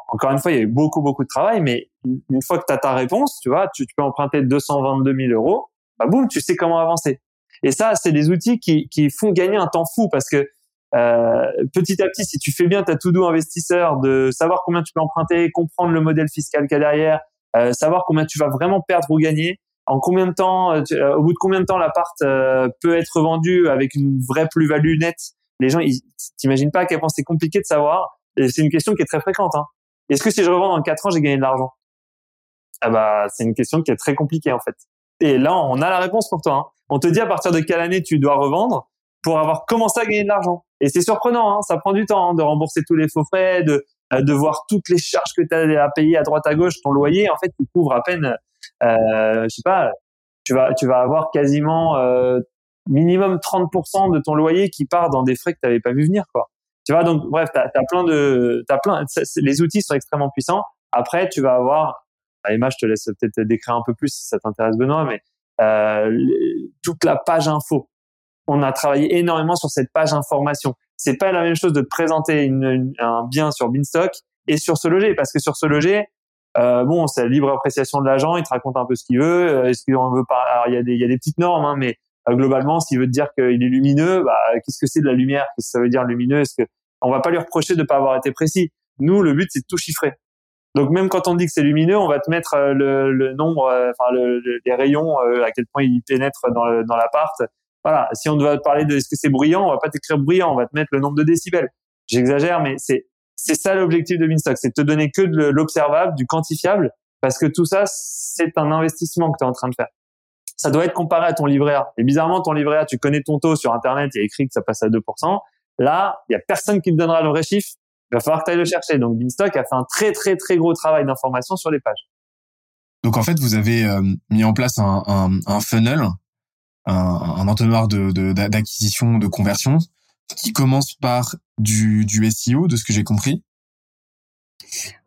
encore une fois, il y a eu beaucoup beaucoup de travail, mais une fois que tu as ta réponse, tu vois, tu, peux emprunter 222 000 euros, bah boum, tu sais comment avancer. Et ça, c'est des outils qui, qui font gagner un temps fou parce que euh, petit à petit, si tu fais bien ta to-do investisseur, de savoir combien tu peux emprunter, comprendre le modèle fiscal qu'il y a derrière, euh, savoir combien tu vas vraiment perdre ou gagner, en combien de temps, euh, au bout de combien de temps l'appart peut être vendu avec une vraie plus-value nette? Les gens, ils t'imaginent pas à quel point c'est compliqué de savoir. C'est une question qui est très fréquente. Hein. Est-ce que si je revends dans 4 ans, j'ai gagné de l'argent? Ah bah, c'est une question qui est très compliquée en fait. Et là, on a la réponse pour toi. Hein. On te dit à partir de quelle année tu dois revendre pour avoir commencé à gagner de l'argent. Et c'est surprenant, hein, ça prend du temps hein, de rembourser tous les faux frais, de, euh, de voir toutes les charges que tu as à payer à droite à gauche, ton loyer, en fait, tu couvres à peine, euh, je sais pas, tu vas, tu vas avoir quasiment euh, minimum 30% de ton loyer qui part dans des frais que tu n'avais pas vu venir, quoi. Tu vois, donc bref, tu as, plein de, t'as plein, les outils sont extrêmement puissants. Après, tu vas avoir, Emma, je te laisse peut-être décrire un peu plus si ça t'intéresse, Benoît, mais euh, toute la page info on a travaillé énormément sur cette page information. C'est pas la même chose de te présenter un bien sur Beanstalk et sur ce loger, parce que sur ce loger, euh, bon, c'est la libre appréciation de l'agent, il te raconte un peu ce qu'il veut. Euh, est-ce qu'on veut pas? Alors il y a des y a des petites normes, hein, mais euh, globalement, s'il veut te dire qu'il est lumineux, bah qu'est-ce que c'est de la lumière? Qu'est-ce que ça veut dire lumineux? Est-ce que on va pas lui reprocher de pas avoir été précis Nous, le but c'est de tout chiffrer. Donc même quand on dit que c'est lumineux, on va te mettre euh, le, le nombre, enfin le, les rayons, à quel point il pénètre dans, dans l'appart, voilà, si on doit parler de est-ce que c'est bruyant, on va pas t'écrire bruyant, on va te mettre le nombre de décibels. J'exagère, mais c'est c'est ça l'objectif de Minstock, c'est de te donner que de l'observable, du quantifiable, parce que tout ça, c'est un investissement que tu es en train de faire. Ça doit être comparé à ton livret. Et bizarrement, ton livret tu connais ton taux sur Internet, il y écrit que ça passe à 2%. Là, il y a personne qui te donnera le vrai chiffre. Il va falloir que tu ailles le chercher. Donc, Beanstalk a fait un très, très, très gros travail d'information sur les pages. Donc en fait, vous avez mis en place un, un, un funnel, un, entonnoir d'acquisition, de, conversion, qui commence par du, du SEO, de ce que j'ai compris.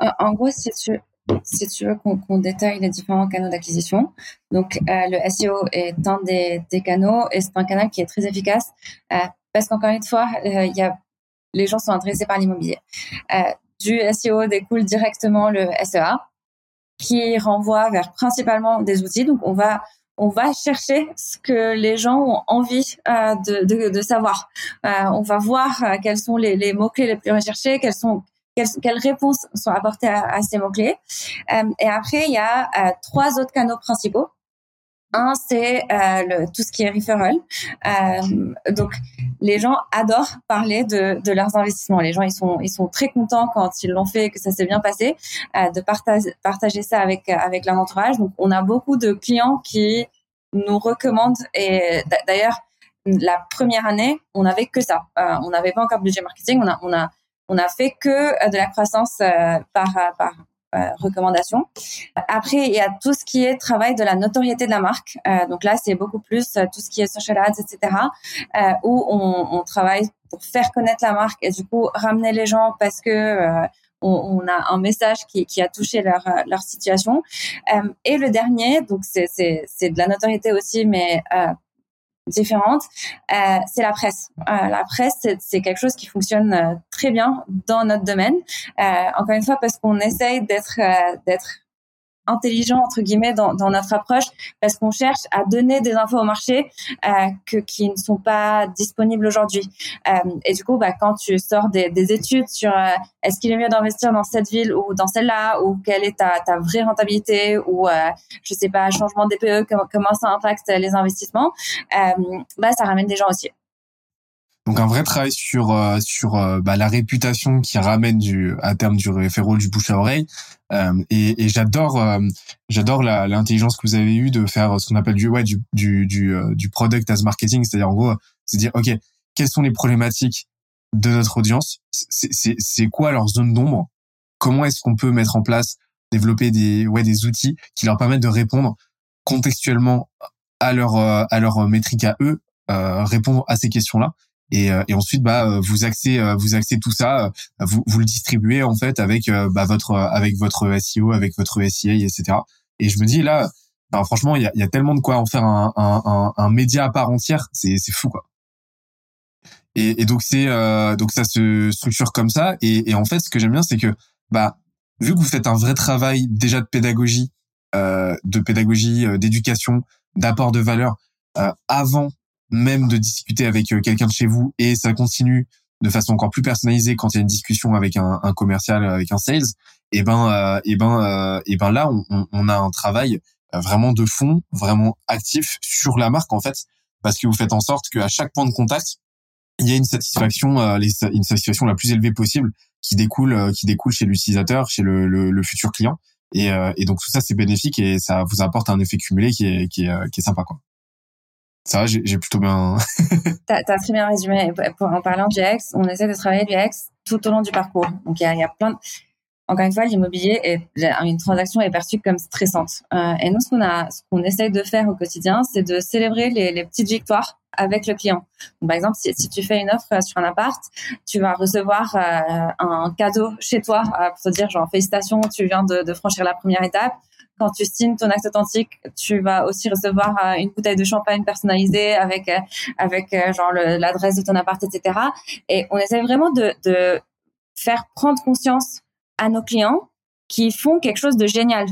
En gros, si tu, si tu veux qu'on détaille les différents canaux d'acquisition, donc le SEO est un des, des canaux et c'est un canal qui est très efficace parce qu'encore une fois, il y a les gens sont intéressés par l'immobilier. Euh, du SEO découle directement le SEA qui renvoie vers principalement des outils. Donc on va on va chercher ce que les gens ont envie euh, de, de, de, savoir. Euh, on va voir euh, quels sont les, les mots-clés les plus recherchés, quelles sont quelles, quelles réponses sont apportées à, à ces mots-clés. Euh, et après, il y a trois autres canaux principaux. Un, c'est euh, tout ce qui est referral. Euh, donc, les gens adorent parler de, de, leurs investissements. Les gens, ils sont, ils sont très contents quand ils l'ont fait, que ça s'est bien passé, euh, de partager, partager ça avec avec leur entourage. Donc, on a beaucoup de clients qui nous recommandent. Et d'ailleurs, la première année, on n'avait que ça. Euh, on n'avait pas encore de budget marketing. On a, on a, on a fait que de la croissance euh, par par euh, recommandations. Après, il y a tout ce qui est travail de la notoriété de la marque. Euh, donc là, c'est beaucoup plus euh, tout ce qui est social ads, etc., où on, travaille pour faire connaître la marque et du coup ramener les gens parce que on, a un message qui, a touché leur, leur situation. et le dernier, donc c'est de la notoriété aussi, mais différentes, euh, c'est la presse. Euh, la presse, c'est quelque chose qui fonctionne euh, très bien dans notre domaine. Euh, encore une fois, parce qu'on essaye d'être euh, d'être intelligent entre guillemets dans, dans notre approche parce qu'on cherche à donner des infos au marché euh, que qui ne sont pas disponibles aujourd'hui. Euh, et du coup bah, quand tu sors des, des études sur euh, est-ce qu'il est mieux d'investir dans cette ville ou dans celle-là ou quelle est ta, ta vraie rentabilité ou euh, je sais pas changement DPE comment, ça impacte les investissements euh, bah ça ramène des gens aussi donc un vrai travail sur euh, sur euh, bah, la réputation qui ramène du à terme du référent du bouche à oreille. Euh, et, et j'adore j'adore l'intelligence que vous avez eue de faire ce qu'on appelle du ouais du du du, du product as marketing, c'est-à-dire en gros c'est dire ok quelles sont les problématiques de notre audience, c'est c'est quoi leur zone d'ombre, comment est-ce qu'on peut mettre en place développer des ouais des outils qui leur permettent de répondre contextuellement à leur à leur métrique à eux, répondre à ces questions là et, euh, et ensuite bah euh, vous axez euh, vous axez tout ça vous, vous le distribuez en fait avec bah, votre avec votre SEO avec votre SEA etc et je me dis là bah, franchement il y a, y a, tellement de quoi en faire un, un, un, média à part entière c'est c'est fou quoi. Et, et donc c'est donc ça se structure comme ça. Et, et en fait ce que j'aime bien c'est que bah vu que vous faites un vrai travail déjà de pédagogie de pédagogie d'éducation d'apport de valeur avant même de discuter avec euh, quelqu'un de chez vous et ça continue de façon encore plus personnalisée quand il y a une discussion avec un, un commercial, avec un sales, et ben, euh, et ben, euh, et ben là, on, on, a un travail vraiment de fond, vraiment actif sur la marque en fait, parce que vous faites en sorte qu'à chaque point de contact, il y a une satisfaction, une satisfaction la plus élevée possible qui découle, qui découle chez l'utilisateur, chez le, le, le, futur client, et, et donc tout ça c'est bénéfique et ça vous apporte un effet cumulé qui est, qui est, qui est sympa quoi. Ça va, j'ai plutôt bien. t'as as très bien résumé. En parlant du UX, on essaie de travailler l'UX tout au long du parcours. Donc il y a, plein de... Encore une fois, l'immobilier est une transaction est perçue comme stressante. Euh, et nous, ce qu'on a, ce qu'on essaye de faire au quotidien, c'est de célébrer les, petites victoires avec le client. Par exemple, si, tu fais une offre sur un appart, tu vas recevoir euh, un cadeau chez toi euh, pour te dire genre félicitations, tu viens de franchir la première étape quand tu signes ton acte authentique, tu vas aussi recevoir euh, une bouteille de champagne personnalisée avec euh, avec euh, genre l'adresse de ton appart, etc. Et on essaie vraiment de, de faire prendre conscience à nos clients qui font quelque chose de génial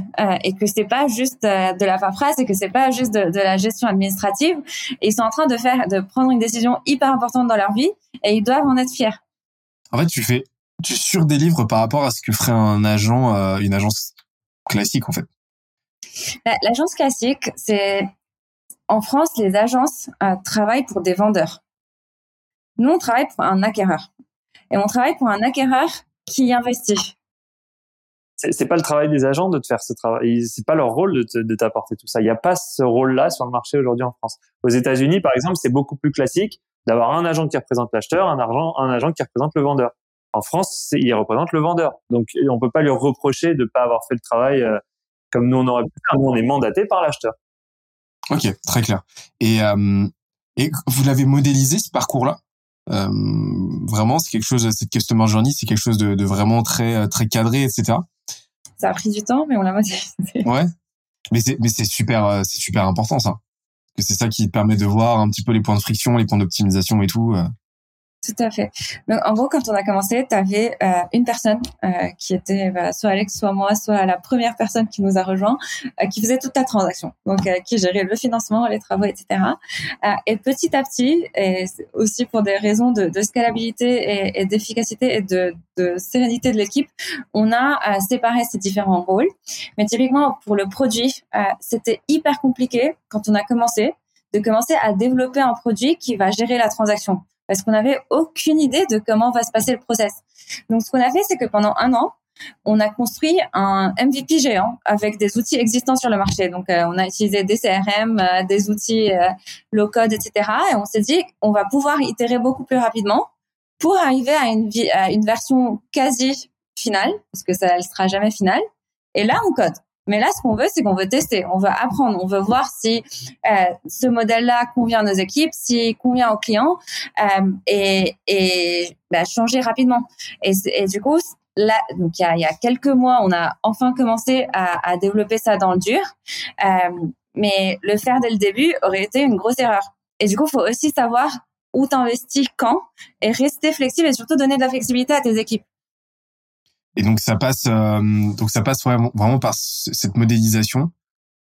et que c'est pas juste de la paperasse et que c'est pas juste de, de, la gestion administrative. ils sont en train de faire, de prendre une décision hyper importante dans leur vie et ils doivent en être fiers. En fait, tu fais, tu surdélivres par rapport à ce que ferait un agent, une agence classique en fait. Bah, l'agence classique, c'est en France, les agences euh, travaillent pour des vendeurs. Nous, on travaille pour un acquéreur. Et on travaille pour un acquéreur qui investit. C'est pas le travail des agents de te faire ce travail. C'est pas leur rôle de t'apporter tout ça. Il n'y a pas ce rôle-là sur le marché aujourd'hui en France. Aux États-Unis, par exemple, c'est beaucoup plus classique d'avoir un agent qui représente l'acheteur, un, un agent qui représente le vendeur. En France, il représente le vendeur. Donc, on peut pas lui reprocher de pas avoir fait le travail euh, comme nous on aurait pu faire. Nous on est mandaté par l'acheteur. Ok, très clair. Et, euh, et vous l'avez modélisé ce parcours-là? Euh, Vraiment, c'est quelque chose, cette customer journey, c'est quelque chose de, de, vraiment très très cadré, etc. Ça a pris du temps, mais on l'a modélisé. Ouais, mais c'est mais c'est super euh, c'est super important ça. Que c'est ça qui te permet de voir un petit peu les points de friction, les points d'optimisation et tout. Tout à fait. Donc, en gros, quand on a commencé, tu avais euh, une personne euh, qui était soit Alex, soit moi, soit la première personne qui nous a rejoint, euh, qui faisait toute la transaction, donc qui gérait le financement, les travaux, etc. Et petit à petit, et aussi pour des raisons de, scalabilité et, d'efficacité et de, sérénité de l'équipe, on a séparé ces différents rôles. Mais typiquement, pour le produit, c'était hyper compliqué quand on a commencé de commencer à développer un produit qui va gérer la transaction parce qu'on n'avait aucune idée de comment va se passer le process. Donc, ce qu'on a fait, c'est que pendant un an, on a construit un MVP géant avec des outils existants sur le marché. Donc, euh, on a utilisé des CRM, euh, des outils euh, low code, etc. Et on s'est dit, on va pouvoir itérer beaucoup plus rapidement pour arriver à une, à une version quasi finale, parce que ça ne sera jamais finale. Et là, on code. Mais là, ce qu'on veut, c'est qu'on veut tester, on veut apprendre, on veut voir si euh, ce modèle-là convient à nos équipes, s'il convient aux clients, euh, et, et bah, changer rapidement. Et, et, du coup, là, donc il y a, y a, quelques mois, on a enfin commencé à, à développer ça dans le dur, euh, mais le faire dès le début aurait été une grosse erreur. Et du coup, il faut aussi savoir où t'investis quand et rester flexible et surtout donner de la flexibilité à tes équipes. Et donc ça passe, euh, donc ça passe vraiment, par cette modélisation.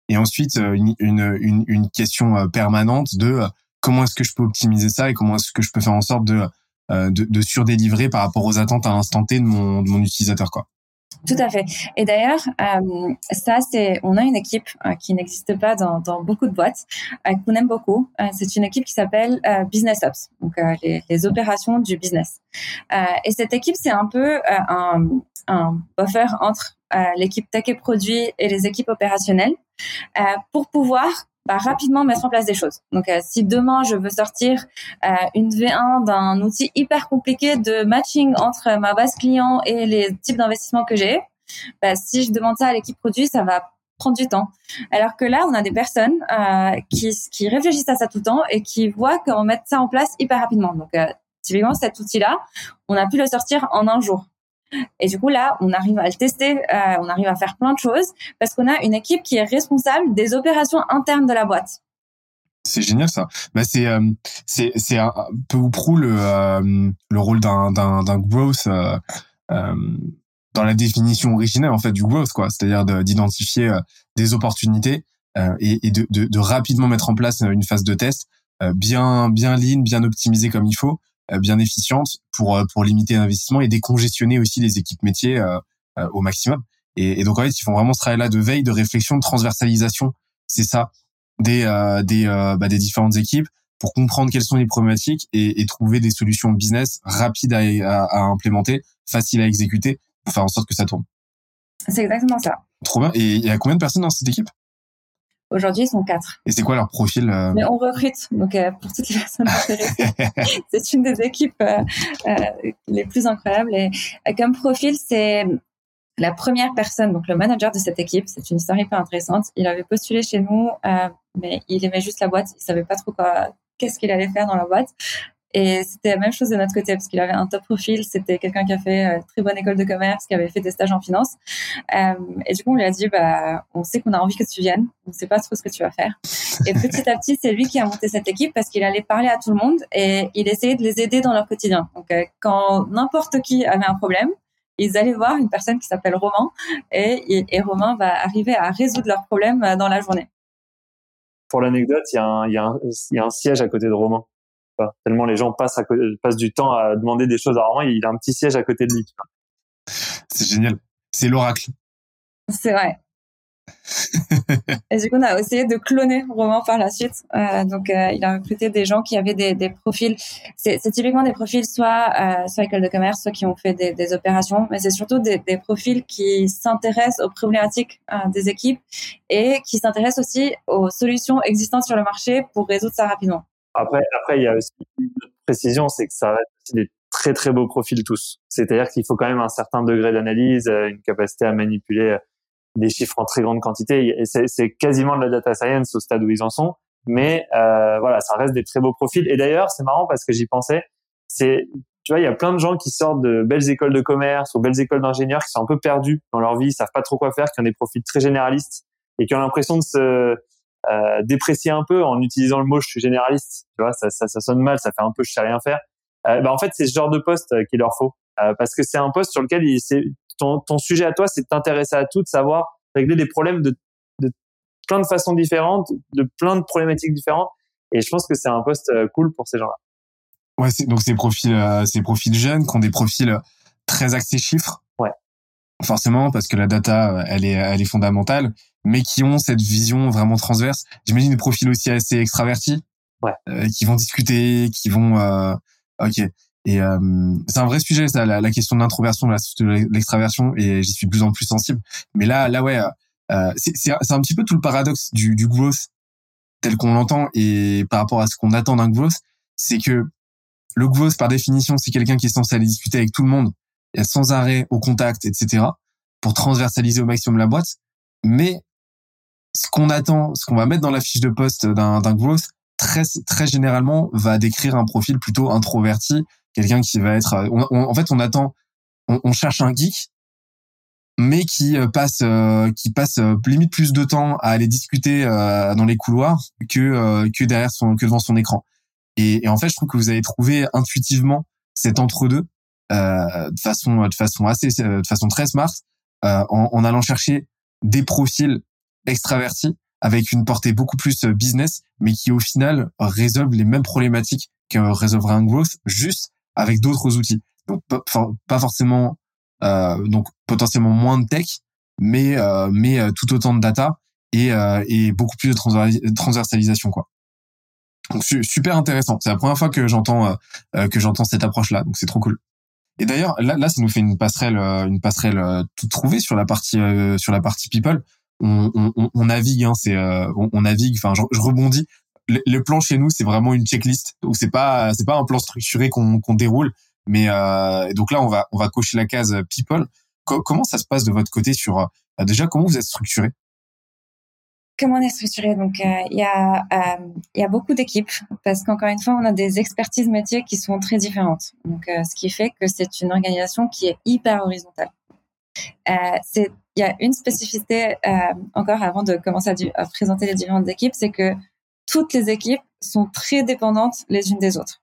Et ensuite euh, une, une, une question euh, permanente de comment est-ce que je peux optimiser ça et comment est-ce que je peux faire en sorte de de, de surdélivrer par rapport aux attentes à l'instant T de mon, de mon utilisateur quoi. Tout à fait. Et d'ailleurs, ça, c'est, on a une équipe qui n'existe pas dans, dans, beaucoup de boîtes, euh, qu'on aime beaucoup. c'est une équipe qui s'appelle Business Ops, donc les, les, opérations du business. et cette équipe, c'est un peu un, un buffer entre l'équipe tech et produit et les équipes opérationnelles pour pouvoir bah, rapidement mettre en place des choses. Donc, euh, si demain je veux sortir euh, une V1 d'un outil hyper compliqué de matching entre ma base client et les types d'investissements que j'ai, bah, si je demande ça à l'équipe produit, ça va prendre du temps. Alors que là, on a des personnes euh, qui, qui réfléchissent à ça tout le temps et qui voient comment mettre ça en place hyper rapidement. Donc, euh, typiquement, cet outil-là, on a pu le sortir en un jour. Et du coup, là, on arrive à le tester, euh, on arrive à faire plein de choses parce qu'on a une équipe qui est responsable des opérations internes de la boîte. C'est génial ça. Bah c'est euh, c'est c'est un peu ou prou le euh, le rôle d'un d'un growth dans la définition originelle en fait du growth quoi, c'est-à-dire d'identifier des opportunités et, de, de, de rapidement mettre en place une phase de test bien bien lean, bien optimisée comme il faut bien efficiente pour euh, pour limiter l'investissement et décongestionner aussi les équipes métiers euh, au maximum. Et, et, donc en fait, ils font vraiment ce travail-là de veille, de réflexion, de transversalisation. C'est ça des des bah, des différentes équipes pour comprendre quelles sont les problématiques et, et trouver des solutions business rapides à, à, à, implémenter, faciles à exécuter pour faire en sorte que ça tourne. C'est exactement ça. Trop bien. Et il y a combien de personnes dans cette équipe? Aujourd'hui, ils sont quatre. Et c'est quoi leur profil euh... Mais on recrute, donc euh, pour toutes les personnes intéressées, c'est une des équipes euh, les plus incroyables. Et comme profil, c'est la première personne, donc le manager de cette équipe. C'est une histoire hyper intéressante. Il avait postulé chez nous, mais il aimait juste la boîte. Il savait pas trop quoi, qu'est-ce qu'il allait faire dans la boîte. Et c'était la même chose de notre côté, parce qu'il avait un top profil. C'était quelqu'un qui a fait euh, très bonne école de commerce, qui avait fait des stages en finance. Euh, et du coup, on lui a dit, bah, on sait qu'on a envie que tu viennes. On ne sait pas trop ce que tu vas faire. Et petit à petit, c'est lui qui a monté cette équipe parce qu'il allait parler à tout le monde et il essayait de les aider dans leur quotidien. Donc, euh, quand n'importe qui avait un problème, ils allaient voir une personne qui s'appelle Romain et, et, Romain va arriver à résoudre leurs problèmes euh, dans la journée. Pour l'anecdote, il y, y, y, a un siège à côté de Romain. Tellement les gens passent, à, passent du temps à demander des choses à Romain, il a un petit siège à côté de lui. C'est génial. C'est l'oracle. C'est vrai. et du coup, on a essayé de cloner Romain par la suite. Euh, donc, euh, il a recruté des gens qui avaient des, des profils. C'est typiquement des profils soit euh, soit école de commerce, soit qui ont fait des, des opérations, mais c'est surtout des, des, profils qui s'intéressent aux problématiques euh, des équipes et qui s'intéressent aussi aux solutions existantes sur le marché pour résoudre ça rapidement. Après, après, il y a aussi une précision, c'est que ça reste des très très beaux profils tous. C'est-à-dire qu'il faut quand même un certain degré d'analyse, euh, une capacité à manipuler des chiffres en très grande quantité. C'est quasiment de la data science au stade où ils en sont. Mais euh, voilà, ça reste des très beaux profils. Et d'ailleurs, c'est marrant parce que j'y pensais. C'est, tu vois, il y a plein de gens qui sortent de belles écoles de commerce ou belles écoles d'ingénieurs qui sont un peu perdus dans leur vie, ils savent pas trop quoi faire, qui ont des profils très généralistes et qui ont l'impression de se euh, déprécier un peu en utilisant le mot je suis généraliste. Tu vois, ça, ça, ça sonne mal, ça fait un peu je sais rien faire. Euh, bah, en fait, c'est ce genre de poste euh, qu'il leur faut euh, parce que c'est un poste sur lequel il, ton, ton sujet à toi, c'est de t'intéresser à tout, de savoir régler des problèmes de, de plein de façons différentes, de plein de problématiques différentes. Et je pense que c'est un poste cool pour ces gens-là. Ouais, donc ces profils, euh, ces profils jeunes qui ont des profils très axés chiffres. Ouais. Forcément, parce que la data, elle est, elle est fondamentale, mais qui ont cette vision vraiment transverse. J'imagine des profils aussi assez extravertis. Ouais. Euh, qui vont discuter, qui vont. Euh, ok. Et euh, c'est un vrai sujet, ça, la, la question de l'introversion, de l'extraversion, et j'y suis de plus en plus sensible. Mais là, là, ouais, euh, c'est un petit peu tout le paradoxe du, du growth tel qu'on l'entend et par rapport à ce qu'on attend d'un growth, c'est que le growth, par définition, c'est quelqu'un qui est censé aller discuter avec tout le monde, sans arrêt, au contact, etc., pour transversaliser au maximum la boîte. Mais ce qu'on attend, ce qu'on va mettre dans la fiche de poste d'un growth, très, très généralement, va décrire un profil plutôt introverti, quelqu'un qui va être... en fait, on attend, on, on cherche un geek mais qui euh, passe euh, qui passe euh, limite plus de temps à aller discuter dans les couloirs que que derrière son que devant son écran. Et, et, en fait, je trouve que vous avez trouvé intuitivement cet entre-deux de façon de façon assez de façon très smart en, en, allant chercher des profils extravertis avec une portée beaucoup plus business, mais qui au final résolvent les mêmes problématiques que résolverait un growth, juste avec d'autres outils. Donc pas forcément euh, donc potentiellement moins de tech, mais euh, mais euh, tout autant de data et, et beaucoup plus de transversalisation quoi. Donc super intéressant. C'est la première fois que j'entends que j'entends cette approche là, donc c'est trop cool. Et d'ailleurs là, là ça nous fait une passerelle une passerelle toute trouvée sur la partie sur la partie people. On, on, on navigue, hein, c'est on, navigue. Enfin, je, rebondis. Le, plan chez nous, c'est vraiment une checklist. Donc c'est pas c'est pas un plan structuré qu'on qu'on déroule. Mais euh, donc là, on va on va cocher la case people. comment ça se passe de votre côté sur euh, déjà comment vous êtes structuré? Comment on est structuré? Donc euh, il y a il y a beaucoup d'équipes parce qu'encore une fois, on a des expertises métiers qui sont très différentes. Donc ce qui fait que c'est une organisation qui est hyper horizontale. C'est il y a une spécificité encore avant de commencer à, présenter les différentes équipes, c'est que toutes les équipes sont très dépendantes les unes des autres.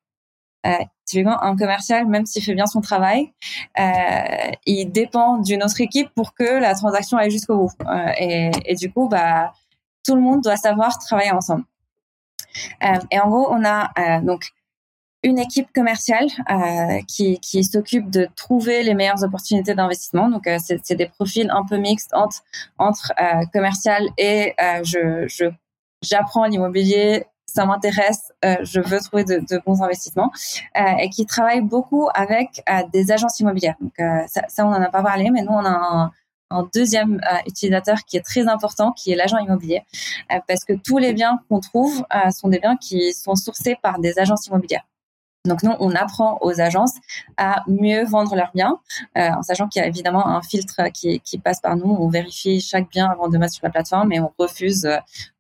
Euh, typiquement, un commercial, même s'il fait bien son travail, euh, il dépend d'une autre équipe pour que la transaction aille jusqu'au bout. Euh, et, du coup, bah, tout le monde doit savoir travailler ensemble. Euh, et en gros, on a euh, donc une équipe commerciale euh, qui, qui s'occupe de trouver les meilleures opportunités d'investissement. Donc, c'est des profils un peu mixtes entre, entre commercial et je, je j'apprends l'immobilier, ça m'intéresse, euh, je veux trouver de, de bons investissements, euh, et qui travaille beaucoup avec euh, des agences immobilières. Donc ça, ça, on en a pas parlé, mais nous on a un, un deuxième utilisateur qui est très important, qui est l'agent immobilier, parce que tous les biens qu'on trouve sont des biens qui sont sourcés par des agences immobilières. Donc nous, on apprend aux agences à mieux vendre leurs biens, euh, en sachant qu'il y a évidemment un filtre qui, passe par nous. On vérifie chaque bien avant de mettre sur la plateforme et on refuse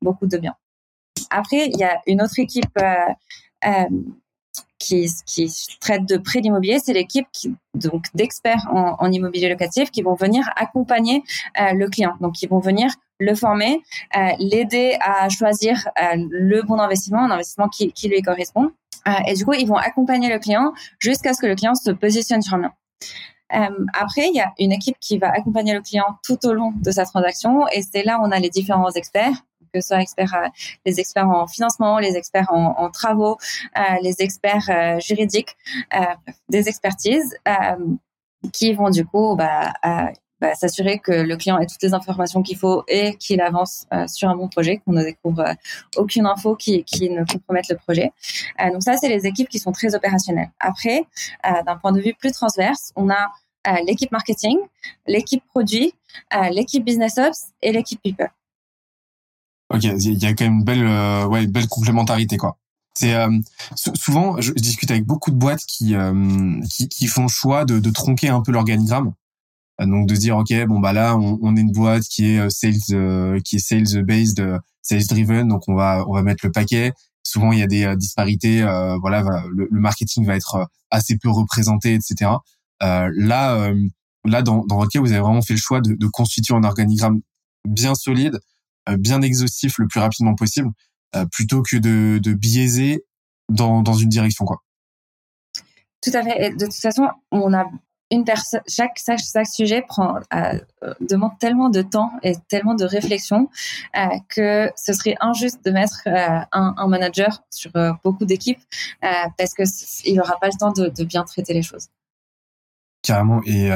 beaucoup de biens. Après, il y a une autre équipe euh, euh, qui, traite de prêt d'immobilier, c'est l'équipe d'experts en, immobilier locatif qui vont venir accompagner euh, le client. Donc, ils vont venir le former, euh, l'aider à choisir euh, le bon investissement, un investissement qui lui correspond. Euh, et du coup, ils vont accompagner le client jusqu'à ce que le client se positionne sur un bien. après, il y a une équipe qui va accompagner le client tout au long de sa transaction, et c'est là où on a les différents experts que ce soit experts, euh, les experts en financement, les experts en, travaux, euh, les experts euh, juridiques, des expertises qui vont du coup bah, bah, s'assurer que le client ait toutes les informations qu'il faut et qu'il avance sur un bon projet, qu'on ne découvre aucune info qui, qui ne compromette le projet. donc ça, c'est les équipes qui sont très opérationnelles. Après, d'un point de vue plus transverse, on a l'équipe marketing, l'équipe produit, l'équipe business ops et l'équipe people. Ok, il y a quand même une belle, euh, ouais, belle complémentarité quoi. C'est euh, souvent, je, discute avec beaucoup de boîtes qui, euh, qui, qui font le choix de, de tronquer un peu l'organigramme donc de dire ok bon bah là on, on est une boîte qui est sales qui est sales based sales driven donc on va on va mettre le paquet. Souvent il y a des disparités voilà le, le, marketing va être assez peu représenté etc là là dans dans votre cas vous avez vraiment fait le choix de, de constituer un organigramme bien solide bien exhaustif le plus rapidement possible plutôt que de, de biaiser dans, dans une direction quoi. Tout à fait. Et de toute façon, on a une personne, chaque, chaque, sujet prend, euh, demande tellement de temps et tellement de réflexion euh, que ce serait injuste de mettre euh, un, un, manager sur euh, beaucoup d'équipes euh, parce que il n'aura pas le temps de, de, bien traiter les choses. Carrément. Et,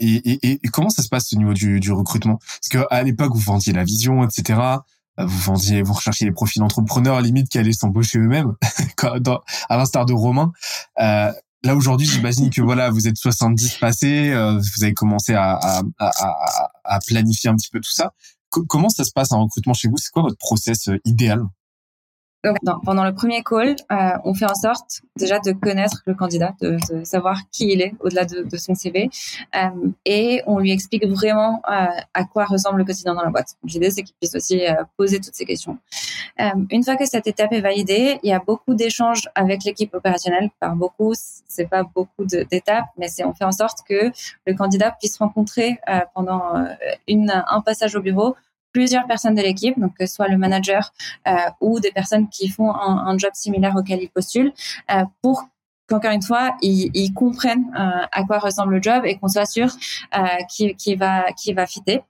et, et, et, comment ça se passe au niveau du, du recrutement? Parce que à l'époque, vous vendiez la vision, etc vous vendiez, vous recherchiez les profils d'entrepreneurs à limite qui allaient s'embaucher eux-mêmes, à l'instar de Romain. Là aujourd'hui, j'imagine que voilà, vous êtes 70 passés, euh, vous avez commencé à, à, à, à, planifier un petit peu tout ça. comment ça se passe un recrutement chez vous? C'est quoi votre process euh, idéal? Donc, pendant le premier call, euh, on fait en sorte déjà de connaître le candidat, de, savoir qui il est au-delà de, son CV, euh, et on lui explique vraiment euh, à quoi ressemble le quotidien dans la boîte. L'idée, c'est qu'il puisse aussi poser toutes ces questions. Une fois que cette étape est validée, il y a beaucoup d'échanges avec l'équipe opérationnelle. Par beaucoup, c'est pas beaucoup d'étapes, mais on fait en sorte que le candidat puisse rencontrer pendant un passage au bureau plusieurs personnes de l'équipe, donc que ce soit le manager euh, ou des personnes qui font un, job similaire auquel ils postulent, euh, pour qu'encore une fois, ils, comprennent euh, à quoi ressemble le job et qu'on soit sûr qu'il qui va, qui va fitter.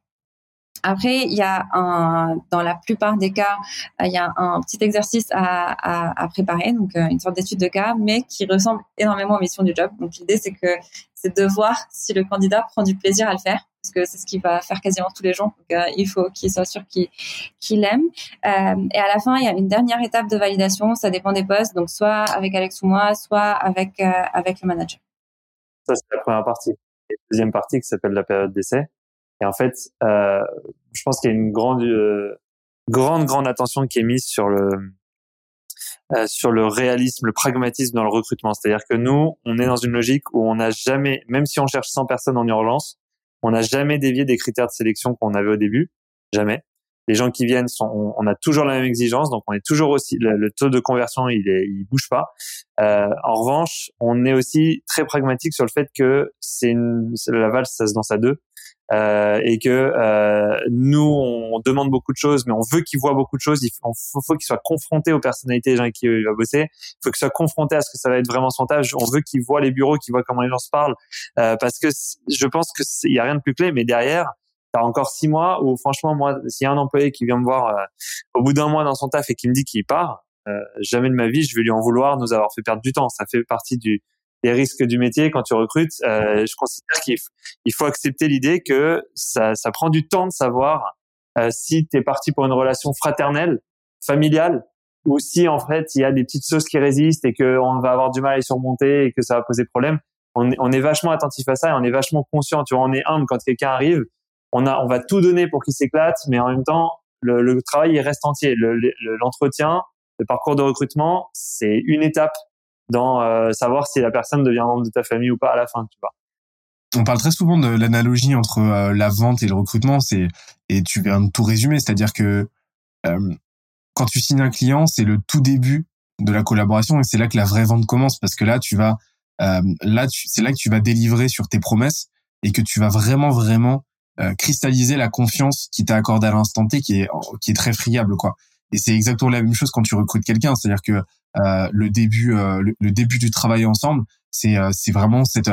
Après, il y a un, dans la plupart des cas, il y a un petit exercice à, à, à préparer, donc une sorte d'étude de cas, mais qui ressemble énormément aux missions du job. Donc l'idée, c'est que c'est de voir si le candidat prend du plaisir à le faire parce que c'est ce qu'il va faire quasiment tous les. Donc, euh, il faut qu'il soit sûr qu'il l'aime. Euh, et à la fin, il y a une dernière étape de validation. Ça dépend des postes. Donc, soit avec Alex ou moi, soit avec, euh, le manager. Ça, c'est la première partie. Et la deuxième partie qui s'appelle la période d'essai. Et en fait, je pense qu'il y a une grande, grande, grande attention qui est mise sur le, sur le réalisme, le pragmatisme dans le recrutement. C'est-à-dire que nous, on est dans une logique où on n'a jamais, même si on cherche 100 personnes en urgence, on n'a jamais dévié des critères de sélection qu'on avait au début, jamais. Les gens qui viennent sont, on, a toujours la même exigence, donc on est toujours aussi le, taux de conversion, il est, il bouge pas. Euh, en revanche, on est aussi très pragmatique sur le fait que c'est la valse, ça se danse à deux. Euh, et que euh, nous on demande beaucoup de choses, mais on veut qu'ils voient beaucoup de choses. Il faut, faut qu'ils soient confrontés aux personnalités des gens avec qui il va bosser. Il faut qu'ils soient confrontés à ce que ça va être vraiment son tâche. On veut qu'ils voient les bureaux, qu'ils voient comment les gens se parlent, euh, parce que je pense que il y a rien de plus clé. Mais derrière, encore six mois où franchement moi, s'il y a un employé qui vient me voir euh, au bout d'un mois dans son taf et qui me dit qu'il part, euh, jamais de ma vie je vais lui en vouloir nous avoir fait perdre du temps. Ça fait partie du les risques du métier quand tu recrutes. Euh, je considère qu'il il faut accepter l'idée que ça, ça prend du temps de savoir euh, si tu es parti pour une relation fraternelle, familiale, ou si en fait il y a des petites choses qui résistent et qu'on va avoir du mal à les surmonter et que ça va poser problème. On est, on est vachement attentif à ça et on est vachement conscient. Tu vois, on est humble quand quelqu'un arrive. On va tout donner pour qu'il s'éclate, mais en même temps, le, travail il reste entier. L'entretien, le, le parcours de recrutement, c'est une étape dans euh, savoir si la personne devient membre de ta famille ou pas à la fin, tu vois. On parle très souvent de l'analogie entre euh, la vente et le recrutement, c'est et tu viens de tout résumer, c'est-à-dire que euh, quand tu signes un client, c'est le tout début de la collaboration et c'est là que la vraie vente commence parce que là tu vas là c'est là que tu vas délivrer sur tes promesses et que tu vas vraiment vraiment cristalliser la confiance qui t'a accordé à l'instant T qui est qui est très friable quoi. Et c'est exactement la même chose quand tu recrutes quelqu'un, c'est-à-dire que euh, le début euh, le, début du travail ensemble c'est euh, c'est vraiment cette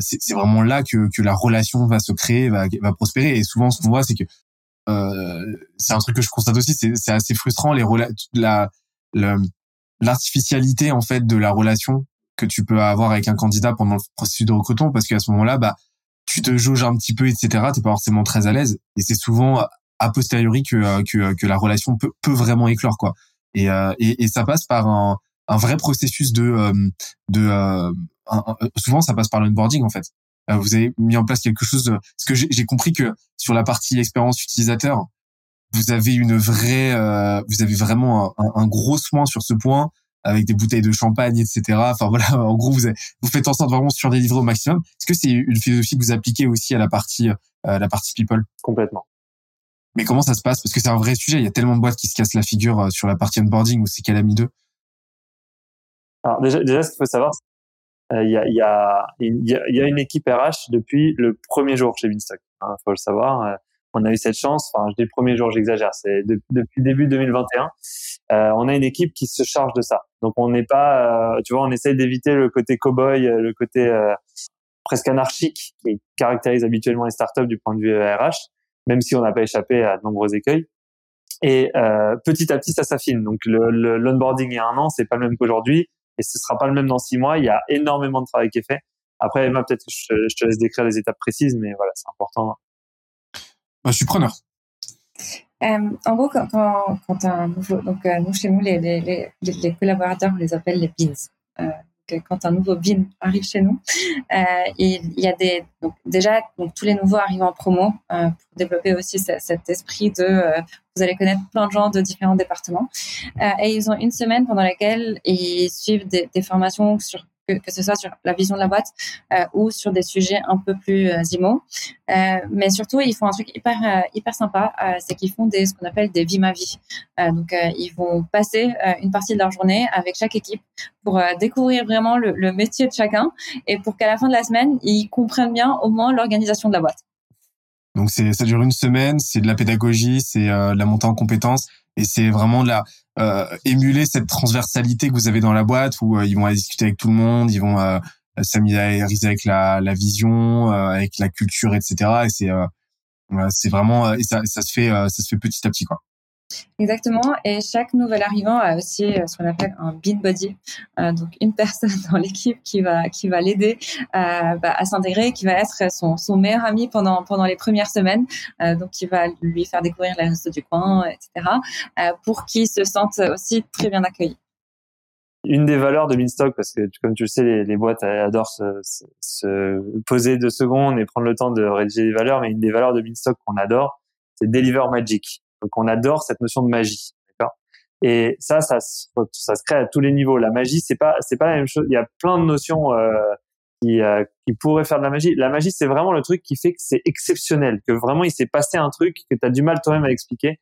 c'est vraiment là que que la relation va se créer va va prospérer et souvent ce qu'on voit c'est que c'est un truc que je constate aussi c'est c'est assez frustrant les la l'artificialité en fait de la relation que tu peux avoir avec un candidat pendant le processus de recrutement parce qu'à ce moment-là bah tu te jauges un petit peu etc t'es pas forcément très à l'aise et c'est souvent a posteriori que que que la relation peut peut vraiment éclore quoi et, euh, et, et, ça passe par un, un vrai processus de, euh, de euh, souvent ça passe par l'onboarding en fait. vous avez mis en place quelque chose de, parce que j'ai compris que sur la partie expérience utilisateur, vous avez une vraie, vous avez vraiment un, un, gros soin sur ce point avec des bouteilles de champagne, etc. Enfin voilà, en gros, vous, vous faites en sorte vraiment sur délivrer au maximum. Est-ce que c'est une philosophie que vous appliquez aussi à la partie, euh, la partie people? Complètement. Mais comment ça se passe? Parce que c'est un vrai sujet. Il y a tellement de boîtes qui se cassent la figure euh, sur la partie onboarding ou c'est Calami 2. Alors déjà, déjà, ce qu'il faut savoir, il y, a, y, a, y, a, une équipe RH depuis le premier jour chez Beanstalk. Il hein, faut le savoir on a eu cette chance. Enfin, je dis premier jour, j'exagère. C'est depuis début 2021. Euh, on a une équipe qui se charge de ça. Donc on n'est pas, euh, tu vois, on essaye d'éviter le côté cow-boy, euh, le côté euh, presque anarchique qui caractérise habituellement les startups du point de vue RH, même si on n'a pas échappé à de nombreux écueils. Et petit à petit, ça s'affine. Donc le l'onboarding il y a un an, c'est pas le même qu'aujourd'hui, et ce sera pas le même dans six mois. Il y a énormément de travail qui est fait. Après, Emma, peut-être que je, je te laisse décrire les étapes précises, mais voilà, c'est important bah, je suis preneur. Euh, en gros, quand, un nouveau, donc euh, nous chez nous, les, collaborateurs, on les appelle les beans. Euh, quand un nouveau bean arrive chez nous, euh, il, y a des donc déjà donc tous les nouveaux arrivent en promo euh, pour développer aussi cet esprit de euh, vous allez connaître plein de gens de différents départements et ils ont une semaine pendant laquelle ils suivent des, des formations sur que, ce soit sur la vision de la boîte euh, ou sur des sujets un peu plus euh. Euh, mais surtout, ils font un truc hyper euh, hyper sympa, c'est qu'ils font des ce qu'on appelle des vie ma vie. donc, ils vont passer une partie de leur journée avec chaque équipe pour découvrir vraiment le, métier de chacun et pour qu'à la fin de la semaine, ils comprennent bien au moins l'organisation de la boîte. Donc, ça dure une semaine, c'est de la pédagogie, c'est de la montée en compétences et c'est vraiment la euh, émuler cette transversalité que vous avez dans la boîte où euh, ils vont discuter avec tout le monde, ils vont euh, s'améliorer avec la, la vision, euh, avec la culture, etc. Et c'est c'est vraiment et ça, ça se fait ça se fait petit à petit quoi. Exactement. Et chaque nouvel arrivant a aussi euh, ce qu'on appelle un bean body, euh, donc une personne dans l'équipe qui va qui va l'aider euh, bah, à s'intégrer, qui va être son, son meilleur ami pendant pendant les premières semaines, donc qui va lui faire découvrir les restos du coin, etc. Pour qu'il se sente aussi très bien accueilli. Une des valeurs de Beanstalk, parce que comme tu le sais, les, boîtes adorent se, se, se, poser deux secondes et prendre le temps de rédiger des valeurs, mais une des valeurs de Beanstalk qu'on adore, c'est Deliver Magic. Donc on adore cette notion de magie, Et ça, ça, ça se crée à tous les niveaux. La magie, c'est pas, c'est pas la même chose. Il y a plein de notions euh, qui, euh, qui pourraient faire de la magie. La magie, c'est vraiment le truc qui fait que c'est exceptionnel, que vraiment il s'est passé un truc que tu as du mal toi-même à expliquer.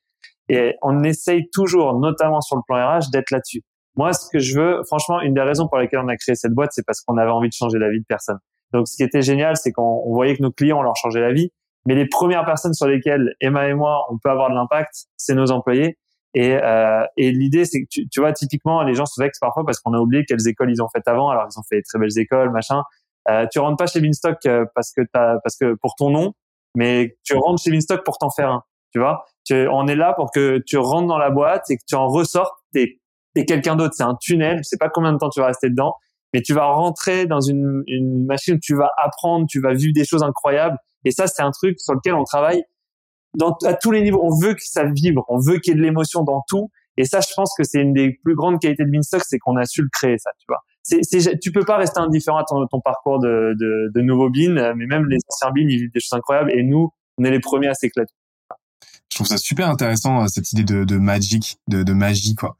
Et on essaye toujours, notamment sur le plan RH, d'être là-dessus. Moi, ce que je veux, franchement, une des raisons pour lesquelles on a créé cette boîte, c'est parce qu'on avait envie de changer la vie de personne. Donc, ce qui était génial, c'est qu'on voyait que nos clients, on leur changeait la vie. Mais les premières personnes sur lesquelles Emma et moi, on peut avoir de l'impact, c'est nos employés. Et, euh, et l'idée, c'est que tu, tu, vois, typiquement, les gens se vexent parfois parce qu'on a oublié quelles écoles ils ont faites avant. Alors, ils ont fait des très belles écoles, machin. Euh, tu rentres pas chez Beanstalk euh, parce que t'as, parce que pour ton nom, mais tu rentres chez Beanstalk pour t'en faire un. Tu vois, tu, on est là pour que tu rentres dans la boîte et que tu en ressortes. T'es, t'es quelqu'un d'autre. C'est un tunnel. Je sais pas combien de temps tu vas rester dedans, mais tu vas rentrer dans une, une machine. Tu vas apprendre. Tu vas vivre des choses incroyables. Et ça, c'est un truc sur lequel on travaille à tous les niveaux. On veut que ça vibre, on veut qu'il y ait de l'émotion dans tout. Et ça, je pense que c'est une des plus grandes qualités de Beanstalk, c'est qu'on a su le créer, tu vois. Tu peux pas rester indifférent à ton, parcours de, de, de nouveaux beans, mais même les anciens beans, ils vivent des choses incroyables. Et nous, on est les premiers à s'éclater. Je trouve ça super intéressant cette idée de, de magic, de, de magie quoi.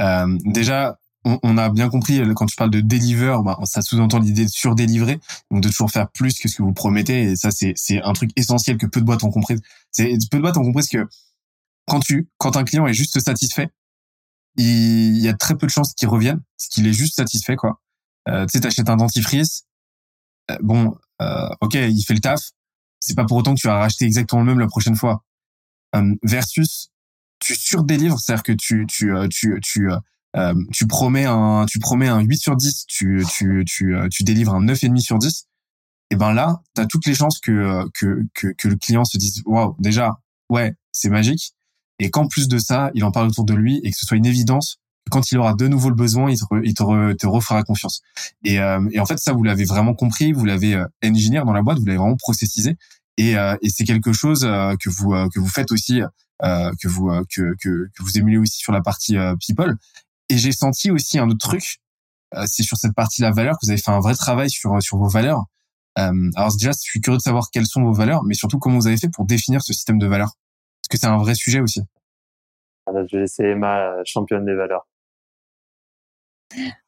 Euh, déjà, on, a bien compris euh, quand tu parles de deliver, bah, ça sous-entend l'idée de surdélivrer, donc de toujours faire plus que ce que vous promettez. Et ça, c'est un truc essentiel que peu de boîtes ont compris. Peu de boîtes ont compris que quand tu quand un client est juste satisfait, il, y a très peu de chances qu'il revienne, parce qu'il est juste satisfait quoi. Euh, tu sais, t'achètes un dentifrice, euh, bon, euh, ok, il fait le taf. C'est pas pour autant que tu vas racheter exactement le même la prochaine fois. Euh, versus tu surdélivres, c'est-à-dire que tu tu tu tu, euh, tu promets un tu promets un 8 sur 10, tu tu tu euh, tu délivres un 9,5 sur 10. Et ben là, tu as toutes les chances que euh, que que, que le client se dise waouh, déjà ouais, c'est magique et qu'en plus de ça, il en parle autour de lui et que ce soit une évidence quand il aura de nouveau le besoin, il te, il te, te refera confiance. Et, et en fait, ça, vous l'avez vraiment compris, vous l'avez euh, engineer dans la boîte, vous l'avez vraiment processisé. Et, et c'est quelque chose que vous que vous faites aussi, que vous que, que, que vous émulez aussi sur la partie people. Et j'ai senti aussi un autre truc, euh, c'est sur cette partie de la valeur que vous avez fait un vrai travail sur sur vos valeurs. Euh, alors déjà, je suis curieux de savoir quelles sont vos valeurs, mais surtout comment vous avez fait pour définir ce système de valeurs? Parce que c'est un vrai sujet aussi? je vais laisser Emma championne des valeurs.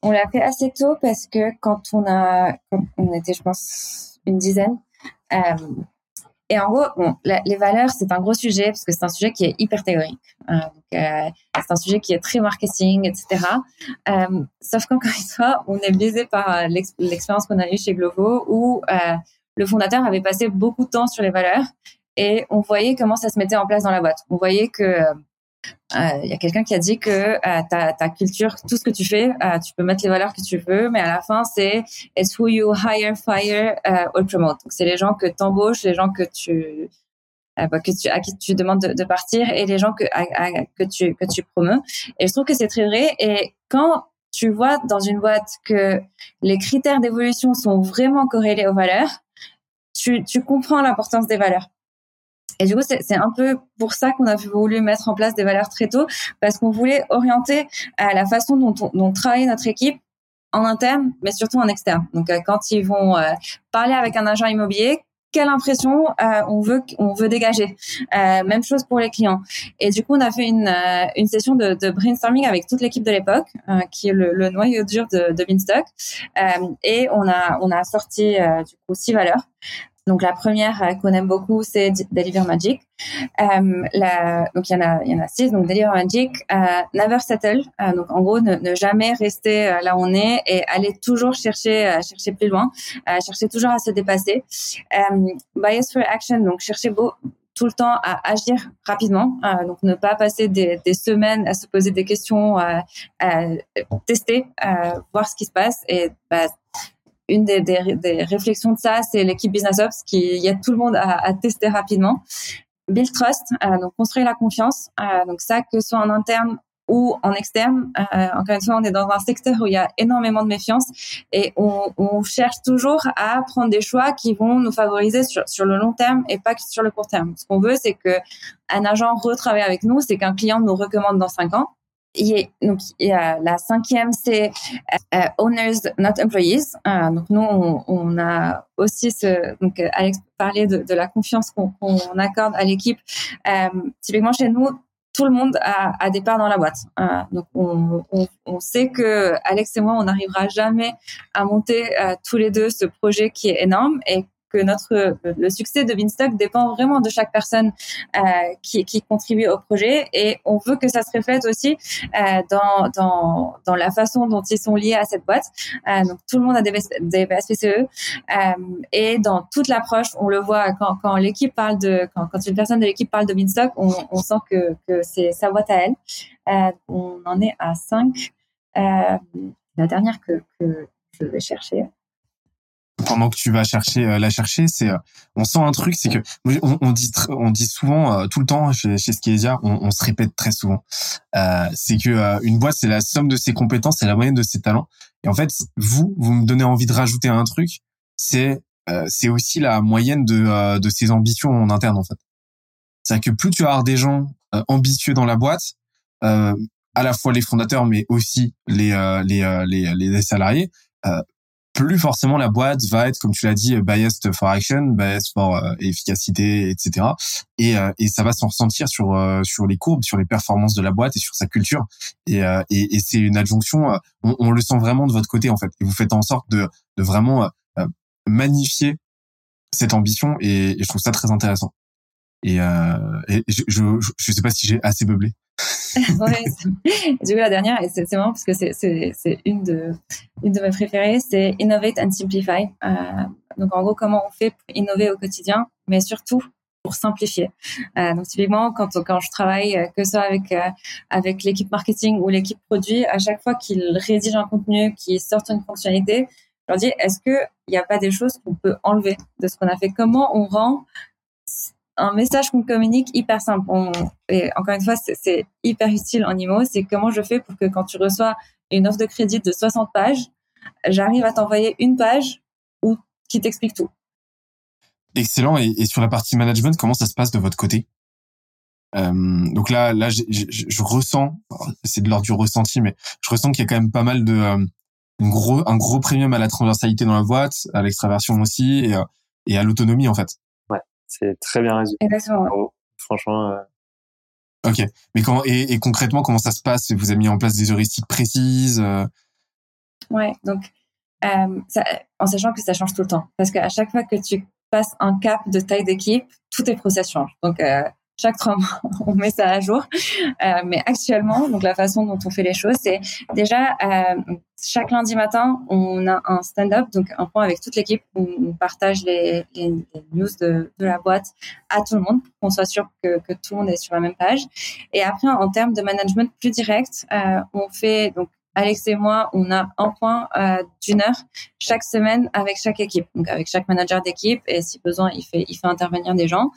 On l'a fait assez tôt parce que quand on a, on était, je pense, une dizaine. Euh, et en gros, bon, les valeurs, c'est un gros sujet parce que c'est un sujet qui est hyper théorique. Euh, euh, c'est un sujet qui est très marketing, etc. Euh, sauf qu'encore une fois, on est biaisé par euh, l'expérience qu'on a eue chez Glovo où le fondateur avait passé beaucoup de temps sur les valeurs et on voyait comment ça se mettait en place dans la boîte. On voyait que il euh, y a quelqu'un qui a dit que euh, ta, ta, culture, tout ce que tu fais, euh, tu peux mettre les valeurs que tu veux, mais à la fin, c'est it's who you hire, fire or promote. C'est les gens que tu embauches, les gens que tu, bah, que tu à qui tu demandes de, de partir et les gens que, que tu que tu promeus. Et je trouve que c'est très vrai. Et quand tu vois dans une boîte que les critères d'évolution sont vraiment corrélés aux valeurs, tu, tu comprends l'importance des valeurs. Et du coup, c'est un peu pour ça qu'on a voulu mettre en place des valeurs très tôt, parce qu'on voulait orienter à la façon dont on, dont travaille notre équipe en interne, mais surtout en externe. Donc, euh, quand ils vont euh, parler avec un agent immobilier, quelle impression euh, on veut on veut dégager? Euh, même chose pour les clients. Et du coup, on a fait une, une session de, de brainstorming avec toute l'équipe de l'époque, qui est le, le, noyau dur de, de Beanstalk. et on a on a sorti du coup six valeurs. Donc la première euh, qu'on aime beaucoup, c'est Deliver Magic. Euh, la, donc il y en a, il y en a six. Donc Deliver Magic, euh, Never Settle. Euh, donc en gros, ne, ne, jamais rester euh, là où on est et aller toujours chercher, chercher plus loin, chercher toujours à se dépasser. bias for Action. Donc chercher beau, tout le temps à agir rapidement, euh, donc ne pas passer des, des, semaines à se poser des questions, à tester, voir ce qui se passe et bah, une des, des, des, réflexions de ça, c'est l'équipe Business Ops qui y a tout le monde à, à tester rapidement. Build trust, euh, donc construire la confiance. Euh, donc ça, que ce soit en interne ou en externe. Euh, encore une fois, on est dans un secteur où il y a énormément de méfiance et on, on, cherche toujours à prendre des choix qui vont nous favoriser sur, sur le long terme et pas sur le court terme. Ce qu'on veut, c'est que un agent retravaille avec nous, c'est qu'un client nous recommande dans cinq ans donc la cinquième, c'est euh, owners, not employees. Euh, donc nous, on, a aussi ce. Donc Alex parlait de, la confiance qu'on accorde à l'équipe. Euh, typiquement chez nous, tout le monde a, des parts dans la boîte. Euh, donc on, sait que Alex et moi, on n'arrivera jamais à monter tous les deux ce projet qui est énorme notre le succès de Beanstalk dépend vraiment de chaque personne euh, qui, contribue au projet et on veut que ça se reflète aussi euh, dans, dans, la façon dont ils sont liés à cette boîte. Euh, donc tout le monde a des, des euh, et dans toute l'approche, on le voit quand, quand l'équipe parle de quand, une personne de l'équipe parle de Beanstalk, on, sent que, que c'est sa boîte à elle. Euh, on en est à 5. la dernière que, que je vais chercher pendant que tu vas chercher euh, la chercher c'est euh, on sent un truc c'est que on, on, dit on dit souvent euh, tout le temps chez, chez Skedia on, on se répète très souvent. C'est que une boîte c'est la somme de ses compétences c'est la moyenne de ses talents. Et en fait vous vous me donnez envie de rajouter un truc c'est c'est aussi la moyenne de de ses ambitions en interne en fait. C'est que plus tu as des gens ambitieux dans la boîte à la fois les fondateurs mais aussi les les les, les salariés plus forcément la boîte va être, comme tu l'as dit, biased for action, biased for euh, efficacité, etc. Et, euh, et ça va s'en ressentir sur euh, sur les courbes, sur les performances de la boîte et sur sa culture. Et, et, et c'est une adjonction, on, on, le sent vraiment de votre côté en fait. Et vous faites en sorte de, de vraiment magnifier cette ambition et, je trouve ça très intéressant. Et, et je, je, je sais pas si j'ai assez beublé. ouais, du coup, la dernière, et c'est marrant parce que c'est une de, une de mes préférées, c'est Innovate and Simplify. Euh, donc, en gros, comment on fait pour innover au quotidien, mais surtout pour simplifier. Euh, donc, typiquement, quand, quand je travaille, euh, que ce soit avec, euh, avec l'équipe marketing ou l'équipe produit, à chaque fois qu'ils rédigent un contenu, qu'ils sortent une fonctionnalité, je leur dis, est-ce qu'il n'y a pas des choses qu'on peut enlever de ce qu'on a fait? Comment on rend un message qu'on communique hyper simple. et encore une fois, c'est hyper utile en IMO. C'est comment je fais pour que quand tu reçois une offre de crédit de 60 pages, j'arrive à t'envoyer une page où, qui t'explique tout. Excellent. Et, sur la partie management, comment ça se passe de votre côté? Euh, donc là, là, je, je, ressens, c'est de l'ordre du ressenti, mais je ressens qu'il y a quand même pas mal de, euh, gros, un gros premium à la transversalité dans la boîte, à l'extraversion aussi, et, euh, et à l'autonomie en fait. C'est très bien résumé. Exactement. Franchement. Euh... Ok. Mais comment et, et, concrètement comment ça se passe? Vous avez mis en place des heuristiques précises euh, Ouais, donc euh, ça, en sachant que ça change tout le temps, parce qu'à chaque fois que tu passes un cap de taille d'équipe, tous tes process changent. Donc euh, chaque trois mois, on met ça à jour. Euh, mais actuellement, donc la façon dont on fait les choses, c'est déjà euh, chaque lundi matin, on a un stand-up, donc un point avec toute l'équipe où on partage les, les, news de, de, la boîte à tout le monde pour qu'on soit sûr que, que, tout le monde est sur la même page. Et après, en termes de management plus direct, euh, on fait donc Alex et moi, on a un point euh, d'une heure chaque semaine avec chaque équipe, donc avec chaque manager d'équipe. Et si besoin, il fait, intervenir des gens.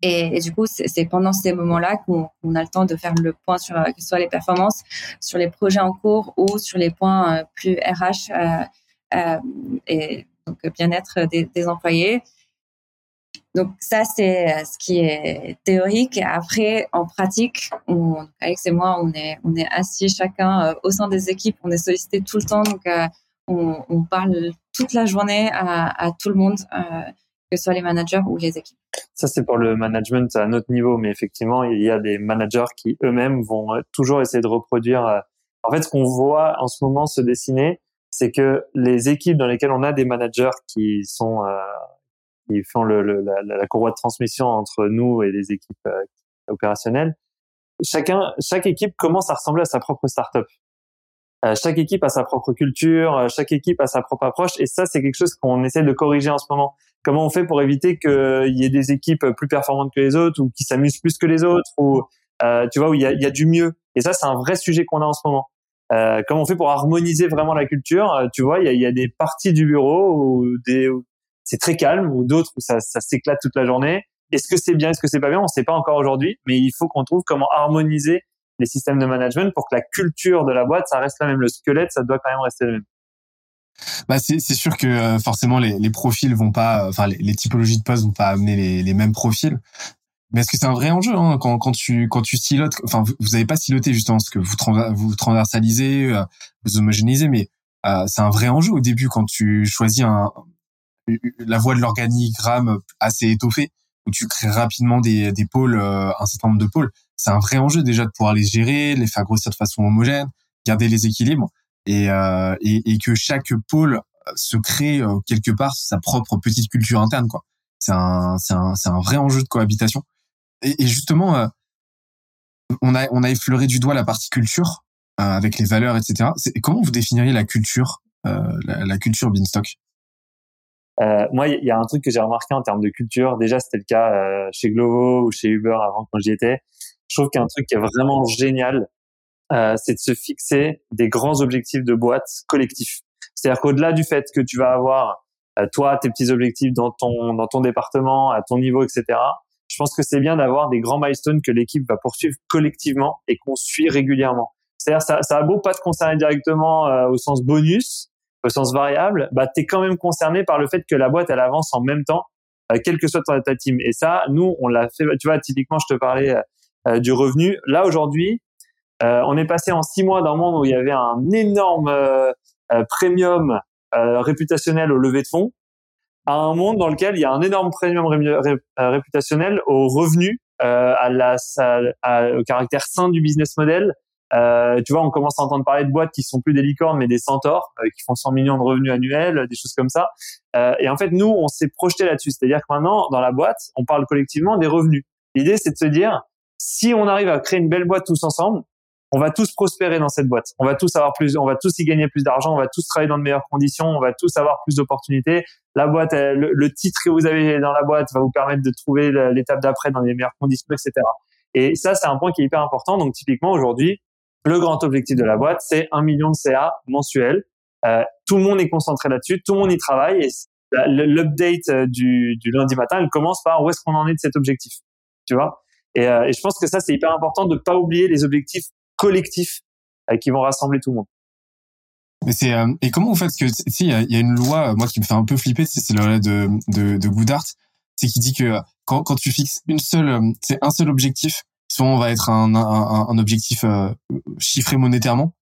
Et, du coup, c'est pendant ces moments-là qu'on a le temps de faire le point sur que ce soit les performances, sur les projets en cours ou sur les points euh, plus RH euh, euh, et donc bien-être des employés. Donc ça, c'est euh, ce qui est théorique. Après, en pratique, on, Alex et moi, on est, on est assis chacun euh, au sein des équipes, on est sollicité tout le temps, donc euh, on, on, parle toute la journée à, à tout le monde, que ce soit les managers ou les équipes. Ça, c'est pour le management à notre niveau, mais effectivement, il y a des managers qui eux-mêmes vont toujours essayer de reproduire. En fait, ce qu'on voit en ce moment se dessiner, c'est que les équipes dans lesquelles on a des managers qui sont qui font le, le, la, la, courroie de transmission entre nous et les équipes euh, opérationnelles. Chacun, chaque équipe commence à ressembler à sa propre startup. Euh, chaque équipe a sa propre culture, euh, chaque équipe a sa propre approche, et ça, c'est quelque chose qu'on essaie de corriger en ce moment. Comment on fait pour éviter qu'il y ait des équipes plus performantes que les autres, ou qui s'amusent plus que les autres, ou euh, tu vois où il y a, y a du mieux. Et ça, c'est un vrai sujet qu'on a en ce moment. Euh, comment on fait pour harmoniser vraiment la culture? Tu vois, il y a, y a des parties du bureau ou des c'est très calme, ou d'autres où ça, ça s'éclate toute la journée. Est-ce que c'est bien, est-ce que c'est pas bien? On ne sait pas encore aujourd'hui, mais il faut qu'on trouve comment harmoniser les systèmes de management pour que la culture de la boîte, ça reste la même. Le squelette, ça doit quand même rester le même. Bah c'est sûr que euh, forcément les, les profils vont pas, enfin les, les, typologies de postes vont pas amener les, les mêmes profils. Mais est-ce que c'est un vrai enjeu hein, quand quand tu quand tu silotes, enfin vous, vous avez pas siloté justement parce que vous vous transversalisez, euh, vous homogénéisez, mais euh, c'est un vrai enjeu au début quand tu choisis un, la voie de l'organigramme assez étoffée où tu crées rapidement des, des pôles, euh, un certain nombre de pôles. C'est un vrai enjeu déjà de pouvoir les gérer, les faire grossir de façon homogène, garder les équilibres et, euh, et, et, que chaque pôle euh, se crée euh, quelque part sa propre petite culture interne. quoi. C'est un, c'est un, c'est un vrai enjeu de cohabitation. Et, et justement, euh, on a, on a effleuré du doigt la partie culture avec les valeurs, etc. Comment vous définiriez la culture, la, la culture Beanstalk? Euh, moi, il y a un truc que j'ai remarqué en termes de culture. Déjà, c'était le cas euh, chez Glovo ou chez Uber avant quand j'y étais. Je trouve qu'un truc qui est vraiment génial, euh, c'est de se fixer des grands objectifs de boîte collectifs. C'est-à-dire qu'au-delà du fait que tu vas avoir euh, toi tes petits objectifs dans ton dans ton département, à ton niveau, etc. Je pense que c'est bien d'avoir des grands milestones que l'équipe va poursuivre collectivement et qu'on suit régulièrement. C'est-à-dire ça, ça a beau pas te concerner directement euh, au sens bonus, au sens variable, bah, tu es quand même concerné par le fait que la boîte, elle avance en même temps, euh, quelle que soit ta, ta, team. Et ça, nous, on l'a fait, tu vois, typiquement, je te parlais euh, du revenu. Là, aujourd'hui, euh, on est passé en six mois d'un monde où il y avait un énorme euh, euh, premium réputationnel au levée de fonds à un monde dans lequel il y a un énorme premium réputationnel au revenu, à la, à, au caractère sain du business model, euh, tu vois, on commence à entendre parler de boîtes qui sont plus des licornes, mais des centaures, euh, qui font 100 millions de revenus annuels, des choses comme ça. Euh, et en fait, nous, on s'est projeté là-dessus. C'est-à-dire que maintenant, dans la boîte, on parle collectivement des revenus. L'idée, c'est de se dire, si on arrive à créer une belle boîte tous ensemble, on va tous prospérer dans cette boîte. On va tous avoir plus, on va tous y gagner plus d'argent, on va tous travailler dans de meilleures conditions, on va tous avoir plus d'opportunités. La boîte, le, le, titre que vous avez dans la boîte va vous permettre de trouver l'étape d'après dans les meilleures conditions, etc. Et ça, c'est un point qui est hyper important. Donc, typiquement, aujourd'hui, le grand objectif de la boîte, c'est un million de CA mensuel. Euh, tout le monde est concentré là-dessus, tout le monde y travaille et l'update euh, du, lundi matin, elle commence par où est-ce qu'on en est de cet objectif, tu vois? Et, euh, je pense que ça, c'est hyper important de ne pas oublier les objectifs collectifs qui vont rassembler tout le monde. Mais c'est et comment vous faites? Que si il y, a une loi moi qui me fait un peu flipper, c'est la loi de de, c'est qui dit que quand quand tu fixes une seule c'est un seul objectif souvent va être un, un, un objectif euh, chiffré monétairement,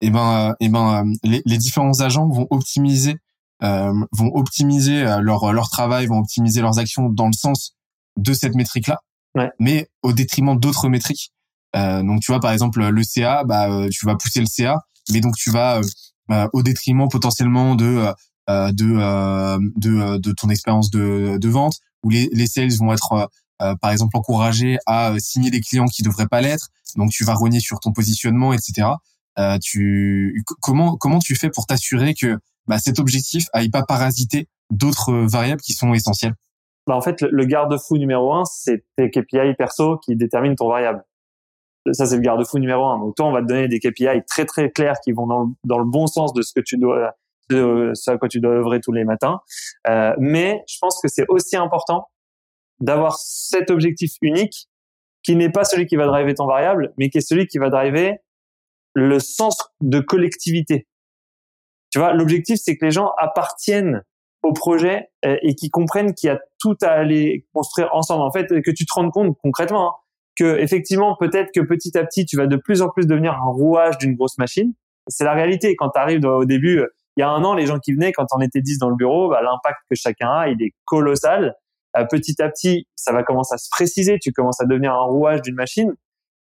et ben, euh, et ben euh, les, les, différents agents vont optimiser, euh, vont optimiser leur leur travail, vont optimiser leurs actions dans le sens de cette métrique là, ouais. mais au détriment d'autres métriques. donc tu vois par exemple le CA, bah tu vas pousser le CA, mais donc tu vas au détriment potentiellement de de, de de ton expérience de, de vente où les, les sales vont être par exemple encouragés à signer des clients qui devraient pas l'être donc tu vas rogner sur ton positionnement etc tu comment comment tu fais pour t'assurer que bah, cet objectif aille pas parasiter d'autres variables qui sont essentielles? Bah, en fait, le, garde-fou numéro un, c'est tes KPI perso qui déterminent ton variable. Ça, c'est le garde-fou numéro un. Donc, toi, on va te donner des KPI très, très clairs qui vont dans, dans le bon sens de ce que tu dois, de ce à quoi tu dois œuvrer tous les matins. Euh, mais je pense que c'est aussi important d'avoir cet objectif unique qui n'est pas celui qui va driver ton variable, mais qui est celui qui va driver le sens de collectivité. Tu vois, l'objectif, c'est que les gens appartiennent au projet euh, et qui comprennent qu'il y a tout à aller construire ensemble. En fait, que tu te rendes compte concrètement hein, que effectivement, peut-être que petit à petit, tu vas de plus en plus devenir un rouage d'une grosse machine. C'est la réalité. Quand tu arrives au début, euh, il y a un an, les gens qui venaient, quand on était 10 dans le bureau, bah, l'impact que chacun a, il est colossal. Euh, petit à petit, ça va commencer à se préciser. Tu commences à devenir un rouage d'une machine.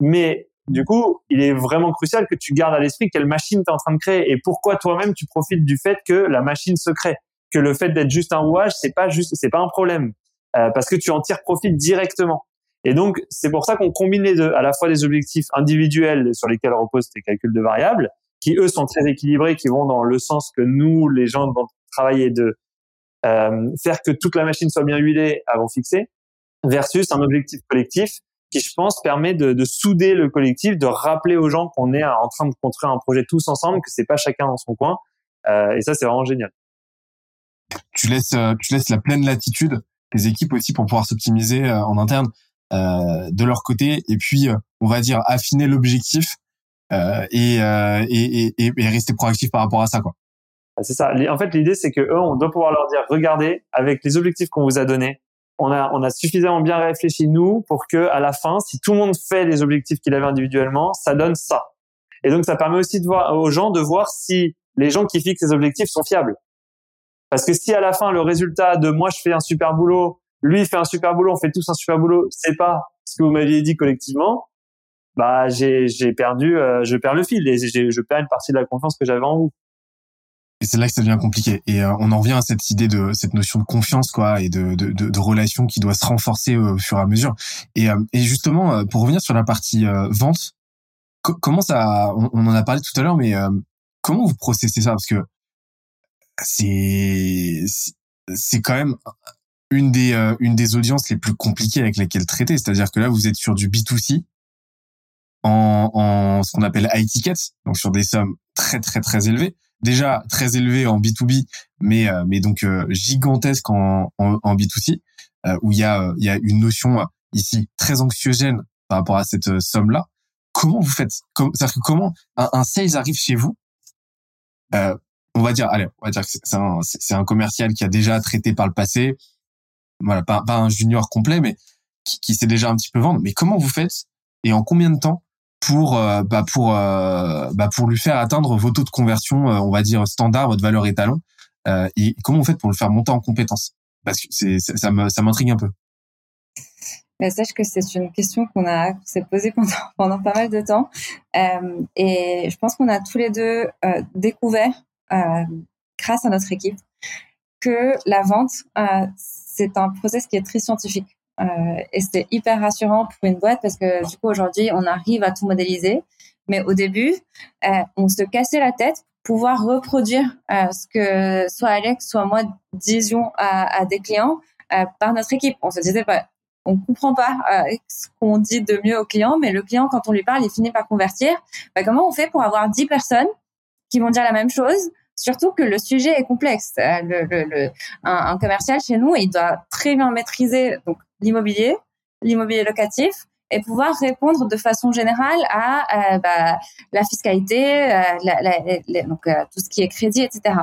Mais du coup, il est vraiment crucial que tu gardes à l'esprit quelle machine tu es en train de créer et pourquoi toi-même tu profites du fait que la machine se crée que le fait d'être juste un rouage, c'est pas juste, c'est pas un problème euh, parce que tu en tires profit directement. Et donc c'est pour ça qu'on combine les deux, à la fois des objectifs individuels sur lesquels reposent tes calculs de variables, qui eux sont très équilibrés, qui vont dans le sens que nous, les gens vont travailler de faire que toute la machine soit bien huilée avant fixer, versus un objectif collectif qui, je pense, permet de, de souder le collectif, de rappeler aux gens qu'on est en train de construire un projet tous ensemble, que c'est pas chacun dans son coin. Euh, et ça, c'est vraiment génial tu laisses euh, tu laisses la pleine latitude tes équipes aussi pour pouvoir s'optimiser euh, en interne euh, de leur côté et puis on va dire affiner l'objectif et, et, et, et rester proactif par rapport à ça quoi. Ah, c'est ça. En fait, l'idée c'est que eux, on doit pouvoir leur dire regardez, avec les objectifs qu'on vous a donnés, on a on a suffisamment bien réfléchi nous pour que à la fin, si tout le monde fait les objectifs qu'il avait individuellement, ça donne ça. Et donc ça permet aussi de voir aux gens de voir si les gens qui fixent les objectifs sont fiables. Parce que si à la fin le résultat de moi je fais un super boulot, lui fait un super boulot, on fait tous un super boulot, c'est pas ce que vous m'aviez dit collectivement, bah j'ai j'ai perdu, euh, je perds le fil et je perds une partie de la confiance que j'avais en vous. Et c'est là que ça devient compliqué. Et euh, on en revient à cette idée de cette notion de confiance, quoi, et de de, de, de relation qui doit se renforcer au fur et à mesure. Et, euh, et justement, pour revenir sur la partie vente, comment ça, on, en a parlé tout à l'heure, mais comment vous processez ça? Parce que c'est c'est quand même une des euh, une des audiences les plus compliquées avec lesquelles traiter. C'est-à-dire que là, vous êtes sur du B2C en, en ce qu'on appelle high tickets, donc sur des sommes très très très élevées. Déjà très élevées en B2B, mais euh, mais donc euh, gigantesques en, en, en B2C, où il y a il y a une notion ici très anxiogène par rapport à cette somme là. Comment vous faites? C'est-à-dire que comment un, un sales arrive chez vous euh, on va dire, allez, on va dire que c'est un, commercial qui a déjà traité par le passé, voilà, pas, un junior complet, mais qui, qui, sait déjà un petit peu vendre. Mais comment vous faites et en combien de temps pour euh, bah pour euh, bah pour lui faire atteindre vos taux de conversion, euh, on va dire standard, votre valeur étalon, comment vous faites pour le faire monter en compétence? Parce que ça me ça m'intrigue un peu. Mais sache que c'est une question qu'on a s'est posée pendant, pendant pas mal de temps. Et je pense qu'on a tous les deux découvert grâce à notre équipe, que la vente, c'est un process qui est très scientifique. Euh, et c'est hyper rassurant pour une boîte parce que du coup, aujourd'hui, on arrive à tout modéliser. Mais au début, on se cassait la tête pour pouvoir reproduire ce que soit Alex, soit moi disions à, des clients par notre équipe. On se disait pas, on comprend pas ce qu'on dit de mieux au client, mais le client, quand on lui parle, il finit par convertir. Bah, comment on fait pour avoir 10 personnes qui vont dire la même chose, surtout que le sujet est complexe. Euh, un, commercial chez nous, il doit très bien maîtriser l'immobilier, l'immobilier locatif, et pouvoir répondre de façon générale à euh, bah, la fiscalité, euh, donc tout ce qui est crédit, etc.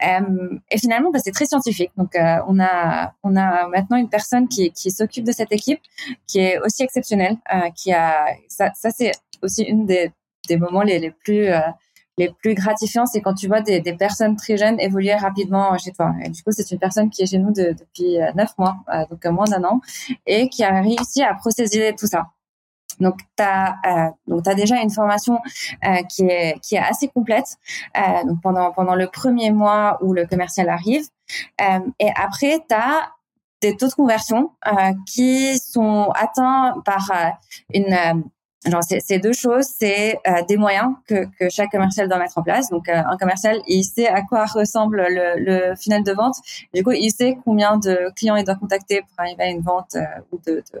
et finalement, bah, c'est très scientifique. Donc, on a maintenant une personne qui, s'occupe de cette équipe, qui est aussi exceptionnelle, qui a ça, c'est aussi une des, moments les plus les plus gratifiants, c'est quand tu vois des, des, personnes très jeunes évoluer rapidement chez toi. Et du coup, c'est une personne qui est chez nous depuis euh, neuf mois, euh, donc moins d'un an, et qui a réussi à procéder tout ça. Donc, tu as, euh, donc as déjà une formation euh, qui, est, qui est assez complète euh, donc pendant, pendant le premier mois où le commercial arrive. Euh, et après, tu as des taux de conversion euh, qui sont atteints par euh, une... Genre, c'est deux choses, c'est des moyens que, que chaque commercial doit mettre en place. Donc, un commercial, il sait à quoi ressemble le, le final de vente. Du coup, il sait combien de clients il doit contacter pour arriver à une vente ou de, de,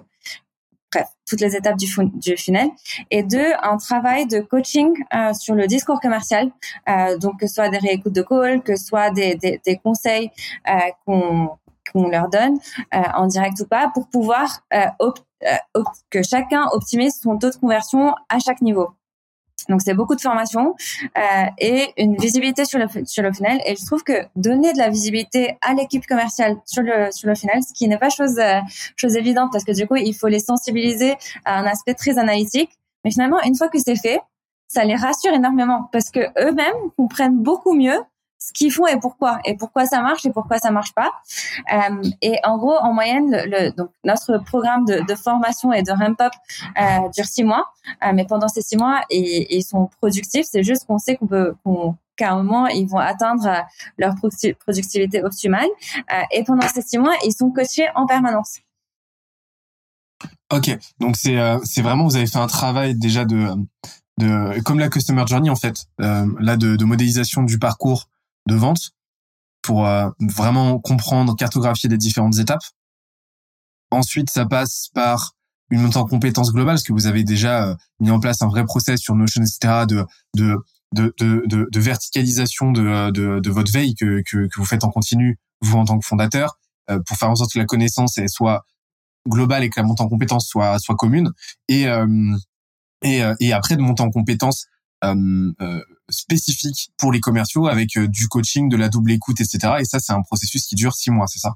bref, toutes les étapes du, du funnel. Et deux, un travail de coaching euh, sur le discours commercial, euh, donc que ce soit des réécoutes de call, que ce soit des, des, des conseils euh, qu'on qu'on leur donne euh, en direct ou pas, pour pouvoir euh, euh, que chacun optimise son taux de conversion à chaque niveau. Donc c'est beaucoup de formation et une visibilité sur le sur le funnel. Et je trouve que donner de la visibilité à l'équipe commerciale sur le sur le funnel, ce qui n'est pas chose chose évidente parce que du coup il faut les sensibiliser à un aspect très analytique. Mais finalement une fois que c'est fait, ça les rassure énormément parce que eux-mêmes comprennent beaucoup mieux ce qu'ils font et pourquoi et pourquoi ça marche et pourquoi ça marche pas. Euh, et en gros, en moyenne, donc notre programme de, formation et de ramp up euh, dure six mois, euh, mais pendant ces six mois, ils, sont productifs. C'est juste qu'on sait qu'à un moment, ils vont atteindre leur productivité optimale. Et pendant ces six mois, ils sont coachés en permanence. Ok, donc c'est vraiment vous avez fait un travail déjà de comme la customer journey en fait, là de modélisation du parcours de vente pour euh, vraiment comprendre, cartographier les différentes étapes. Ensuite, ça passe par une montée en compétences globale, parce que vous avez déjà euh, mis en place un vrai process sur Notion, etc., de, de, de, de, de verticalisation de, de, de, votre veille que, que, que, vous faites en continu, vous en tant que fondateur, euh, pour faire en sorte que la connaissance elle soit globale et que la montée en compétences soit, soit commune. Et, et, et après, de monter en compétences euh, euh, spécifique pour les commerciaux avec euh, du coaching, de la double écoute, etc. Et ça, c'est un processus qui dure six mois, c'est ça?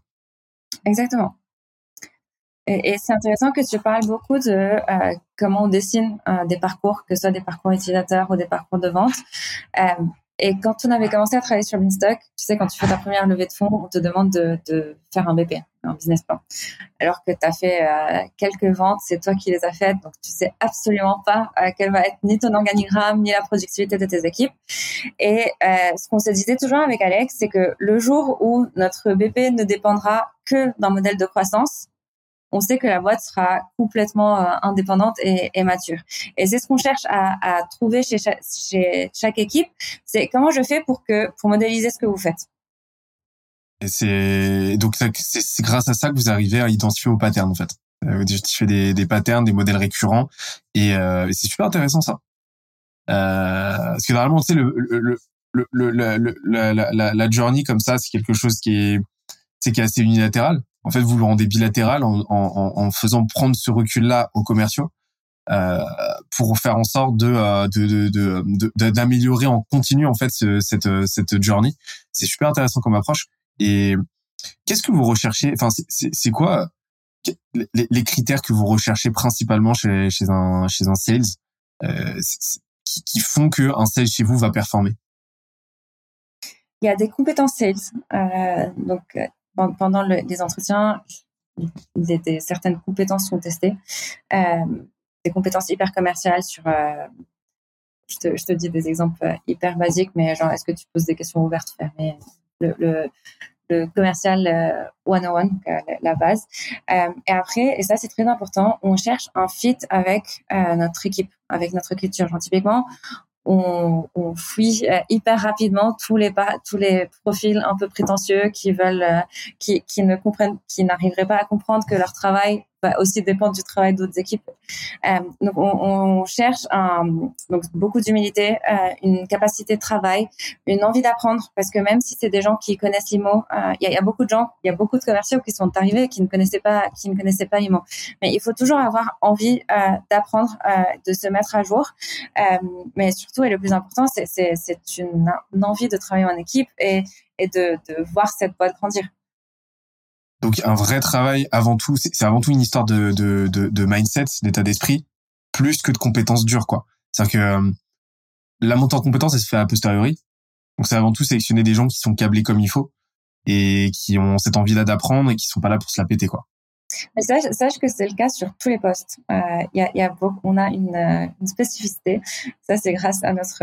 Exactement. Et, c'est intéressant que tu parles beaucoup de euh, comment on dessine euh, des parcours, que ce soit des parcours utilisateurs ou des parcours de vente. Et quand on avait commencé à travailler sur Beanstalk, tu sais, quand tu fais ta première levée de fonds, on te demande de, de faire un BP, un business plan. Alors que tu as fait euh, quelques ventes, c'est toi qui les as faites, donc tu sais absolument pas euh, quel va être ni ton organigramme, ni la productivité de tes équipes. Et euh, ce qu'on se disait toujours avec Alex, c'est que le jour où notre BP ne dépendra que d'un modèle de croissance, on sait que la boîte sera complètement euh, indépendante et, et, mature. Et c'est ce qu'on cherche à, à, trouver chez chaque, chez chaque équipe. C'est comment je fais pour que pour modéliser ce que vous faites. Et c'est donc c'est grâce à ça que vous arrivez à identifier vos patterns en fait. Euh, vous identifiez des, des patterns, des modèles récurrents, et, euh, et c'est super intéressant ça. Euh, parce que normalement, tu sais, le, le, le, le, la, la, la journey comme ça, c'est quelque chose qui est, qui est assez unilatéral en fait, vous le rendez bilatéral en, en, en faisant prendre ce recul-là aux commerciaux euh, pour faire en sorte de euh, d'améliorer de, de, en continu en fait ce, cette cette journey. C'est super intéressant comme approche. Et qu'est-ce que vous recherchez? Enfin, c'est quoi les, critères que vous recherchez principalement chez, chez un chez un sales euh, qui, qui, font que un sales chez vous va performer? Il y a des compétences sales. Euh, donc pendant le, les entretiens, certaines compétences sont testées, euh, des compétences hyper commerciales sur. Euh, je, te, dis des exemples hyper basiques, mais genre, est-ce que tu poses des questions ouvertes, fermées le, commercial euh, one-on-one, euh, la base. Euh, et après, et ça c'est très important, on cherche un fit avec euh, notre équipe, avec notre culture. Genre, on, on fuit euh, hyper rapidement tous les tous les profils un peu prétentieux qui veulent euh, qui, qui ne comprennent qui n'arriveraient pas à comprendre que leur travail va aussi dépendre du travail d'autres équipes. Euh, donc on, on, cherche un, donc beaucoup d'humilité, euh, une capacité de travail, une envie d'apprendre parce que même si c'est des gens qui connaissent l'IMO, euh, il y, a, beaucoup de gens, il y a beaucoup de commerciaux qui sont arrivés qui ne connaissaient pas qui ne connaissaient pas l'IMO. Mais il faut toujours avoir envie d'apprendre, de se mettre à jour. mais surtout et le plus important, c'est une, une, envie de travailler en équipe et et de, de voir cette boîte grandir. Donc un vrai travail avant tout, c'est avant tout une histoire de, mindset, d'état d'esprit, plus que de compétences dures, quoi. C'est-à-dire que euh, la montée en compétences, elle se fait a posteriori. Donc c'est avant tout sélectionner des gens qui sont câblés comme il faut et qui ont cette envie-là d'apprendre et qui sont pas là pour se la péter, quoi. Sache, que c'est le cas sur tous les postes. Euh, y, a, on a une, une spécificité. Ça, c'est grâce à notre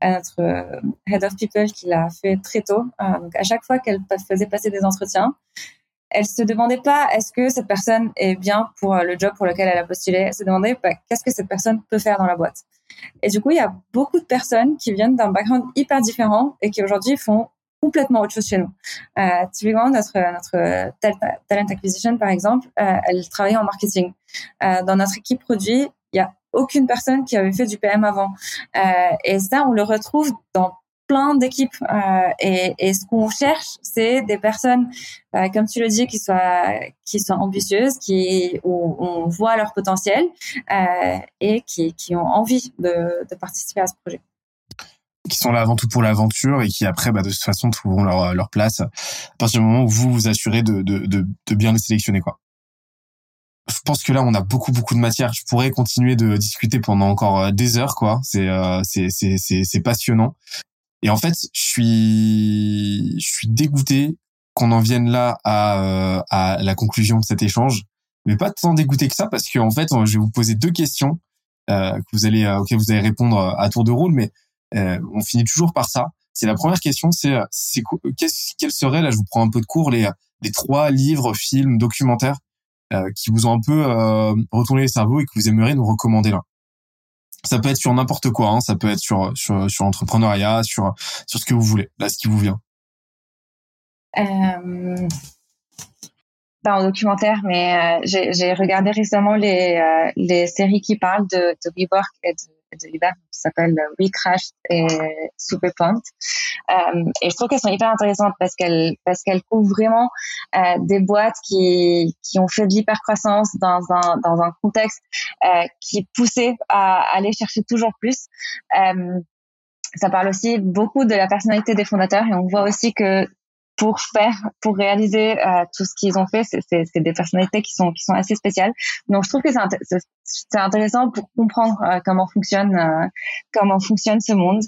à notre head of people qui l'a fait très tôt. donc à chaque fois qu'elle faisait passer des entretiens, elle se demandait pas est-ce que cette personne est bien pour le job pour lequel elle a postulé. Elle se demandait bah, qu'est-ce que cette personne peut faire dans la boîte. Et du coup, il y a beaucoup de personnes qui viennent d'un background hyper différent et qui aujourd'hui font complètement autre chose chez nous. Euh, typiquement, notre, notre talent acquisition, par exemple, euh, elle travaillait en marketing. Euh, dans notre équipe produit, il y a aucune personne qui avait fait du PM avant. Euh, et ça, on le retrouve dans plein d'équipes. Euh, et, ce qu'on cherche, c'est des personnes, euh, comme tu le dis, qui soient qui ambitieuses, qui où on voit leur potentiel euh, et qui, qui ont envie de, participer à ce projet qui sont là avant tout pour l'aventure et qui après bah, de toute façon trouveront leur, leur place à partir du moment où vous vous assurez de, de, de, bien les sélectionner quoi. Je pense que là on a beaucoup beaucoup de matière. Je pourrais continuer de discuter pendant encore des heures quoi. C'est c'est c'est c'est passionnant. Et en fait je suis je suis dégoûté qu'on en vienne là à euh, à la conclusion de cet échange, mais pas tant dégoûté que ça parce qu'en fait je vais vous poser deux questions euh, que vous allez auxquelles vous allez répondre à tour de rôle, mais euh, on finit toujours par ça. C'est la première question, c'est euh, c'est quels seraient là, je vous prends un peu de cours les les trois livres, films, documentaires euh, qui vous ont un peu retourné les cerveaux et que vous aimeriez nous recommander là? Ça peut être sur n'importe quoi, hein, ça peut être sur sur sur l'entrepreneuriat, sur sur ce que vous voulez, là ce qui vous vient. Euh, pas en documentaire, mais j'ai regardé récemment les les séries qui parlent de, de WeWork et de We Crashed et Super Point. Euh, et je trouve qu'elles sont hyper intéressantes parce qu'elles parce qu'elles couvrent vraiment euh, des boîtes qui qui ont fait de l'hypercroissance dans un dans un contexte euh, qui poussait à aller chercher toujours plus. Euh, ça parle aussi beaucoup de la personnalité des fondateurs et on voit aussi que pour faire, pour réaliser euh, tout ce qu'ils ont fait, c'est des personnalités qui sont qui sont assez spéciales. Donc je trouve que c'est intéressant pour comprendre euh, comment fonctionne euh, comment fonctionne ce monde.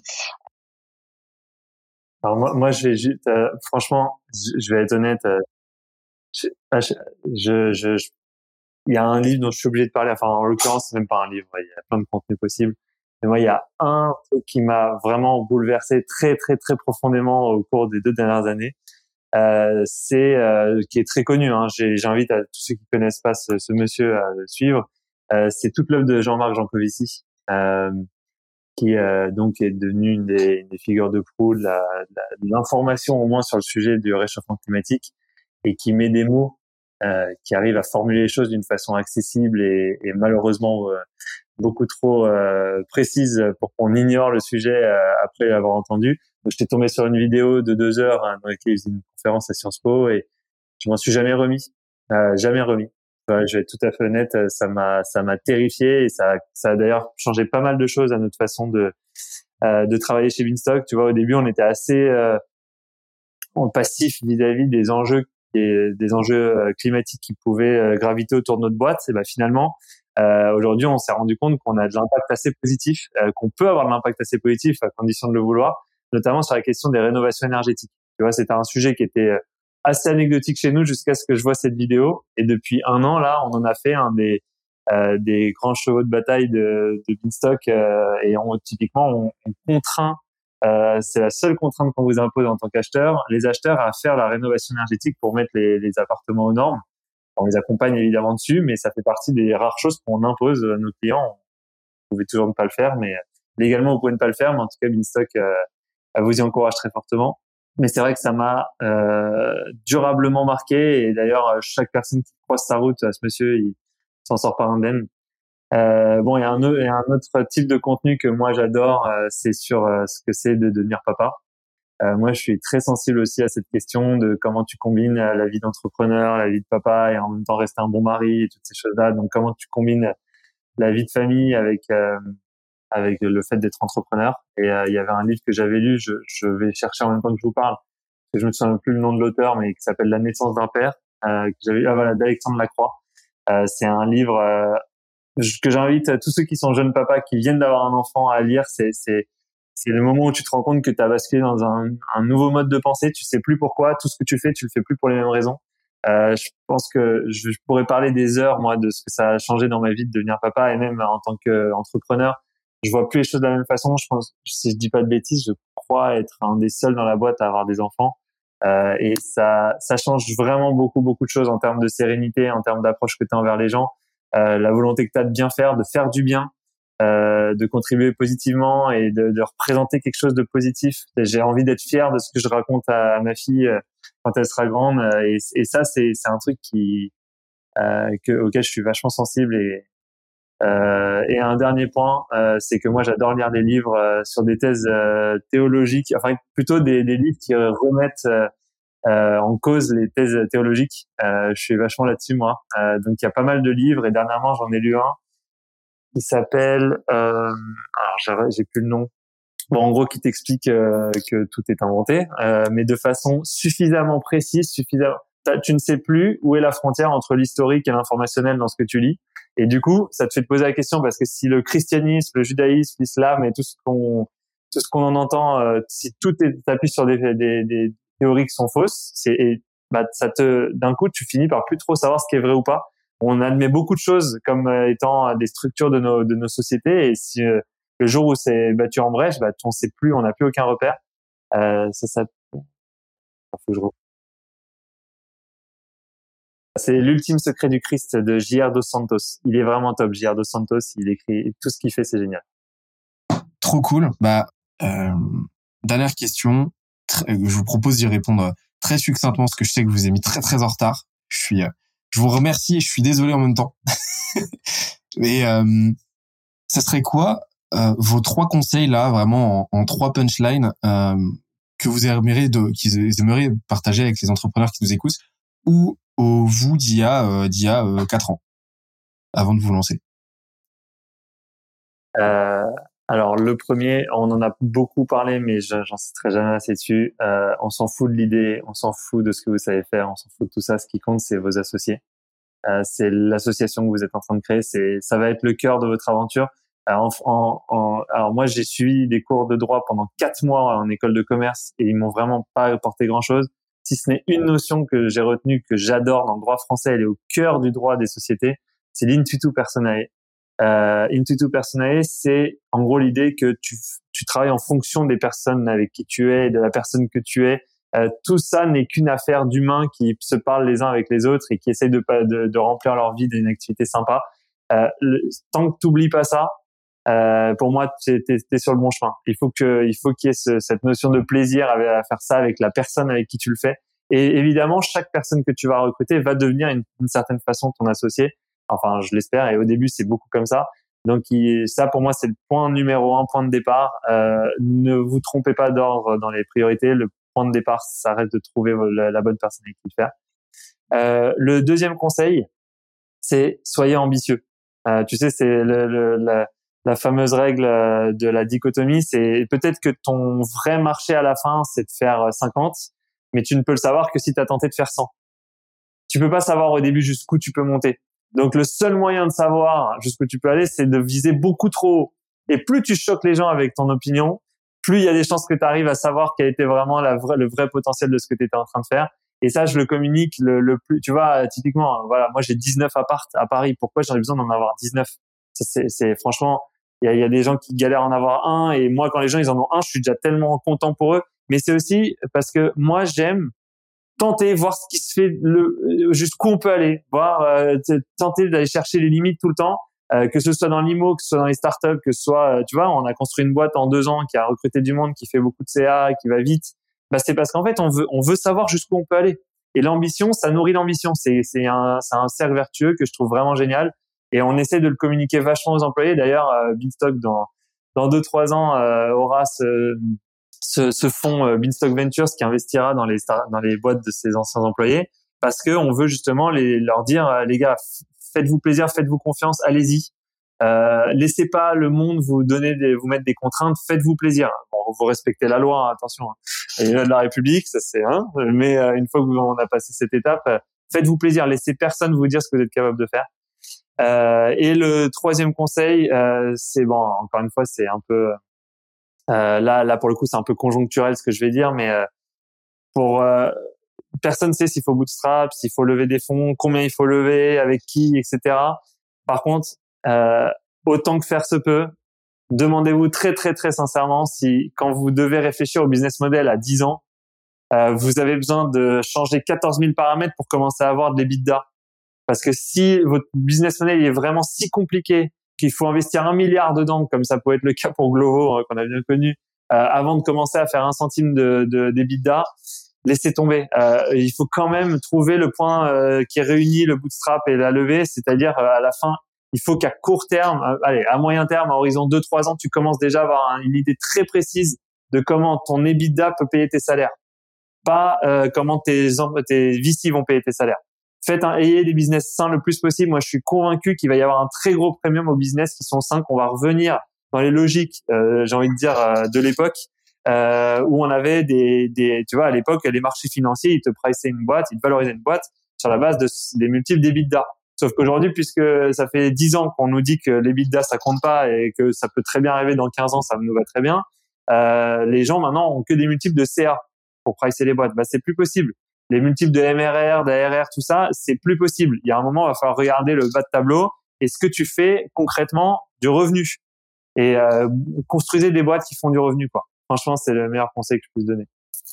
Alors moi, moi je vais juste, franchement, je, vais être honnête. Ah, je, je, je, il y a un livre dont je suis obligé de parler. Enfin, en l'occurrence, c'est même pas un livre. Il y a plein de contenus possibles. Mais moi, il y a un truc qui m'a vraiment bouleversé très, très, très profondément au cours des deux dernières années. Euh, c'est euh, qui est très connu. Hein. J'invite à tous ceux qui connaissent pas ce, ce monsieur à le suivre. Euh, c'est toute l'œuvre de Jean-Marc Jancovici, euh, qui euh, donc est devenu une des, des figures de proue de l'information au moins sur le sujet du réchauffement climatique et qui met des mots qui arrive à formuler les choses d'une façon accessible et, et malheureusement beaucoup trop précise pour qu'on ignore le sujet après l'avoir entendu. Donc, j'étais tombé sur une vidéo de deux heures hein, dans laquelle il faisait une conférence à Sciences Po et je m'en suis jamais remis, euh, jamais remis. je vais être tout à fait honnête, euh, ça m'a ça m'a terrifié et ça ça a d'ailleurs changé pas mal de choses à notre façon de euh, de travailler chez Beanstalk. Tu vois, au début, on était assez euh, passif vis-à-vis des enjeux et des enjeux euh, climatiques qui pouvaient euh, graviter autour de notre boîte. Et ben finalement, aujourd'hui, on s'est rendu compte qu'on a de l'impact assez positif, qu'on peut avoir de l'impact assez positif à condition de le vouloir notamment sur la question des rénovations énergétiques. Tu vois, c'était un sujet qui était euh, assez anecdotique chez nous jusqu'à ce que je vois cette vidéo. Et depuis un an, là, on en a fait un des euh, des grands chevaux de bataille de, de Beanstalk euh, et on, typiquement on, on contraint, euh, c'est la seule contrainte qu'on vous impose en tant qu'acheteur, les acheteurs à faire la rénovation énergétique pour mettre les, les appartements aux normes. On les accompagne évidemment dessus, mais ça fait partie des rares choses qu'on impose à nos clients. Vous pouvez toujours ne pas le faire, mais légalement vous pouvez ne pas le faire, mais en tout cas Beanstalk euh, vous y encourage très fortement. Mais c'est vrai que ça m'a euh, durablement marqué et d'ailleurs chaque personne qui croise sa route à ce monsieur, il s'en sort par indemne. Euh, bon, il y, a un, il y a un autre type de contenu que moi j'adore, euh, c'est sur euh, ce que c'est de devenir papa. Euh, moi, je suis très sensible aussi à cette question de comment tu combines la vie d'entrepreneur, la vie de papa et en même temps rester un bon mari et toutes ces choses-là. Donc, comment tu combines la vie de famille avec avec le fait d'être entrepreneur. Et euh, il y avait un livre que j'avais lu, je, je, vais chercher en même temps que je vous parle, que je me souviens plus le nom de l'auteur, mais qui s'appelle La naissance d'un père, euh, que j'avais ah voilà d'Alexandre Lacroix. Euh, c'est un livre euh, que j'invite tous ceux qui sont jeunes papas qui viennent d'avoir un enfant à lire. C'est c'est c'est le moment où tu te rends compte que tu as basculé dans un, un, nouveau mode de pensée. Tu sais plus pourquoi. Tout ce que tu fais, tu le fais plus pour les mêmes raisons. Euh, je pense que je, pourrais parler des heures, moi, de ce que ça a changé dans ma vie de devenir papa et même en tant qu'entrepreneur. Je vois plus les choses de la même façon. Je pense, si je dis pas de bêtises, je crois être un des seuls dans la boîte à avoir des enfants. Euh, et ça, ça change vraiment beaucoup, beaucoup de choses en termes de sérénité, en termes d'approche que tu as envers les gens, la volonté que tu as de bien faire, de faire du bien, euh, de contribuer positivement et de, de, représenter quelque chose de positif. J'ai envie d'être fier de ce que je raconte à, ma fille euh, quand elle sera grande. Euh, et, ça, c'est un truc qui, euh, que, auquel je suis vachement sensible. Et, euh, et un dernier point, c'est que moi, j'adore lire des livres sur des thèses théologiques, enfin plutôt des, des livres qui remettent en cause les thèses théologiques. je suis vachement là-dessus, moi. donc, il y a pas mal de livres et dernièrement, j'en ai lu un qui s'appelle, euh, alors j'ai plus le nom. Bon, en gros, qui t'explique euh, que tout est inventé, euh, mais de façon suffisamment précise, suffisamment. Tu ne sais plus où est la frontière entre l'historique et l'informationnel dans ce que tu lis. Et du coup, ça te fait te poser la question parce que si le christianisme, le judaïsme, l'islam et tout ce qu'on tout ce qu'on en entend, euh, si tout est tapis sur des, des, des théories qui sont fausses, bah, d'un coup tu finis par plus trop savoir ce qui est vrai ou pas on admet beaucoup de choses comme euh, étant des structures de nos, sociétés. Et si euh, le jour où c'est battu en brèche, bah, on plus, on n'a plus aucun repère. Euh, ça, C'est l'ultime secret du Christ de J.R. Dos Santos. Il est vraiment top. J.R. Dos Santos, il écrit tout ce qu'il fait, c'est génial. Trop cool. Bah, euh, dernière question. Je vous propose d'y répondre très succinctement parce que je sais que vous avez mis très très en retard. Je suis je vous remercie et je suis désolé en même temps. Mais euh, ça serait quoi euh, vos trois conseils là, vraiment en, trois punchlines euh, que vous aimeriez de, qu'ils aimeraient partager avec les entrepreneurs qui nous écoutent ou au vous d'il y a euh, d'il y a euh, quatre ans avant de vous lancer? Euh, alors le premier, on en a beaucoup parlé, mais j'en citerai jamais assez dessus. Euh, on s'en fout de l'idée, on s'en fout de ce que vous savez faire, on s'en fout de tout ça. Ce qui compte, c'est vos associés. Euh, c'est l'association que vous êtes en train de créer. C'est, ça va être le cœur de votre aventure. Alors, en, en, alors moi, j'ai suivi des cours de droit pendant quatre mois en école de commerce et ils m'ont vraiment pas apporté grand chose. Si ce n'est une notion que j'ai retenue, que j'adore dans le droit français, elle est au cœur du droit des sociétés, c'est l'intuitu personae. Euh, Intuitu Personae, c'est en gros l'idée que tu, tu travailles en fonction des personnes avec qui tu es, de la personne que tu es. Euh, tout ça n'est qu'une affaire d'humains qui se parlent les uns avec les autres et qui essayent de, de, de remplir leur vie d'une activité sympa. Euh, tant que tu oublies pas ça, euh, pour moi, tu es, sur le bon chemin. Il faut que, il faut qu'il y ait cette notion de plaisir à, à, faire ça avec la personne avec qui tu le fais. Et évidemment, chaque personne que tu vas recruter va devenir une, une certaine façon ton associé. Enfin, je l'espère. Et au début, c'est beaucoup comme ça. Donc ça, pour moi, c'est le point numéro un, point de départ. Euh, ne vous trompez pas d'ordre dans les priorités. Le point de départ, ça reste de trouver la, bonne personne avec qui le faire. Euh, le deuxième conseil, c'est soyez ambitieux. Euh, tu sais, c'est le, la, la, fameuse règle euh, de la dichotomie. C'est peut-être que ton vrai marché à la fin, c'est de faire 50, mais tu ne peux le savoir que si tu as tenté de faire 100. Tu peux pas savoir au début jusqu'où tu peux monter. Donc le seul moyen de savoir jusqu'où tu peux aller, c'est de viser beaucoup trop haut. Et plus tu choques les gens avec ton opinion, plus il y a des chances que tu arrives à savoir quel était vraiment le vrai potentiel de ce que tu étais en train de faire. Et ça, je le communique le, plus. Tu vois, typiquement, voilà, moi j'ai 19 appart à Paris. Pourquoi ai besoin d'en avoir 19 C'est franchement, il y a, y a, des gens qui galèrent à en avoir un. Et moi, quand les gens ils en ont un, je suis déjà tellement content pour eux. Mais c'est aussi parce que moi j'aime tenter, voir ce qui se fait, le, jusqu'où on peut aller, voir, euh, tenter d'aller chercher les limites tout le temps, euh, que ce soit dans l'IMO, que ce soit dans les startups, que ce soit, euh, tu vois, on a construit une boîte en deux ans qui a recruté du monde, qui fait beaucoup de CA, qui va vite. Bah, c'est parce qu'en fait, on veut, on veut savoir jusqu'où on peut aller. Et l'ambition, ça nourrit l'ambition. C'est, c'est un, c'est un cercle vertueux que je trouve vraiment génial. Et on essaie de le communiquer vachement aux employés. D'ailleurs, euh, Beanstalk, dans, dans deux, trois ans, euh, aura ce, ce, ce fonds euh, Beanstalk Ventures qui investira dans les, dans les boîtes de ses anciens employés parce que on veut justement les, leur dire, euh, les gars, faites-vous plaisir, faites-vous confiance, allez-y. Euh, laissez pas le monde vous donner des, vous mettre des contraintes, faites-vous plaisir. Bon, vous respectez la loi, hein, attention. Y a de la République, ça c'est. Hein, mais euh, une fois que on a passé cette étape, faites-vous plaisir, laissez personne vous dire ce que vous êtes capable de faire. Euh, et le troisième conseil, c'est bon, encore une fois, c'est un peu euh, là, là pour le coup, c'est un peu conjoncturel ce que je vais dire, mais euh, pour euh, personne sait s'il faut bootstrap, s'il faut lever des fonds, combien il faut lever, avec qui, etc. Par contre, euh, autant que faire se peut, demandez-vous très très très sincèrement si quand vous devez réfléchir au business model à 10 ans, euh, vous avez besoin de changer 14 000 paramètres pour commencer à avoir de l'EBITDA. Parce que si votre business model est vraiment si compliqué qu'il faut investir un milliard dedans, comme ça peut être le cas pour Glovo hein, qu'on a bien connu, euh, avant de commencer à faire un centime de, de d'EBITDA, laissez tomber. Euh, il faut quand même trouver le point euh, qui réunit le bootstrap et la levée, c'est-à-dire à la fin, il faut qu'à court terme, allez, à moyen terme, à horizon 2-3 ans, tu commences déjà à avoir une idée très précise de comment ton EBITDA peut payer tes salaires, pas comment tes tes vont payer tes salaires faites un, ayez des business sains le plus possible. Moi, je suis convaincu qu'il va y avoir un très gros premium aux business qui sont sains, qu'on va revenir dans les logiques, euh, j'ai envie de dire, euh, de l'époque, euh, où on avait des, des, tu vois, à l'époque, les marchés financiers, ils te priçaient une boîte, ils te valorisaient une boîte sur la base de, des multiples d'EBITDA. Sauf qu'aujourd'hui, puisque ça fait 10 ans qu'on nous dit que l'EBITDA, ça compte pas et que ça peut très bien arriver dans 15 ans, ça nous va très bien, euh, les gens maintenant ont que des multiples de CA pour pricer les boîtes. Bah, c'est plus possible les multiples de MRR, d'ARR, tout ça, c'est plus possible. Il y a un moment, il va falloir regarder le bas de tableau et ce que tu fais concrètement du revenu. Et euh, construisez des boîtes qui font du revenu, quoi. Franchement, c'est le meilleur conseil que je puisse donner.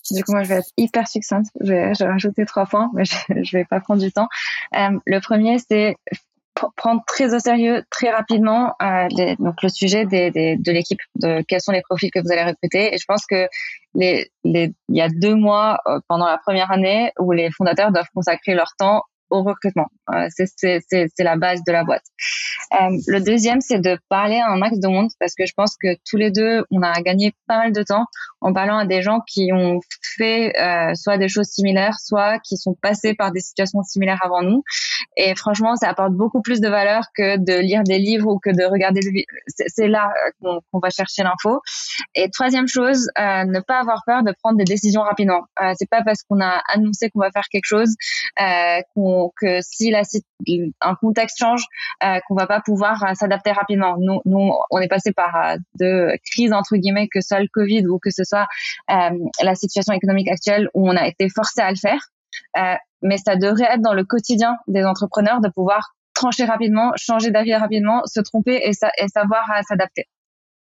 Du coup, moi, je vais être hyper succincte. Je vais, rajouter trois points, mais je, je vais pas prendre du temps. Euh, le premier, c'est prendre très au sérieux très rapidement euh, donc le sujet des, des, de l'équipe, de quels sont les profils que vous allez recruter. Et je pense que les, les, il y a deux mois euh, pendant la première année où les fondateurs doivent consacrer leur temps au recrutement. Euh, c'est la base de la boîte. Euh, le deuxième, c'est de parler à un max de monde parce que je pense que tous les deux, on a gagné pas mal de temps en parlant à des gens qui ont fait euh, soit des choses similaires, soit qui sont passés par des situations similaires avant nous. Et franchement, ça apporte beaucoup plus de valeur que de lire des livres ou que de regarder des C'est là qu'on va chercher l'info. Et troisième chose, ne pas avoir peur de prendre des décisions rapidement. C'est pas parce qu'on a annoncé qu'on va faire quelque chose qu'on que si la, un contexte change, euh, qu'on va pas pouvoir euh, s'adapter rapidement. Nous, on est passé par euh, de crises entre guillemets que soit le Covid ou que ce soit la situation économique actuelle où on a été forcé à le faire. mais ça devrait être dans le quotidien des entrepreneurs de pouvoir trancher rapidement, changer d'avis rapidement, se tromper et, et savoir s'adapter.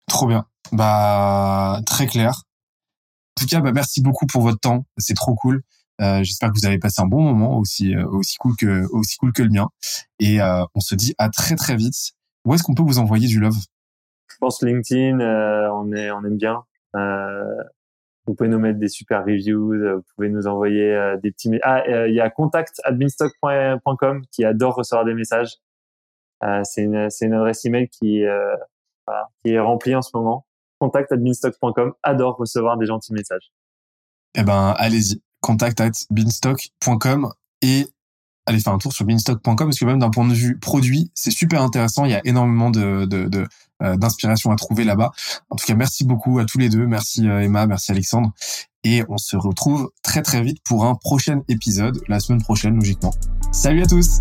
Trop bien. Bah très clair. En tout cas, bah, merci beaucoup pour votre temps. C'est trop cool. Euh, J'espère que vous avez passé un bon moment aussi euh, aussi cool que aussi cool que le mien. Et euh, on se dit à très très vite. Où est-ce qu'on peut vous envoyer du love? Je pense LinkedIn, euh, on est on aime bien. vous pouvez nous mettre des super reviews, vous pouvez nous envoyer des petits. Ah, il y a contact@binstock.com qui adore recevoir des messages. c'est une c'est une adresse email qui voilà, qui est remplie en ce moment. Contact@binstock.com adore recevoir des gentils messages. Eh ben, allez-y contact at beanstock.com et allez faire un tour sur beanstock.com parce que même d'un point de vue produit, c'est super intéressant. Il y a énormément de, de, euh, d'inspiration à trouver là-bas. En tout cas, merci beaucoup à tous les deux. Merci euh, Emma, merci Alexandre. Et on se retrouve très très vite pour un prochain épisode, la semaine prochaine logiquement. Salut à tous